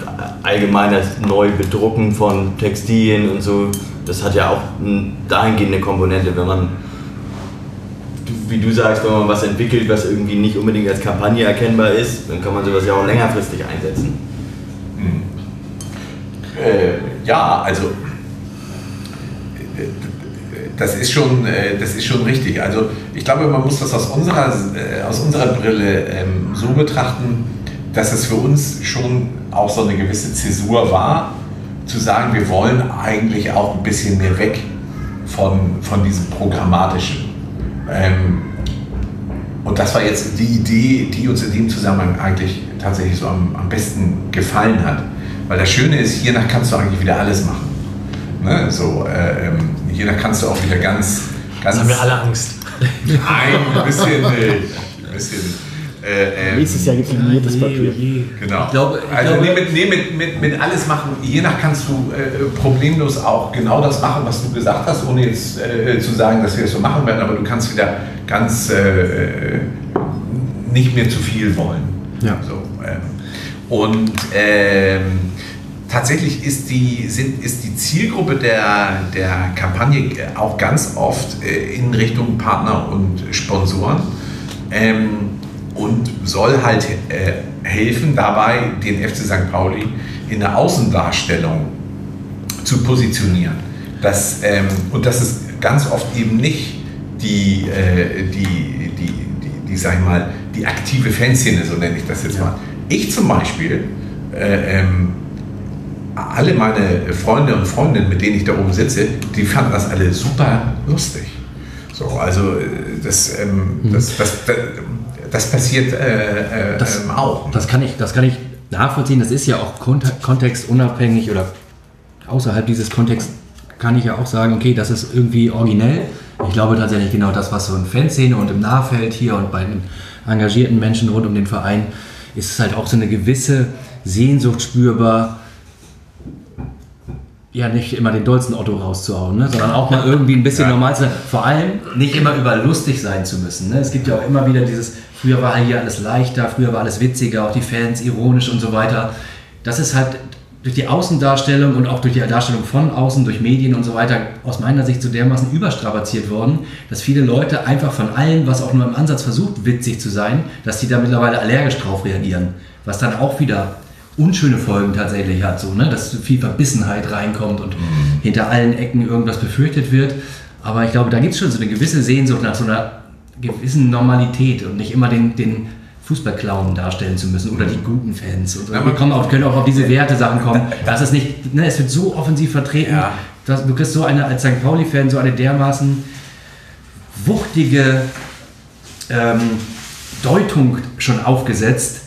allgemein das Neubedrucken von Textilien und so, das hat ja auch dahingehende Komponente, wenn man wie du sagst, wenn man was entwickelt, was irgendwie nicht unbedingt als Kampagne erkennbar ist, dann kann man sowas ja auch längerfristig einsetzen. Hm. Äh, ja, also das ist, schon, äh, das ist schon richtig. Also ich glaube, man muss das aus unserer, äh, aus unserer Brille ähm, so betrachten, dass es für uns schon auch so eine gewisse Zäsur war, zu sagen, wir wollen eigentlich auch ein bisschen mehr weg von, von diesem programmatischen. Ähm, und das war jetzt die Idee, die uns in dem Zusammenhang eigentlich tatsächlich so am, am besten gefallen hat. Weil das Schöne ist, hiernach kannst du eigentlich wieder alles machen. Ne? So, äh, ähm, hiernach kannst du auch wieder ganz, ganz. Haben wir alle Angst. Nein, ein bisschen nicht. Ein bisschen nicht. Äh, ähm, Nächstes Jahr gibt es signiertes Papier. Genau. Ich glaube- ich also nee, mit, nee, mit, mit, mit alles machen, je nach kannst du äh, problemlos auch genau das machen, was du gesagt hast, ohne jetzt äh, zu sagen, dass wir es so machen werden, aber du kannst wieder ganz äh, nicht mehr zu viel wollen. Ja. So, ähm, und ähm, tatsächlich ist die, sind, ist die Zielgruppe der, der Kampagne auch ganz oft äh, in Richtung Partner und Sponsoren ähm, und soll halt äh, helfen dabei, den FC St. Pauli in der Außendarstellung zu positionieren. Das, ähm, und das ist ganz oft eben nicht die, äh, die, die, die, die, sag ich mal, die aktive Fanszene, so nenne ich das jetzt mal. Ich zum Beispiel, äh, ähm, alle meine Freunde und Freundinnen, mit denen ich da oben sitze, die fanden das alle super lustig. So, also äh, das, ähm, das, das, das, das passiert äh, äh, Das- ähm, auch. Das kann ich, das kann ich nachvollziehen. Das ist ja auch kont- kontextunabhängig oder außerhalb dieses Kontexts kann ich ja auch sagen, okay, das ist irgendwie originell. Ich glaube tatsächlich genau das, was so in Fanszene und im Nahfeld hier und bei den engagierten Menschen rund um den Verein ist es halt auch so eine gewisse Sehnsucht spürbar, ja nicht immer den dollsten Otto rauszuhauen, ne? sondern auch mal irgendwie ein bisschen normal zu sein. Vor allem nicht immer über lustig sein zu müssen. Ne? Es gibt ja auch immer wieder dieses, früher war hier alles leichter, früher war alles witziger, auch die Fans ironisch und so weiter. Das ist halt durch die Außendarstellung und auch durch die Darstellung von außen, durch Medien und so weiter, aus meiner Sicht so dermaßen überstrapaziert worden, dass viele Leute einfach von allem, was auch nur im Ansatz versucht, witzig zu sein, dass die da mittlerweile allergisch drauf reagieren. Was dann auch wieder unschöne Folgen tatsächlich hat, so, ne? dass viel Verbissenheit reinkommt und hinter allen Ecken irgendwas befürchtet wird. Aber ich glaube, da gibt es schon so eine gewisse Sehnsucht nach so einer gewissen Normalität und nicht immer den, den Fußballclown darstellen zu müssen oder die guten Fans. Und so. Wir kommen auch, können auch auf diese Werte-Sachen kommen. Das ist nicht, ne, es wird so offensiv vertreten, Ja. dass du kriegst so eine als St. Pauli-Fan so eine dermaßen wuchtige ähm, Deutung schon aufgesetzt,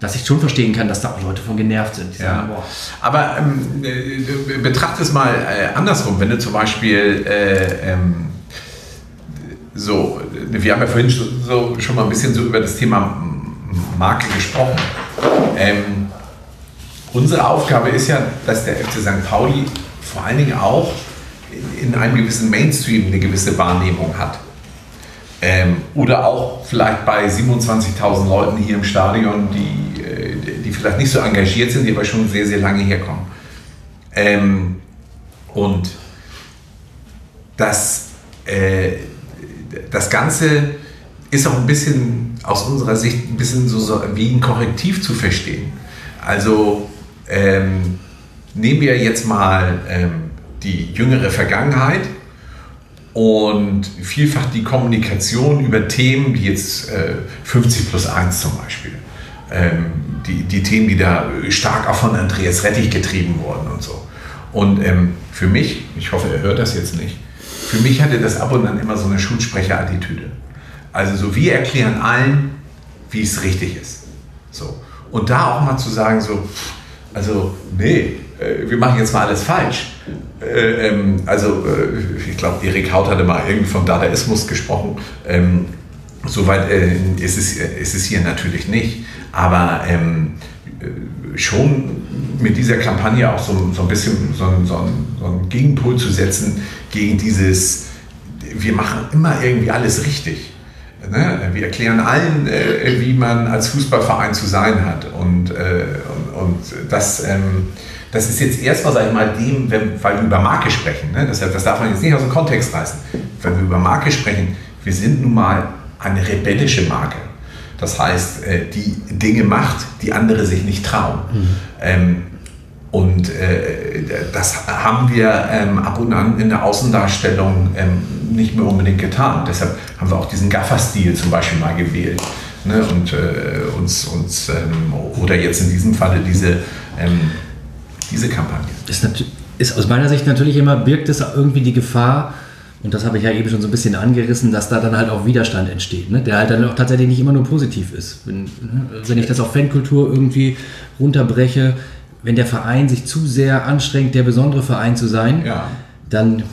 dass ich schon verstehen kann, dass da auch Leute von genervt sind. Ja. sagen, Aber ähm, äh, betrachte es mal äh, andersrum, wenn du zum Beispiel äh, ähm, so, wir haben ja vorhin so, so schon mal ein bisschen so über das Thema Marke gesprochen. Ähm, unsere Aufgabe ist ja, dass der FC St. Pauli vor allen Dingen auch in, in einem gewissen Mainstream eine gewisse Wahrnehmung hat. Ähm, oder auch vielleicht bei 27.000 Leuten hier im Stadion, die, die vielleicht nicht so engagiert sind, die aber schon sehr, sehr lange herkommen. Ähm, und das, äh, das Ganze ist auch ein bisschen aus unserer Sicht ein bisschen so, so wie ein Korrektiv zu verstehen. Also ähm, nehmen wir jetzt mal ähm, die jüngere Vergangenheit und vielfach die Kommunikation über Themen wie jetzt äh, 50 plus 1 zum Beispiel. Ähm, die, die Themen, die da stark auch von Andreas Rettich getrieben wurden und so. Und ähm, für mich, ich hoffe, er hört das jetzt nicht, für mich hatte das ab und an immer so eine Schulsprecherattitüde. Also so, wir erklären allen, wie es richtig ist. So. Und da auch mal zu sagen, so, also, nee, äh, wir machen jetzt mal alles falsch. Äh, ähm, also, äh, ich glaube, Erik Haut hatte mal irgendwie vom Dadaismus gesprochen. Soweit äh, ist, es, ist es hier natürlich nicht. Aber ähm, äh, schon mit dieser Kampagne auch so, so ein bisschen so, so, so einen Gegenpol zu setzen gegen dieses, wir machen immer irgendwie alles richtig. Ne? Wir erklären allen, äh, wie man als Fußballverein zu sein hat. Und, äh, und, und das, ähm, das ist jetzt erstmal, sag ich mal, dem, wenn, weil wir über Marke sprechen. Ne? Das, das darf man jetzt nicht aus dem Kontext reißen. Wenn wir über Marke sprechen, wir sind nun mal eine rebellische Marke. Das heißt, äh, die Dinge macht, die andere sich nicht trauen. Ähm, und äh, das haben wir ähm, ab und an in der Außendarstellung ähm, nicht mehr unbedingt getan. Deshalb haben wir auch diesen Gaffer-Stil zum Beispiel mal gewählt. Ne? Und äh, uns, uns oder jetzt in diesem Falle diese, diese Kampagne. ist, ist aus meiner Sicht natürlich immer, birgt es irgendwie die Gefahr, und das habe ich ja eben schon so ein bisschen angerissen, dass da dann halt auch Widerstand entsteht, ne? der halt dann auch tatsächlich nicht immer nur positiv ist. Wenn, ne? wenn ich das auf Fankultur irgendwie runterbreche, wenn der Verein sich zu sehr anstrengt, der besondere Verein zu sein, Ja. dann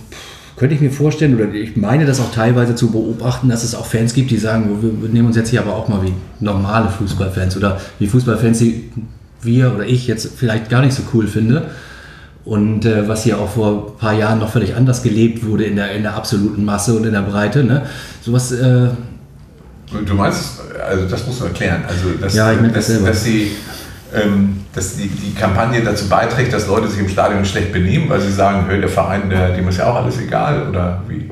könnte ich mir vorstellen, oder ich meine das auch teilweise zu beobachten, dass es auch Fans gibt, die sagen, wir, wir nehmen uns jetzt hier aber auch mal wie normale Fußballfans oder wie Fußballfans, die wir oder ich jetzt vielleicht gar nicht so cool finde. Und äh, was hier auch vor ein paar Jahren noch völlig anders gelebt wurde in der, in der absoluten Masse und in der Breite. Ne? Sowas, äh, Du meinst, also das musst du erklären, also dass, Ja, ich merke das dass, dass, sie, ähm, dass die, die Kampagne dazu beiträgt, dass Leute sich im Stadion schlecht benehmen, weil sie sagen, hey, der Verein, der, dem ist ja auch alles egal oder wie?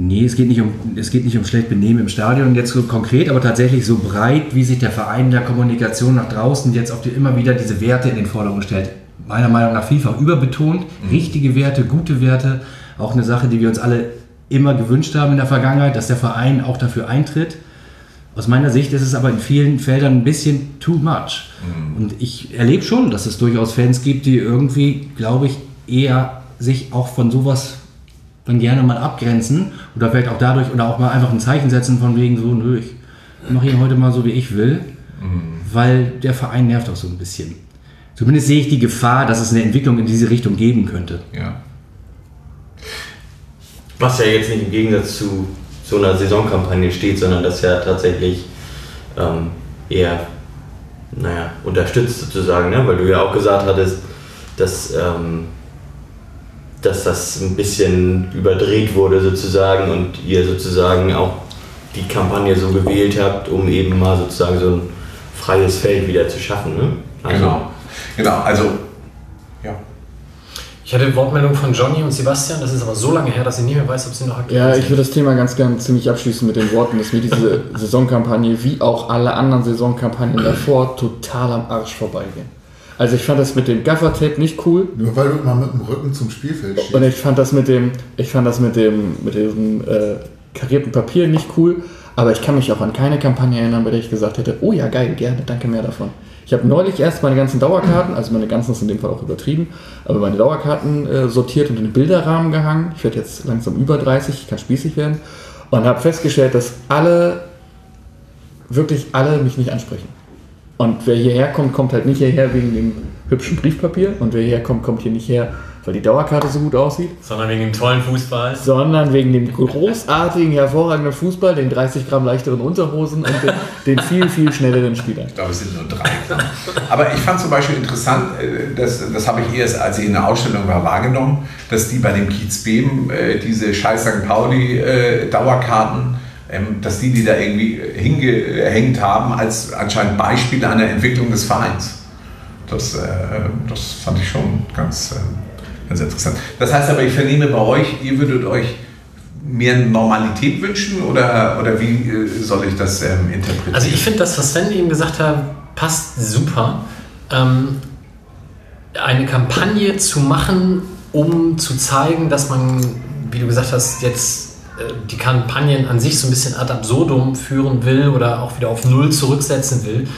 Nee, es geht, nicht um, es geht nicht um schlecht Benehmen im Stadion jetzt so konkret, aber tatsächlich so breit, wie sich der Verein in der Kommunikation nach draußen jetzt auf die, immer wieder diese Werte in den Vordergrund stellt. Meiner Meinung nach vielfach überbetont, richtige Werte, gute Werte, auch eine Sache, die wir uns alle immer gewünscht haben in der Vergangenheit, dass der Verein auch dafür eintritt. Aus meiner Sicht ist es aber in vielen Feldern ein bisschen too much. Und ich erlebe schon, dass es durchaus Fans gibt, die irgendwie, glaube ich, eher sich auch von sowas dann gerne mal abgrenzen oder vielleicht auch dadurch oder auch mal einfach ein Zeichen setzen von wegen so, nö, ich mache hier heute mal so, wie ich will, weil der Verein nervt auch so ein bisschen. Zumindest sehe ich die Gefahr, dass es eine Entwicklung in diese Richtung geben könnte. Ja. Was ja jetzt nicht im Gegensatz zu so einer Saisonkampagne steht, sondern das ja tatsächlich ähm, eher, naja, unterstützt sozusagen, ne? weil du ja auch gesagt hattest, dass, ähm, dass das ein bisschen überdreht wurde sozusagen und ihr sozusagen auch die Kampagne so gewählt habt, um eben mal sozusagen so ein freies Feld wieder zu schaffen. Ne? Also, Genau. Genau, also ja. Ich hatte Wortmeldung von Johnny und Sebastian, das ist aber so lange her, dass ich nicht mehr weiß, ob sie noch aktuell Ja, sind. ich würde das Thema ganz gern ziemlich abschließen mit den Worten, dass mir diese Saisonkampagne wie auch alle anderen Saisonkampagnen davor total am Arsch vorbeigehen. Also ich fand das mit dem Gaffer-Tape nicht cool Nur weil du immer mit dem Rücken zum Spielfeld und stehst. ich fand das mit dem, ich fand das mit dem, mit diesem äh, karierten Papier nicht cool, aber ich kann mich auch an keine Kampagne erinnern, bei der ich gesagt hätte, oh ja geil, gerne, danke mehr davon. Ich habe neulich erst meine ganzen Dauerkarten, also meine ganzen ist in dem Fall auch übertrieben, aber meine Dauerkarten äh, sortiert und in den Bilderrahmen gehangen. Ich werde jetzt langsam über 30, ich kann spießig werden und habe festgestellt, dass alle, wirklich alle mich nicht ansprechen. Und wer hierher kommt, kommt halt nicht hierher wegen dem hübschen Briefpapier und wer hierher kommt, kommt hier nicht her, weil die Dauerkarte so gut aussieht, Sondern wegen dem tollen Fußball. sondern wegen dem großartigen, hervorragenden Fußball, den 30 Gramm leichteren Unterhosen und den, den viel, viel schnelleren Spielern. Ich glaube, es sind nur drei. Aber ich fand zum Beispiel interessant, äh, das, das habe ich erst, als ich in der Ausstellung war, wahrgenommen, dass die bei dem Kiez Beben äh, diese scheiß St. Pauli äh, Dauerkarten, ähm, dass die die da irgendwie hingehängt haben als anscheinend Beispiele einer Entwicklung des Vereins. Das, äh, das fand ich schon ganz, äh, ganz interessant. Das heißt aber, ich vernehme bei euch, ihr würdet euch mehr Normalität wünschen oder, oder wie äh, soll ich das ähm, interpretieren? Also ich finde das, was Sven eben gesagt hat, passt super. Ähm, eine Kampagne zu machen, um zu zeigen, dass man, wie du gesagt hast, jetzt äh, die Kampagnen an sich so ein bisschen ad absurdum führen will oder auch wieder auf Null zurücksetzen will,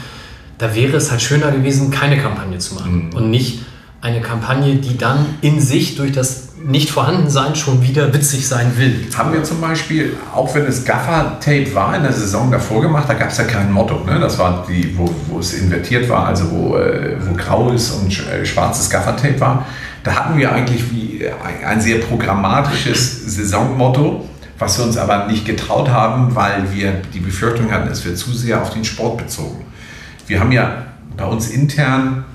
da wäre es halt schöner gewesen, keine Kampagne zu machen Mhm. und nicht eine Kampagne, die dann in sich durch das Nicht-Vorhandensein schon wieder witzig sein will. haben wir zum Beispiel, auch wenn es Gaffer-Tape war in der Saison davor gemacht, da gab es ja kein Motto. Ne? Das war die, wo, wo es invertiert war, also wo, äh, wo graues und äh, schwarzes Gaffer-Tape war. Da hatten wir eigentlich wie ein, ein sehr programmatisches Saisonmotto, was wir uns aber nicht getraut haben, weil wir die Befürchtung hatten, es wird zu sehr auf den Sport bezogen. Wir haben ja bei uns intern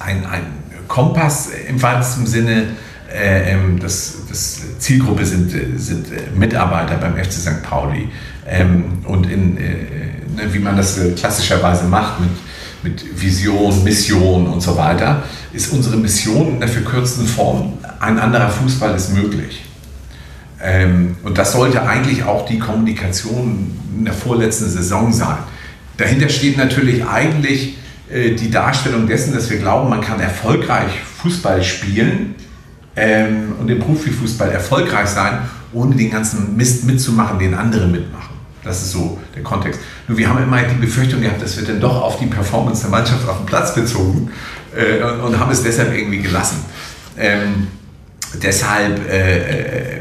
ein, ein Kompass im weitesten Sinne. Äh, ähm, das, das Zielgruppe sind, äh, sind äh, Mitarbeiter beim FC St. Pauli. Ähm, und in, äh, ne, wie man das klassischerweise macht mit, mit Vision, Mission und so weiter, ist unsere Mission in der verkürzten Form, ein anderer Fußball ist möglich. Ähm, und das sollte eigentlich auch die Kommunikation in der vorletzten Saison sein. Dahinter steht natürlich eigentlich die Darstellung dessen, dass wir glauben, man kann erfolgreich Fußball spielen ähm, und im Profifußball erfolgreich sein, ohne den ganzen Mist mitzumachen, den andere mitmachen. Das ist so der Kontext. Nur wir haben immer die Befürchtung gehabt, das wird dann doch auf die Performance der Mannschaft auf dem Platz bezogen äh, und, und haben es deshalb irgendwie gelassen. Ähm, deshalb, äh, äh,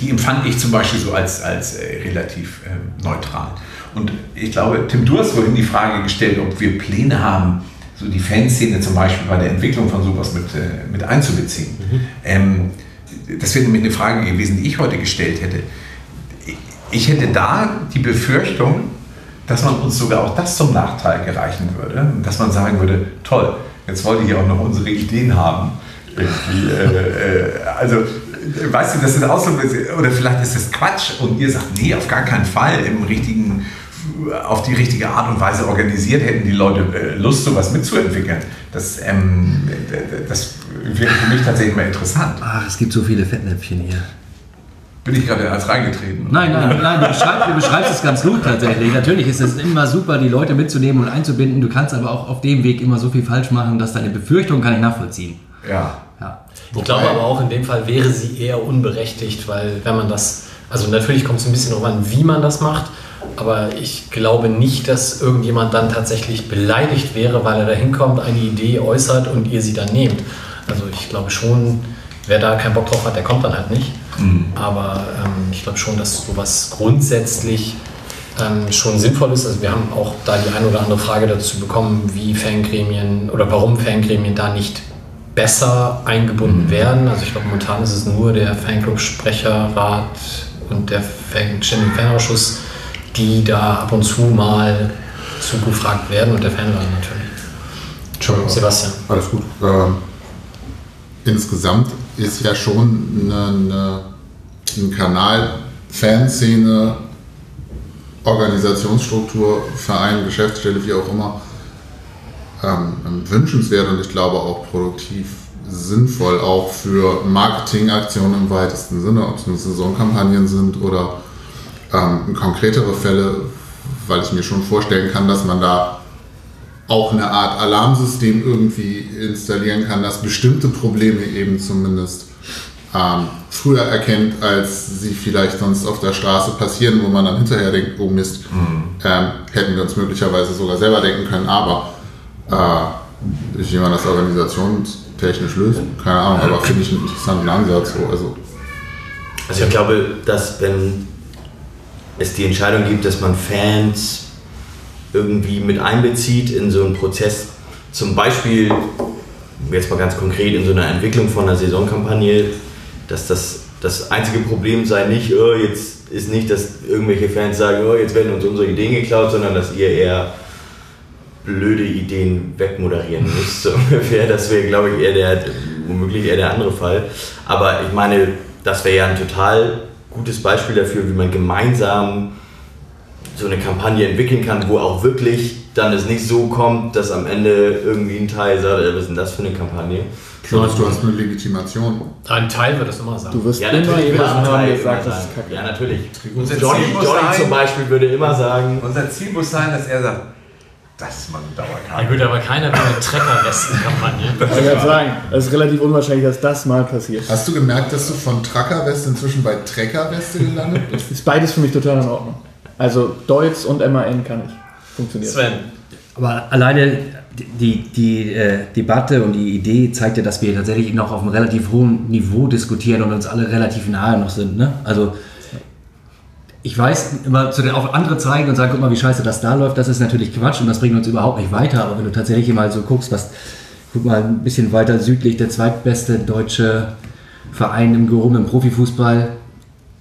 die empfand ich zum Beispiel so als, als äh, relativ äh, neutral. Und ich glaube, Tim, du hast vorhin die Frage gestellt, ob wir Pläne haben, so die Fanszene zum Beispiel bei der Entwicklung von sowas mit, äh, mit einzubeziehen. Ähm, das wäre nämlich eine Frage gewesen, die ich heute gestellt hätte. Ich hätte da die Befürchtung, dass man uns sogar auch das zum Nachteil gereichen würde. Dass man sagen würde, toll, jetzt wollt ihr auch noch unsere Ideen haben. Irgendwie, äh, äh, also, weißt du, das ist auch so, oder vielleicht ist das Quatsch und ihr sagt, nee, auf gar keinen Fall, im richtigen, auf die richtige Art und Weise organisiert hätten die Leute äh, Lust, sowas mitzuentwickeln. Das, ähm, das wäre für mich tatsächlich mal interessant. Ach, es gibt so viele Fettnäpfchen hier. Bin ich gerade als reingetreten? Nein, nein, nein, du beschreibst, du beschreibst es ganz gut tatsächlich. Natürlich ist es immer super, die Leute mitzunehmen und einzubinden. Du kannst aber auch auf dem Weg immer so viel falsch machen, dass deine Befürchtung kann ich nachvollziehen. Ja. Ja. Ich glaube aber auch in dem Fall wäre sie eher unberechtigt, weil wenn man das, also natürlich kommt es ein bisschen darauf an, wie man das macht, aber ich glaube nicht, dass irgendjemand dann tatsächlich beleidigt wäre, weil er da hinkommt, eine Idee äußert und ihr sie dann nehmt. Also ich glaube schon, wer da keinen Bock drauf hat, der kommt dann halt nicht. Aber ähm, ich glaube schon, dass sowas grundsätzlich ähm, schon sinnvoll ist. Also wir haben auch da die eine oder andere Frage dazu bekommen, wie Fangremien oder warum Fangremien da nicht besser eingebunden werden. Also ich glaube, momentan ist es nur der Fanclub-Sprecherrat und der Fan Fanausschuss, die da ab und zu mal zugefragt werden und der Fanrat natürlich. Entschuldigung. Sebastian. Alles gut. Ähm, insgesamt ist ja schon eine, eine, ein Kanal Fanszene, Organisationsstruktur, Verein, Geschäftsstelle, wie auch immer, ähm, wünschenswert und ich glaube auch produktiv sinnvoll, auch für Marketingaktionen im weitesten Sinne, ob es nur Saisonkampagnen sind oder ähm, konkretere Fälle, weil ich mir schon vorstellen kann, dass man da auch eine Art Alarmsystem irgendwie installieren kann, das bestimmte Probleme eben zumindest ähm, früher erkennt, als sie vielleicht sonst auf der Straße passieren, wo man dann hinterher denkt, oh Mist, ähm, hätten wir uns möglicherweise sogar selber denken können, aber äh, wie man das organisationstechnisch löst, keine Ahnung, aber finde ich einen interessanten Ansatz. So, also, Also ich glaube, dass wenn es die Entscheidung gibt, dass man Fans irgendwie mit einbezieht in so einen Prozess, zum Beispiel jetzt mal ganz konkret in so einer Entwicklung von einer Saisonkampagne, dass das das einzige Problem sei nicht, oh, jetzt ist nicht, dass irgendwelche Fans sagen, oh, jetzt werden uns unsere Ideen geklaut, sondern dass ihr eher blöde Ideen wegmoderieren müsst, so ungefähr. Das wäre, glaube ich, eher der, womöglich eher der andere Fall. Aber ich meine, das wäre ja ein total gutes Beispiel dafür, wie man gemeinsam so eine Kampagne entwickeln kann, wo auch wirklich dann es nicht so kommt, dass am Ende irgendwie ein Teil sagt, "Ey, was ist denn das für eine Kampagne? Jonas, du hast eine Legitimation. Ein Teil wird es immer sagen. Du wirst Ja, immer jemanden haben, Teil der sagt, das ist kacke. Ja, natürlich. Unser Johnny, Johnny zum Beispiel würde immer sagen, Unser Ziel muss sein, dass er sagt, das ist mal eine Ja Dauerkarte. gut, aber keiner will eine Treckerwesten-Kampagne. Ich wollte gerade sagen, es ist relativ unwahrscheinlich, dass das mal passiert. Hast du gemerkt, dass du von Truckerweste inzwischen bei Treckerweste gelandet bist? Ist beides für mich total in Ordnung. Also Deutz und MAN kann ich. Funktioniert. Sven, Aber alleine die, die äh, Debatte und die Idee zeigt ja, dass wir tatsächlich noch auf einem relativ hohen Niveau diskutieren und uns alle relativ nahe noch sind. Ne? Also ich weiß, immer zu den, auf andere zeigen und sagen, guck mal, wie scheiße das da läuft, das ist natürlich Quatsch und das bringt uns überhaupt nicht weiter. Aber wenn du tatsächlich mal so guckst, was, guck mal, ein bisschen weiter südlich, der zweitbeste deutsche Verein im gehobenen Profifußball.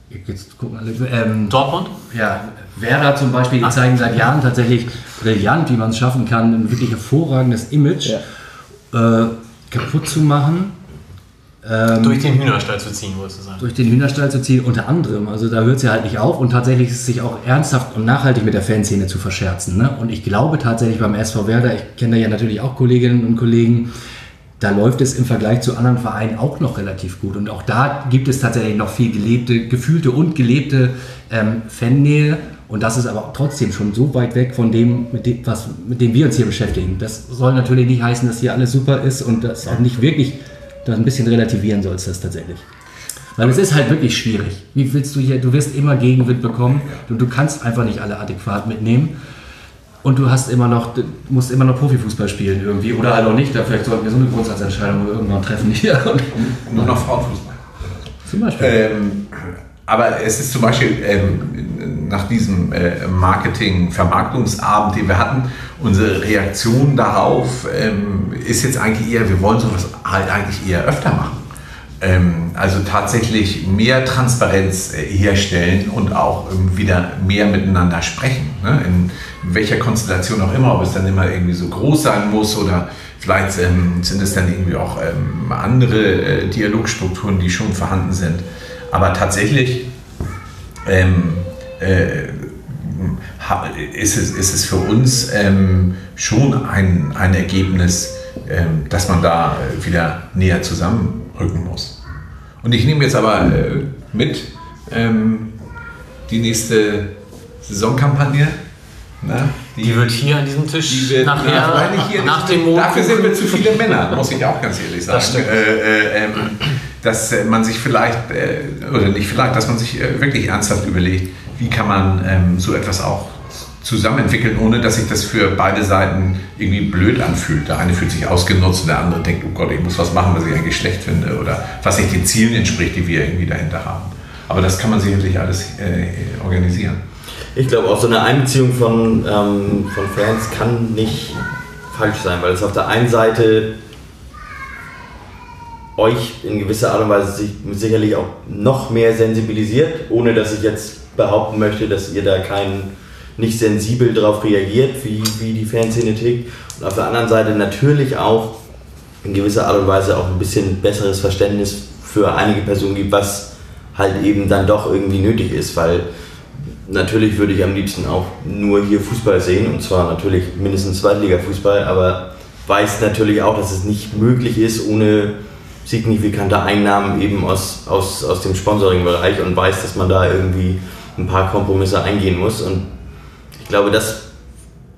Jetzt gucken alle, ähm, Dortmund? ja, Werder zum Beispiel, die zeigen seit Jahren tatsächlich brillant, wie man es schaffen kann, ein wirklich hervorragendes Image äh, kaputt zu machen, ähm, Durch den Hühnerstall zu ziehen, wolltest du sagen. durch den Hühnerstall zu ziehen, unter anderem. Also da hört es ja halt nicht auf und tatsächlich ist es sich auch ernsthaft und nachhaltig mit der Fanszene zu verscherzen. Ne? Und ich glaube tatsächlich beim SV Werder, ich kenne da ja natürlich auch Kolleginnen und Kollegen, da läuft es im Vergleich zu anderen Vereinen auch noch relativ gut. Und auch da gibt es tatsächlich noch viel gelebte, gefühlte und gelebte ähm, Fannähe. Und das ist aber trotzdem schon so weit weg von dem mit, dem, was, mit dem wir uns hier beschäftigen. Das soll natürlich nicht heißen, dass hier alles super ist und das auch nicht wirklich, das ein bisschen relativieren soll es das tatsächlich. Weil es ist halt wirklich schwierig. Wie willst du hier, du wirst immer Gegenwind bekommen und du kannst einfach nicht alle adäquat mitnehmen. Und du hast immer noch, musst immer noch Profifußball spielen irgendwie oder halt auch nicht. Da vielleicht sollten wir so eine Grundsatzentscheidung irgendwann treffen hier. Nur noch Frauenfußball. zum Beispiel. Ähm, aber es ist zum Beispiel ähm, nach diesem äh, Marketing-Vermarktungsabend, den wir hatten, unsere Reaktion darauf ähm, ist jetzt eigentlich eher, wir wollen sowas halt eigentlich eher öfter machen. Ähm, also tatsächlich mehr Transparenz äh, herstellen und auch ähm, wieder mehr miteinander sprechen. Ne? In welcher Konstellation auch immer, ob es dann immer irgendwie so groß sein muss oder vielleicht ähm, sind es dann irgendwie auch ähm, andere äh, Dialogstrukturen, die schon vorhanden sind. Aber tatsächlich ähm, äh, ist, es, ist es für uns ähm, schon ein, ein Ergebnis, ähm, dass man da äh, wieder näher zusammenrücken muss. Und ich nehme jetzt aber äh, mit ähm, die nächste Saisonkampagne. Ne? Die wird hier an diesem Tisch Die nachher, hier nach nicht. dem Mond. Dafür sind wir zu viele Männer, muss ich auch ganz ehrlich sagen. Äh, äh, ähm, dass äh, man sich vielleicht, äh, oder nicht vielleicht, dass man sich äh, wirklich ernsthaft überlegt, wie kann man ähm, so etwas auch zusammen entwickeln, ohne dass sich das für beide Seiten irgendwie blöd anfühlt. Der eine fühlt sich ausgenutzt und der andere denkt, oh Gott, ich muss was machen, was ich eigentlich schlecht finde oder was nicht den Zielen entspricht, die wir irgendwie dahinter haben. Aber das kann man sicherlich alles organisieren. Ich glaube, auch so eine Einbeziehung von, ähm, von Fans kann nicht falsch sein, weil es auf der einen Seite euch in gewisser Art und Weise sich, sicherlich auch noch mehr sensibilisiert, ohne dass ich jetzt behaupten möchte, dass ihr da kein nicht sensibel darauf reagiert, wie, wie die Fanszene tickt. Und auf der anderen Seite natürlich auch in gewisser Art und Weise auch ein bisschen besseres Verständnis für einige Personen gibt, was halt eben dann doch irgendwie nötig ist, weil natürlich würde ich am liebsten auch nur hier Fußball sehen und zwar natürlich mindestens Zweitliga-Fußball, aber weiß natürlich auch, dass es nicht möglich ist ohne signifikante Einnahmen eben aus, aus, aus dem Sponsoring-Bereich und weiß, dass man da irgendwie ein paar Kompromisse eingehen muss und ich glaube, dass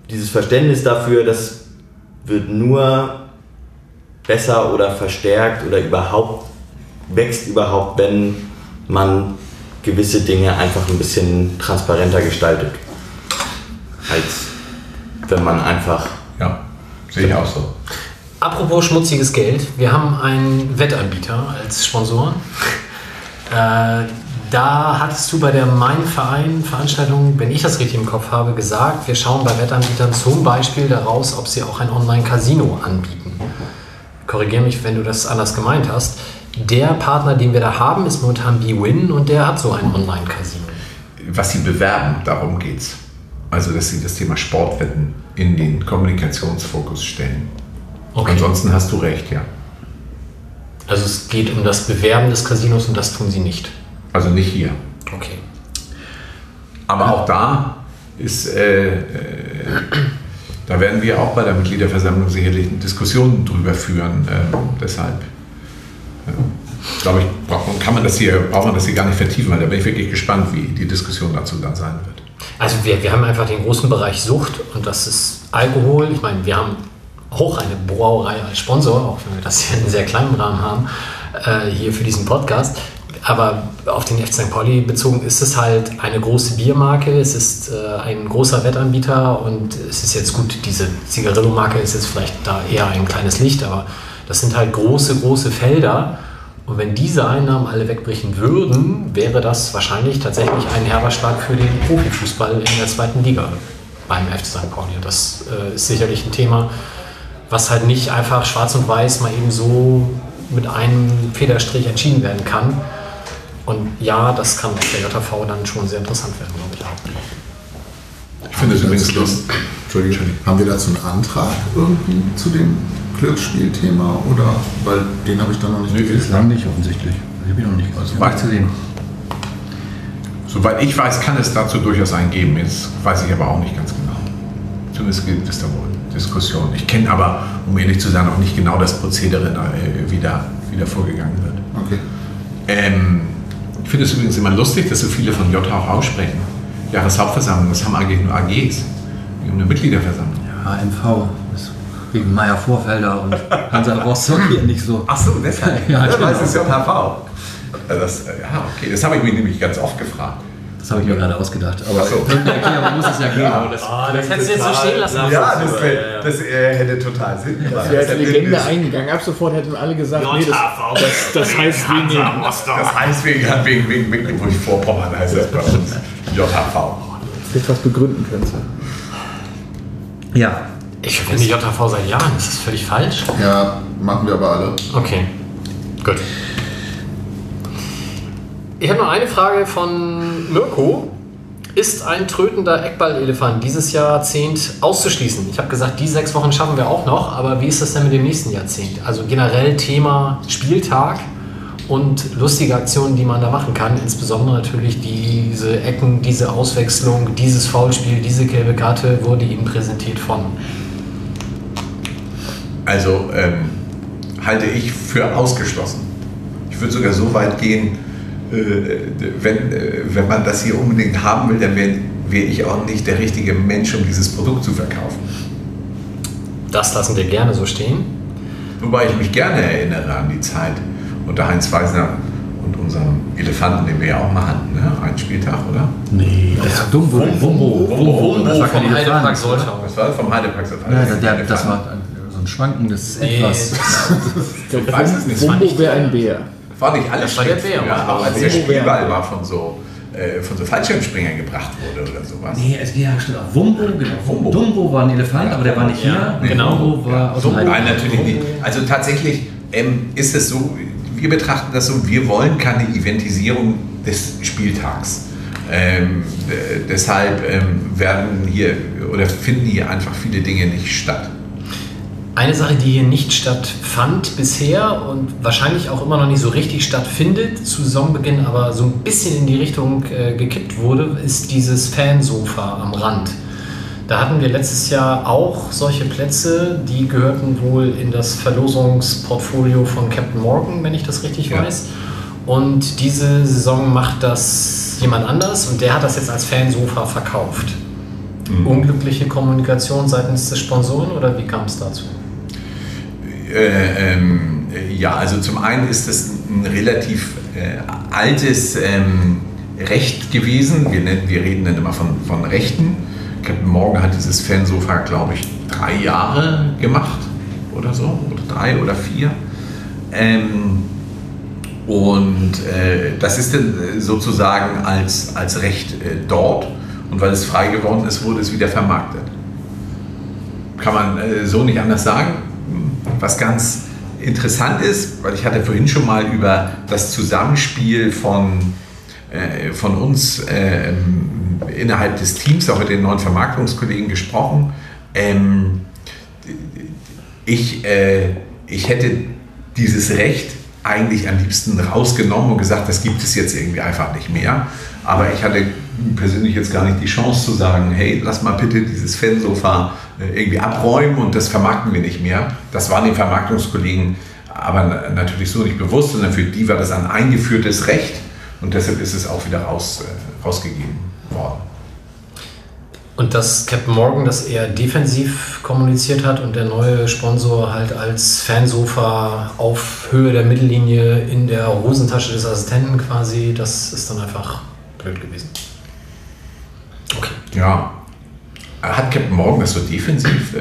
dieses Verständnis dafür, das wird nur besser oder verstärkt oder überhaupt wächst überhaupt, wenn man gewisse Dinge einfach ein bisschen transparenter gestaltet. Als wenn man einfach. Ja, sehe ich auch so. Apropos schmutziges Geld, wir haben einen Wettanbieter als Sponsor. Äh, da hattest du bei der Mein Verein Veranstaltung, wenn ich das richtig im Kopf habe, gesagt, wir schauen bei Wettanbietern zum Beispiel daraus, ob sie auch ein Online-Casino anbieten. Korrigiere mich, wenn du das anders gemeint hast. Der Partner, den wir da haben, ist momentan BWin und der hat so ein Online-Casino. was sie bewerben, darum geht es. Also, dass sie das Thema Sportwetten in den Kommunikationsfokus stellen. Okay. Ansonsten hast du recht, ja. Also es geht um das Bewerben des Casinos und das tun sie nicht. Also nicht hier. Okay. Aber auch da ist, äh, äh, da werden wir auch bei der Mitgliederversammlung sicherlich Diskussionen drüber führen. Äh, deshalb äh, glaube ich, braucht man, kann man das hier, braucht man das hier gar nicht vertiefen, weil da bin ich wirklich gespannt, wie die Diskussion dazu dann sein wird. Also wir, wir haben einfach den großen Bereich Sucht und das ist Alkohol. Ich meine, wir haben auch eine Brauerei als Sponsor, auch wenn wir das hier in sehr kleinen Rahmen haben, äh, hier für diesen Podcast. Aber auf den FC St. Pauli bezogen ist es halt eine große Biermarke, es ist äh, ein großer Wettanbieter und es ist jetzt gut, diese Zigarillo-Marke ist jetzt vielleicht da eher ein kleines Licht, aber das sind halt große, große Felder. Und wenn diese Einnahmen alle wegbrechen würden, wäre das wahrscheinlich tatsächlich ein herber Schlag für den Profifußball in der zweiten Liga beim FC St. Pauli. Das äh, ist sicherlich ein Thema, was halt nicht einfach schwarz und weiß mal eben so mit einem Federstrich entschieden werden kann. Und ja, das kann auf der JV dann schon sehr interessant werden, glaube ich auch. Ich finde es übrigens lustig. Entschuldigung, haben wir dazu einen Antrag irgendwie zu dem Glücksspielthema oder weil den habe ich dann noch nicht Nö, gelesen. Bislang nicht offensichtlich. Ich habe ihn noch nicht Also ich hab nichts gesehen. Soweit ich weiß, kann es dazu durchaus einen geben. Jetzt weiß ich aber auch nicht ganz genau. Zumindest gibt es da wohl Diskussionen. Ich kenne aber, um ehrlich zu sein, auch nicht genau das Prozedere, äh, wie da, wie da vorgegangen wird. Okay. Ähm, ich finde es übrigens immer lustig, dass so viele von JHV sprechen. Jahreshauptversammlung, das haben eigentlich nur AGs. Wir haben eine Mitgliederversammlung. HMV. Ist wegen Meier Vorfelder und Hansa Rostock hier nicht so. Ach so, deshalb. Ja, Ja, genau. das ist JHV. Äh, Das, äh, ja, okay, das habe ich mich nämlich ganz oft gefragt. Das habe ich mir gerade ausgedacht. Aber so. Erklärung muss es ja geben. Ah, das hättest du jetzt so stehen lassen. Ja, das, das äh, hätte total Sinn gemacht. Der als Das Legende ist- eingegangen. Ab sofort hätten alle gesagt, nee, das, das, das heißt wegen dem. Das heißt wegen, wegen, wegen Mecklenburg-Vorpommern heißt das bei uns. JHV. Jetzt was begründen könntest. Ja, Ich finde JHV seit Jahren, ist das völlig falsch? Ja, machen wir aber alle. Okay, gut. Ich habe noch eine Frage von Mirko. Ist ein trötender Eckball-Elefant dieses Jahrzehnt auszuschließen? Ich habe gesagt, die sechs Wochen schaffen wir auch noch, aber wie ist das denn mit dem nächsten Jahrzehnt? Also generell Thema Spieltag und lustige Aktionen, die man da machen kann. Insbesondere natürlich diese Ecken, diese Auswechslung, dieses Foulspiel, diese gelbe Karte wurde ihm präsentiert von. Also ähm, halte ich für ausgeschlossen. Ich würde sogar so weit gehen, wenn, äh, wenn man das hier unbedingt haben will, dann wäre wär ich auch nicht der richtige Mensch, um dieses Produkt zu verkaufen. Das lassen wir gerne so stehen. Wobei ich mich gerne erinnere an die Zeit unter Heinz Weisner und unserem Elefanten, den wir ja auch mal hatten, ne? einen Spieltag, oder? Nee, das ist Dumbo. Wumbo. Wumbo Das war vom. Heidepark Soltau. Das war vom Heidepark Safari. Ja, der, der, das war so ein schwankendes Etwas. Ich weiß es nicht. Wumbo wäre ein Bär. War nicht alles Das war der schlecht Bär. früher, auch als der Wumbo. Spielball war von so, äh, von so Fallschirmspringern gebracht wurde oder sowas. Nee, es ja, stimmt. auch. Wumbo, genau. Wumbo. Dumbo war ein Elefant, aber der war nicht Ja, hier. genau. Wumbo war aus dem Nein, natürlich nicht. Also tatsächlich ähm, ist es so, wir betrachten das so, wir wollen keine Eventisierung des Spieltags. Ähm, äh, deshalb ähm, werden hier oder finden hier einfach viele Dinge nicht statt. Eine Sache, die hier nicht stattfand bisher und wahrscheinlich auch immer noch nicht so richtig stattfindet, zu Saisonbeginn aber so ein bisschen in die Richtung äh, gekippt wurde, ist dieses Fansofa am Rand. Da hatten wir letztes Jahr auch solche Plätze, die gehörten wohl in das Verlosungsportfolio von Captain Morgan, wenn ich das richtig Ja. weiß. Und diese Saison macht das jemand anders und der hat das jetzt als Fansofa verkauft. Unglückliche Kommunikation seitens des Sponsoren oder wie kam es dazu? Äh, ähm, äh, ja, also zum einen ist es ein relativ äh, altes ähm, Recht gewesen. Wir, nennen, wir reden dann immer von, von Rechten. Captain Morgan hat dieses Fansofa, glaube ich, drei Jahre gemacht oder so, oder drei oder vier. Ähm, und äh, das ist dann äh, sozusagen als, als Recht dort. Und weil es frei geworden ist, wurde es wieder vermarktet. Kann man so nicht anders sagen. Was ganz interessant ist, weil ich hatte vorhin schon mal über das Zusammenspiel von, äh, von uns äh, innerhalb des Teams, auch mit den neuen Vermarktungskollegen gesprochen. Ähm, ich, äh, ich hätte dieses Recht eigentlich am liebsten rausgenommen und gesagt, das gibt es jetzt irgendwie einfach nicht mehr. Aber ich hatte persönlich jetzt gar nicht die Chance zu sagen, hey, lass mal bitte dieses Fansofa irgendwie abräumen und das vermarkten wir nicht mehr. Das waren den Vermarktungskollegen aber na- natürlich so nicht bewusst, sondern für die war das ein eingeführtes Recht und deshalb ist es auch wieder raus, äh, rausgegeben worden. Und dass Captain Morgan das eher defensiv kommuniziert hat und der neue Sponsor halt als Fansofa auf Höhe der Mittellinie in der Hosentasche des Assistenten quasi, das ist dann einfach blöd gewesen. Okay. Ja. Hat Captain Morgan das so defensiv äh,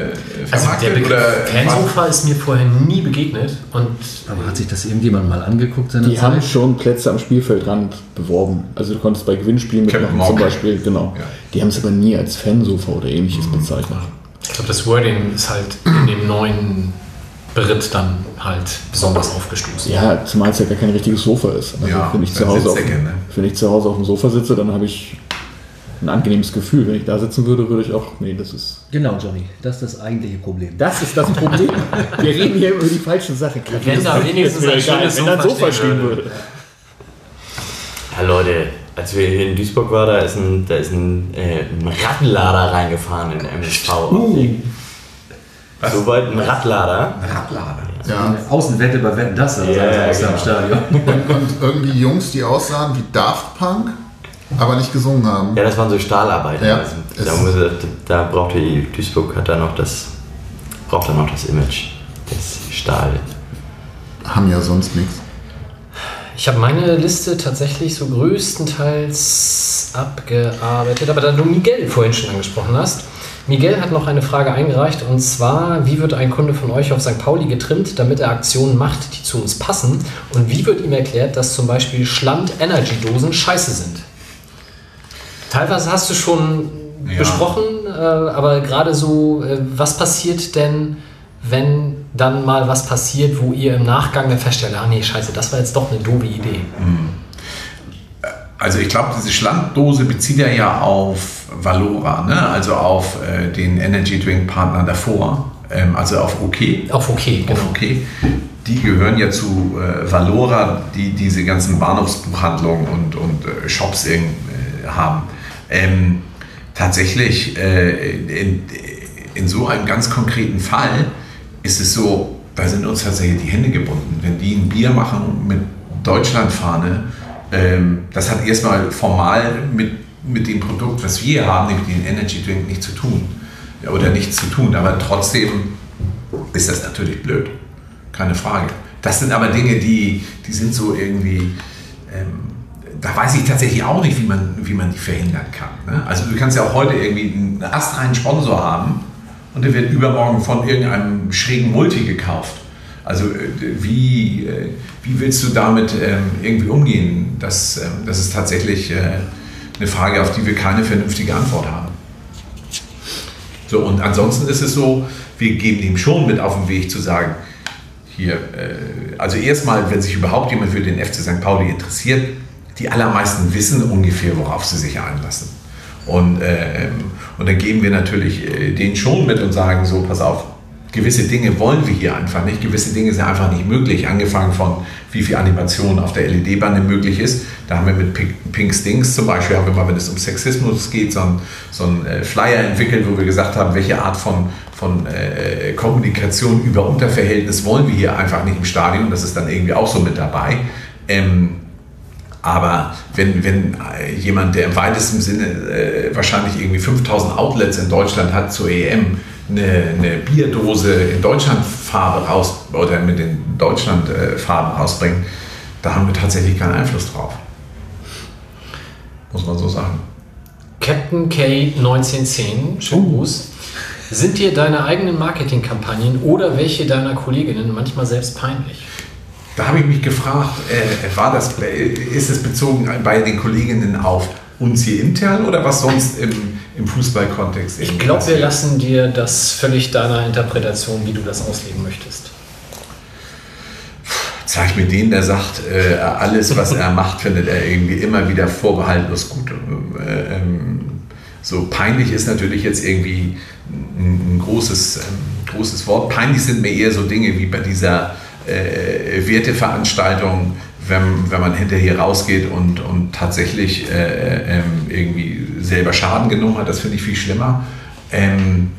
Also der vermarktet? Begriff oder Fansofa ist mir vorher nie begegnet und Aber hat sich das irgendjemand mal angeguckt seine Die haben Zeit? schon Plätze am Spielfeldrand beworben. Also du konntest bei Gewinnspielen Captain mitmachen zum Morgan. Beispiel, genau. Ja. Die haben es aber nie als Fansofa oder ähnliches bezeichnet. ich glaube, das Wording ist halt in dem neuen Beritt dann halt besonders aufgestoßen. Ja, zumal es ja gar kein richtiges Sofa ist. Also Ja, wenn, ich zu Hause auf, ne? wenn ich zu Hause auf dem Sofa sitze, dann habe ich ein angenehmes Gefühl. Wenn ich da sitzen würde, würde ich auch, nee, das ist, Genau, Johnny. Das ist das eigentliche Problem. das ist das Problem. Wir reden hier über die falschen Sachen. Wenn da wenigstens ein schönes ein Sofa Sofa stehen würde. würde. Ja, Leute, als wir hier in Duisburg waren, da ist ein, da ist ein, äh, ein Radlader reingefahren in MSV. So weit ein Radlader. Radlader. Ja. Außenwette bei Wetten, das also Ja, aus genau. dem Stadion. Und irgendwie Jungs, die aussahen wie Daft Punk, aber nicht gesungen haben. Ja, das waren so Stahlarbeiter. Ja, Also, da, muss, da brauchte die Duisburg hat da noch das, braucht da noch das Image des Stahl. Haben ja sonst nichts. Ich habe meine Liste tatsächlich so größtenteils abgearbeitet, aber da du Miguel vorhin schon angesprochen hast, Miguel hat noch eine Frage eingereicht und zwar, wie wird ein Kunde von euch auf St. Pauli getrimmt, damit er Aktionen macht, die zu uns passen? Und wie wird ihm erklärt, dass zum Beispiel Schland-Energy-Dosen scheiße sind? Teilweise hast du schon Ja. besprochen, äh, aber gerade so, äh, was passiert denn, wenn dann mal was passiert, wo ihr im Nachgang dann feststellt, ah nee, scheiße, das war jetzt doch eine doofe Idee. also ich glaube, diese Schlanddose bezieht er ja auf Valora, ne? also auf äh, den Energy Drink Partner davor, ähm, also auf OK. Auf okay, genau. Auf OK. Die gehören ja zu äh, Valora, die diese ganzen Bahnhofsbuchhandlungen und, und äh, Shops äh, haben. Ähm, tatsächlich äh, in, in so einem ganz konkreten Fall ist es so, da sind uns tatsächlich die Hände gebunden. Wenn die ein Bier machen mit Deutschlandfahne, ähm, das hat erstmal formal mit, mit dem Produkt, was wir haben, nämlich den Energy Drink, nichts zu tun. Oder nichts zu tun. Aber trotzdem ist das natürlich blöd. Keine Frage. Das sind aber Dinge, die, die sind so irgendwie. Ähm, da weiß ich tatsächlich auch nicht, wie man, wie man die verhindern kann. Ne? Also du kannst ja auch heute irgendwie einen astreinen Sponsor haben und der wird übermorgen von irgendeinem schrägen Multi gekauft. Also äh, wie, äh, wie willst du damit ähm, irgendwie umgehen? Das, ähm, das ist tatsächlich äh, eine Frage, auf die wir keine vernünftige Antwort haben. So, und ansonsten ist es so, wir geben ihm schon mit auf den Weg zu sagen, hier, also erstmal, wenn sich überhaupt jemand für den FC St. Pauli interessiert, die allermeisten wissen ungefähr, worauf sie sich einlassen. Und, äh, und dann geben wir natürlich äh, denen schon mit und sagen so, pass auf, gewisse Dinge wollen wir hier einfach nicht, gewisse Dinge sind einfach nicht möglich, angefangen von wie viel Animation auf der LED-Bande möglich ist. Da haben wir mit Pink, Pink Stings zum Beispiel, haben wir mal, wenn es um Sexismus geht, so einen so äh, Flyer entwickelt, wo wir gesagt haben, welche Art von, von äh, Kommunikation über Unterverhältnis wollen wir hier einfach nicht im Stadion. Das ist dann irgendwie auch so mit dabei. Ähm, aber wenn, wenn äh, jemand, der im weitesten Sinne äh, wahrscheinlich irgendwie 5000 Outlets in Deutschland hat zur EM, eine, eine Bierdose in Deutschlandfarbe raus oder mit den Deutschlandfarben rausbringt, da haben wir tatsächlich keinen Einfluss drauf. Muss man so sagen. Captain K 1910, schönen Gruß. Sind dir deine eigenen Marketingkampagnen oder welche deiner Kolleginnen manchmal selbst peinlich? Da habe ich mich gefragt, äh, war das, ist es bezogen bei den Kolleginnen auf uns hier intern oder was sonst im, im Fußballkontext? Ich glaube, wir lassen dir das völlig deiner Interpretation, wie du das auslegen möchtest. Zeig mir den, der sagt, äh, alles, was er macht, findet er irgendwie immer wieder vorbehaltlos gut. Äh, ähm, so peinlich ist natürlich jetzt irgendwie ein, ein großes, ähm, großes Wort. Peinlich sind mir eher so Dinge wie bei dieser äh, Werteveranstaltung, wenn, wenn man hinterher rausgeht und, und tatsächlich äh, ähm, irgendwie selber Schaden genommen hat, das finde ich viel schlimmer. Ähm,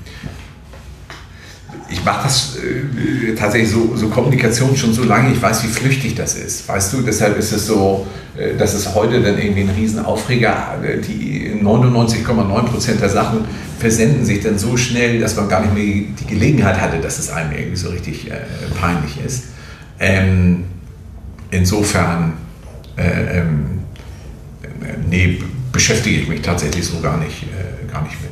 ich mache das äh, tatsächlich so, so Kommunikation schon so lange, ich weiß, wie flüchtig das ist. Weißt du, deshalb ist es so, äh, dass es heute dann irgendwie ein Riesenaufreger, äh, die 99,9% der Sachen versenden sich dann so schnell, dass man gar nicht mehr die Gelegenheit hatte, dass es einem irgendwie so richtig äh, peinlich ist. Ähm, insofern, äh, ähm, nee, beschäftige ich mich tatsächlich so gar nicht, äh, gar nicht mit.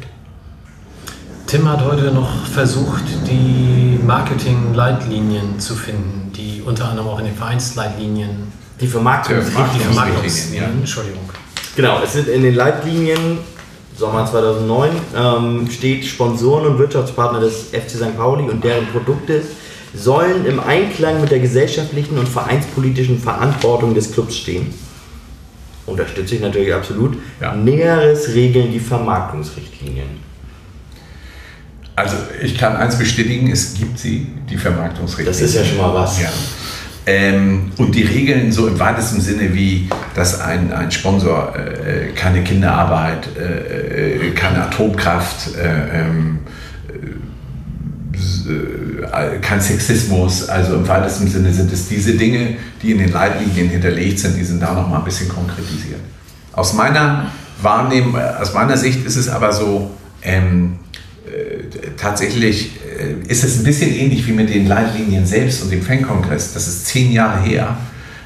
Tim hat heute noch versucht, die Marketing-Leitlinien zu finden, die unter anderem auch in den Vereinsleitlinien. Die Vermarktungsrichtlinien. Die Vermarktungsrichtlinien, ja. Entschuldigung. Genau, es sind in den Leitlinien Sommer 2009 ähm, steht Sponsoren und Wirtschaftspartner des FC St. Pauli und deren Produkte sollen im Einklang mit der gesellschaftlichen und vereinspolitischen Verantwortung des Clubs stehen. Unterstütze ich natürlich absolut. Ja. Näheres regeln die Vermarktungsrichtlinien. Also ich kann eins bestätigen, es gibt sie, die Vermarktungsrichtlinien. Das ist ja schon mal was. Ja. Ähm, und die Regeln so im weitesten Sinne wie, dass ein, ein Sponsor äh, keine Kinderarbeit, äh, äh keine Atomkraft, äh, ähm, äh, kein Sexismus, also im weitesten Sinne sind es diese Dinge, die in den Leitlinien hinterlegt sind, die sind da nochmal ein bisschen konkretisiert. Aus meiner Wahrnehmung, äh, aus meiner Sicht ist es aber so, ähm, tatsächlich äh, ist es ein bisschen ähnlich wie mit den Leitlinien selbst und dem Fankongress. Das ist zehn Jahre her.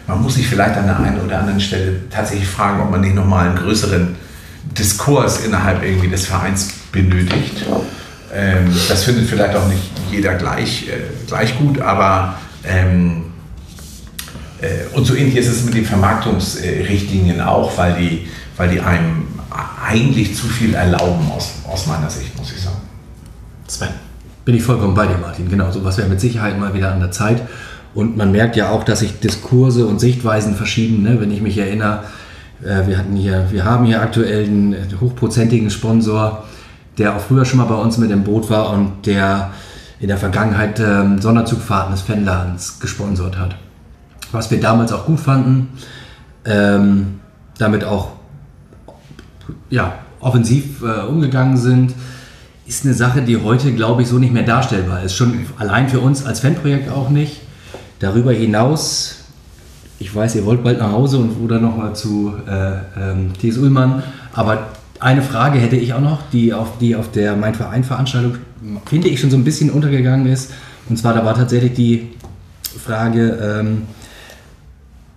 Man muss sich vielleicht an der einen oder anderen Stelle tatsächlich fragen, ob man nicht nochmal einen größeren Diskurs innerhalb irgendwie des Vereins benötigt. Ähm, das findet vielleicht auch nicht jeder gleich, äh, gleich gut, aber ähm, äh, und so ähnlich ist es mit den Vermarktungsrichtlinien auch, weil die, weil die einem eigentlich zu viel erlauben aus, aus meiner Sicht, muss ich sagen. Sven. Bin ich vollkommen bei dir, Martin. Genau, sowas wäre mit Sicherheit mal wieder an der Zeit. Und man merkt ja auch, dass sich Diskurse und Sichtweisen verschieben. Ne? Wenn ich mich erinnere, Äh, wir, hatten hier, wir haben hier aktuell einen hochprozentigen Sponsor, der auch früher schon mal bei uns mit im Boot war und der in der Vergangenheit ähm, Sonderzugfahrten des Fanladens gesponsert hat. Was wir damals auch gut fanden, ähm, damit auch ja, offensiv äh, umgegangen sind, ist eine Sache, die heute, glaube ich, so nicht mehr darstellbar ist. Schon allein für uns als Fanprojekt auch nicht. Darüber hinaus, ich weiß, ihr wollt bald nach Hause und oder nochmal zu äh, ähm, T.S. Ullmann, aber eine Frage hätte ich auch noch, die auf, die auf der Mein Verein Veranstaltung, finde ich, schon so ein bisschen untergegangen ist. Und zwar, da war tatsächlich die Frage, ähm,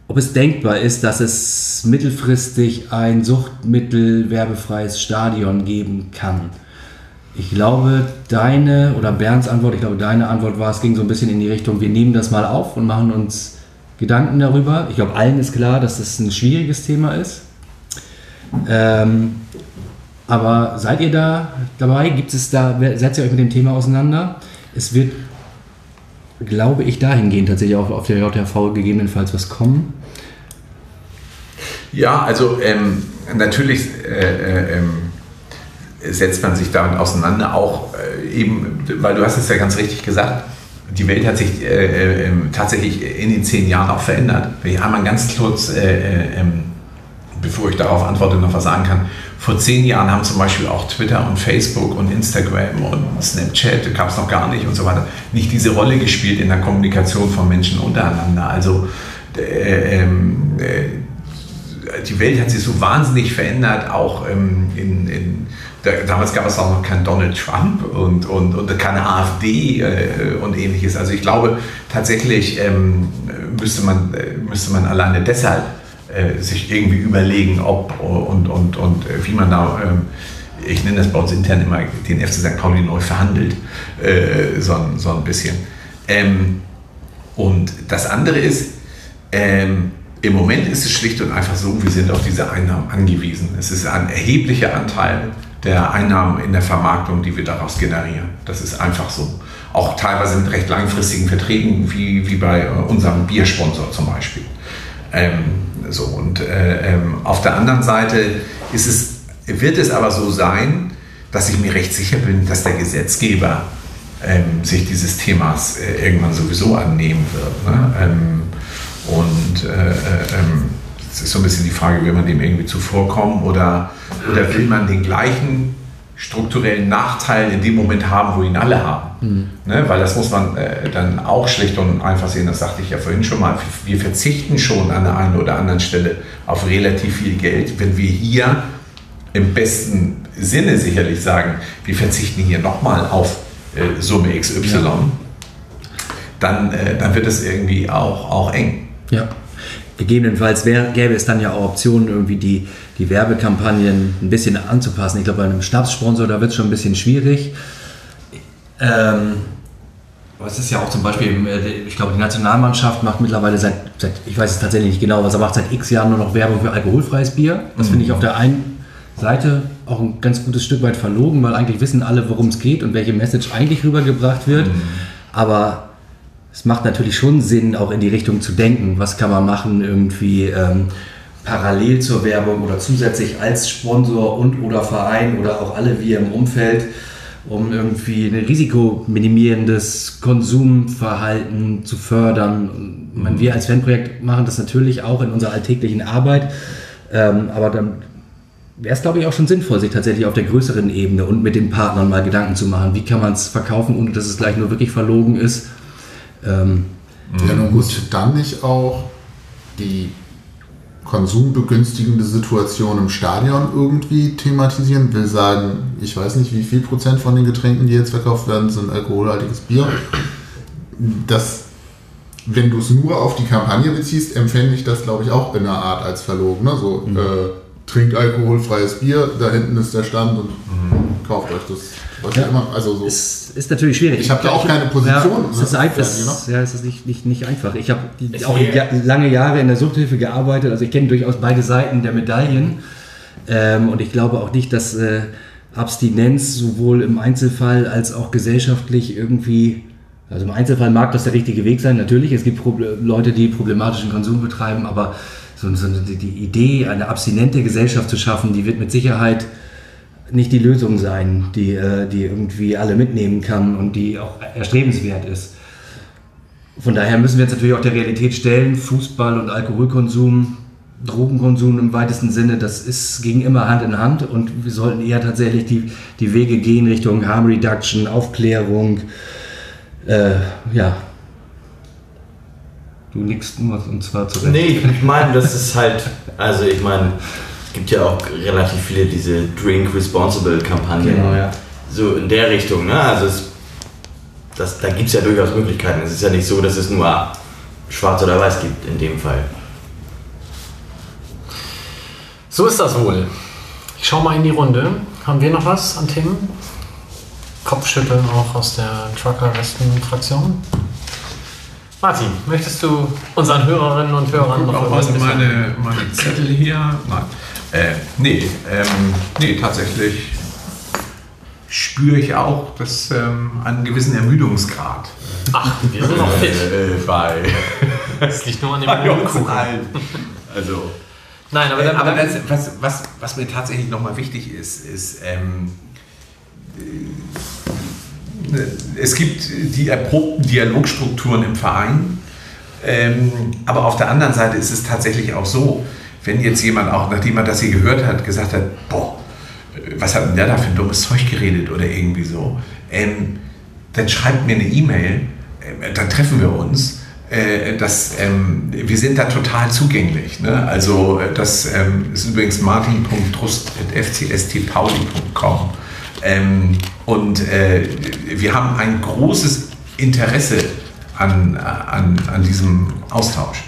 ob es denkbar ist, dass es mittelfristig ein suchtmittelwerbefreies Stadion geben kann. Ich glaube, deine oder Bernds Antwort, ich glaube, deine Antwort war, es ging so ein bisschen in die Richtung, wir nehmen das mal auf und machen uns Gedanken darüber. Ich glaube, allen ist klar, dass das ein schwieriges Thema ist. Ähm, aber seid ihr da dabei? Gibt es da, setzt ihr euch mit dem Thema auseinander? Es wird, glaube ich, dahingehend tatsächlich auch auf der JTV gegebenenfalls was kommen. Ja, also ähm, natürlich äh, äh, setzt man sich damit auseinander, auch äh, eben, weil du hast es ja ganz richtig gesagt, die Welt hat sich äh, ähm, tatsächlich in den zehn Jahren auch verändert. Wir haben mal ganz kurz, äh, äh, ähm, bevor ich darauf antworte, noch was sagen kann. Vor zehn Jahren haben zum Beispiel auch Twitter und Facebook und Instagram und Snapchat, gab es noch gar nicht und so weiter, nicht diese Rolle gespielt in der Kommunikation von Menschen untereinander. Also ähm, die Welt hat sich so wahnsinnig verändert, auch ähm, in, in damals gab es auch noch keinen Donald Trump und, und, und keine AfD äh, und ähnliches. Also ich glaube tatsächlich ähm, müsste, man, äh, müsste man alleine deshalb äh, sich irgendwie überlegen, ob und, und, und äh, wie man da, äh, ich nenne das bei uns intern immer, den FC St. Pauli neu verhandelt, äh, so, so ein bisschen. Ähm, und das andere ist, ähm, im Moment ist es schlicht und einfach so, wir sind auf diese Einnahmen angewiesen. Es ist ein erheblicher Anteil der Einnahmen in der Vermarktung, die wir daraus generieren. Das ist einfach so. Auch teilweise mit recht langfristigen Verträgen, wie, wie bei unserem Biersponsor zum Beispiel. Ähm, so, und äh, ähm, auf der anderen Seite ist es, wird es aber so sein, dass ich mir recht sicher bin, dass der Gesetzgeber ähm, sich dieses Themas äh, irgendwann sowieso annehmen wird. Ne? Ähm, und äh, äh ähm, es ist so ein bisschen die Frage, will man dem irgendwie zuvorkommen oder, oder will man den gleichen strukturellen Nachteil in dem Moment haben, wo ihn alle haben. Mhm. Ne? Weil das muss man äh, dann auch schlicht und einfach sehen, das sagte ich ja vorhin schon mal, wir verzichten schon an der einen oder anderen Stelle auf relativ viel Geld, wenn wir hier im besten Sinne sicherlich sagen, wir verzichten hier nochmal auf äh, Summe XY, ja. dann, äh, dann wird es irgendwie auch, auch eng. Ja. Gegebenenfalls wär, gäbe es dann ja auch Optionen, irgendwie die, die Werbekampagnen ein bisschen anzupassen. Ich glaube, bei einem Stabssponsor, da wird es schon ein bisschen schwierig. Ähm, aber es ist ja auch zum Beispiel, äh, ich glaube, die Nationalmannschaft macht mittlerweile seit, seit, ich weiß es tatsächlich nicht genau, was er macht, seit x Jahren nur noch Werbung für alkoholfreies Bier. Das mhm. finde ich auf der einen Seite auch ein ganz gutes Stück weit verlogen, weil eigentlich wissen alle, worum es geht und welche Message eigentlich rübergebracht wird. Mhm. Aber es macht natürlich schon Sinn, auch in die Richtung zu denken. Was kann man machen, irgendwie ähm, parallel zur Werbung oder zusätzlich als Sponsor und oder Verein oder auch alle wir im Umfeld, um irgendwie ein risikominimierendes Konsumverhalten zu fördern. meine, wir als Fanprojekt machen das natürlich auch in unserer alltäglichen Arbeit, ähm, aber dann wäre es, glaube ich, auch schon sinnvoll, sich tatsächlich auf der größeren Ebene und mit den Partnern mal Gedanken zu machen. Wie kann man es verkaufen, ohne dass es gleich nur wirklich verlogen ist? Ähm, ja, nun muss dann nicht auch die konsumbegünstigende Situation im Stadion irgendwie thematisieren, will sagen, ich weiß nicht, wie viel Prozent von den Getränken, die jetzt verkauft werden, sind alkoholhaltiges Bier. Das, wenn du es nur auf die Kampagne beziehst, empfände ich das, glaube ich, auch in einer Art als verlogen. Ne? So, mhm. äh, trinkt alkoholfreies Bier, da hinten ist der Stand und mhm. Kauft euch das. Was ja. immer, also so. Es ist natürlich schwierig. Ich habe da auch keine Position. Ja, es ist, einfach, ja, es ist nicht, nicht, nicht einfach. Ich habe auch ja, lange Jahre in der Suchthilfe gearbeitet, also ich kenne durchaus beide Seiten der Medaillen. Ähm, und ich glaube auch nicht, dass äh, Abstinenz sowohl im Einzelfall als auch gesellschaftlich irgendwie also im Einzelfall mag das der richtige Weg sein, natürlich. Es gibt Proble Leute, die problematischen Konsum betreiben, aber so, so die, die Idee, eine abstinente Gesellschaft zu schaffen, die wird mit Sicherheit nicht die Lösung sein, die, äh, die irgendwie alle mitnehmen kann und die auch erstrebenswert ist. Von daher müssen wir uns natürlich auch der Realität stellen, Fußball und Alkoholkonsum, Drogenkonsum im weitesten Sinne, das ist, ging immer Hand in Hand und wir sollten eher tatsächlich die, die Wege gehen Richtung Harm Reduction, Aufklärung, äh, ja. Du nickst nur und zwar zu Recht. Nee, ich meine, das ist halt, also ich meine, gibt ja auch relativ viele diese Drink Responsible Kampagnen. Genau, ja. So in der Richtung, ne? Also es, das, da gibt es ja durchaus Möglichkeiten. Es ist ja nicht so, dass es nur schwarz oder weiß gibt in dem Fall. So ist das wohl. Ich schau mal in die Runde. Haben wir noch was an Themen? Kopfschütteln auch aus der Trucker-Westen-Fraktion? Martin, möchtest du unseren Hörerinnen und Hörern noch mitteilen? meine, meine Zettel hier. Nein. Äh, nee, ähm, nee, tatsächlich spüre ich auch dass, ähm, einen gewissen Ermüdungsgrad Ach, wir sind noch fit. äh, bei, Das liegt nur an dem Kuchen. Also, Nein, aber, Äh, dann, aber das, was, was, was mir tatsächlich nochmal wichtig ist, ist, ähm, äh, es gibt die erprobten Dialogstrukturen im Verein, ähm, aber auf der anderen Seite ist es tatsächlich auch so, wenn jetzt jemand auch, nachdem er das hier gehört hat, gesagt hat, boah, was hat denn der da für ein dummes Zeug geredet oder irgendwie so, ähm, dann schreibt mir eine E-Mail, äh, dann treffen wir uns. Äh, das, ähm, wir sind da total zugänglich. Ne? Also äh, das ähm, ist übrigens martin.trust.fcstpauli.com ähm, und äh, wir haben ein großes Interesse an, an, an diesem Austausch.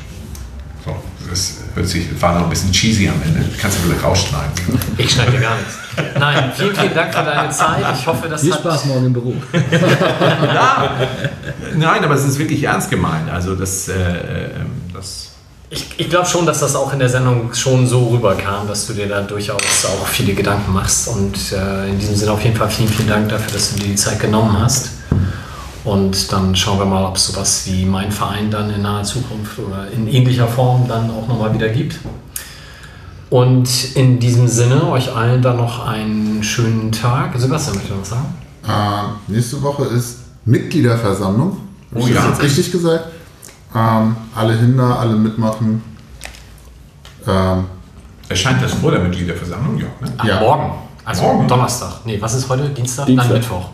So, das hört sich, war noch ein bisschen cheesy am Ende. Kannst du vielleicht rausschneiden. ich schneide dir gar nichts. Nein, vielen, vielen Dank für deine Zeit. Ich hoffe, das Viel hat Spaß morgen im Büro. ja. Nein, aber es ist wirklich ernst gemeint. Also das, äh, äh, das Ich, ich glaube schon, dass das auch in der Sendung schon so rüberkam, dass du dir da durchaus auch viele Gedanken machst. Und äh, in diesem Sinne auf jeden Fall vielen, vielen Dank dafür, dass du dir die Zeit genommen hast. Und dann schauen wir mal, ob es sowas wie mein Verein dann in naher Zukunft oder in ähnlicher Form dann auch nochmal wieder gibt. Und in diesem Sinne euch allen dann noch einen schönen Tag. Sebastian möchte noch was sagen. Äh, nächste Woche ist Mitgliederversammlung. Hab Oh ich ja. das jetzt richtig gesagt? Ähm, alle Hinder, alle mitmachen. Ähm, erscheint das vor der Mitgliederversammlung, ja. Ne? Ach, Ja. Morgen. Also Morgen. Donnerstag. Nee, was ist heute? Dienstag? Dienstag. Nein, Mittwoch.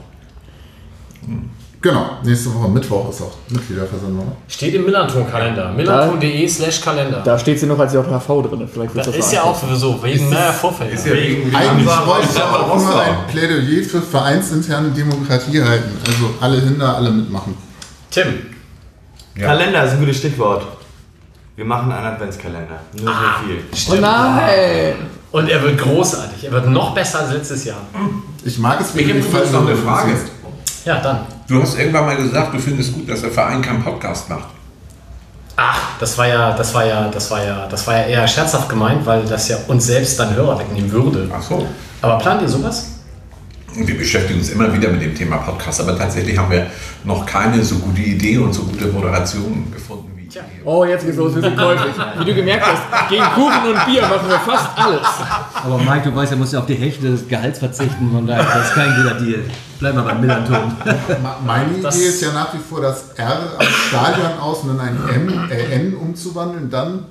Genau, nächste Woche Mittwoch ist auch Mitgliederversammlung. Steht im Millanton-Kalender. Millanton.de slash Kalender. Da steht sie noch als JHV drin. Vielleicht Das wird ist ja auch sowieso wegen mehr Vorfälle. Ist ja wegen Eigentlich wollte ich aber auch mal ein Plädoyer für vereinsinterne Demokratie halten. Also alle Hinder, alle mitmachen. Tim, Ja. Kalender ist ein gutes Stichwort. Wir machen einen Adventskalender. Nur so viel. Oh nein! und er wird großartig. Er wird noch besser als letztes Jahr. Ich mag es, Ich habe übrigens noch eine Frage. Ja, dann. Du hast irgendwann mal gesagt, du findest gut, dass der Verein keinen Podcast macht. Ach, das war ja, das war ja, das war ja, das war ja eher scherzhaft gemeint, weil das ja uns selbst dann Hörer wegnehmen würde. Ach so. Aber plant ihr sowas? Wir beschäftigen uns immer wieder mit dem Thema Podcast, aber tatsächlich haben wir noch keine so gute Idee und so gute Moderation gefunden ihr. Oh, jetzt geht's los, wir sind käuflich. Wie du gemerkt hast, gegen Kuchen und Bier machen wir fast alles. Aber Mike, du weißt, er muss ja auf die Hälfte des Gehalts verzichten, von daher das ist kein guter Deal. Bleib mal beim Millanton. Meine Idee Das- ist ja nach wie vor das R am Stadion aus und dann ein M, äh, N umzuwandeln. Dann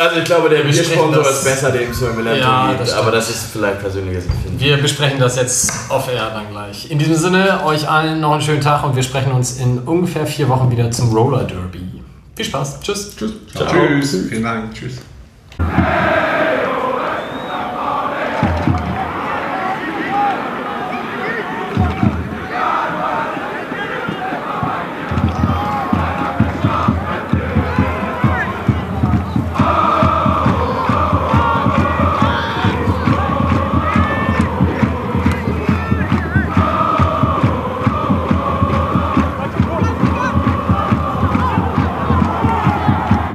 Also ich glaube, der Biersponsor ist besser, dem es im Ja, das aber das ist vielleicht persönliches Empfinden. Wir besprechen das jetzt off-air dann gleich. In diesem Sinne, euch allen noch einen schönen Tag und wir sprechen uns in ungefähr vier Wochen wieder zum Roller Derby. Viel Spaß. Tschüss. Tschüss. Tschüss. Vielen Dank. Tschüss.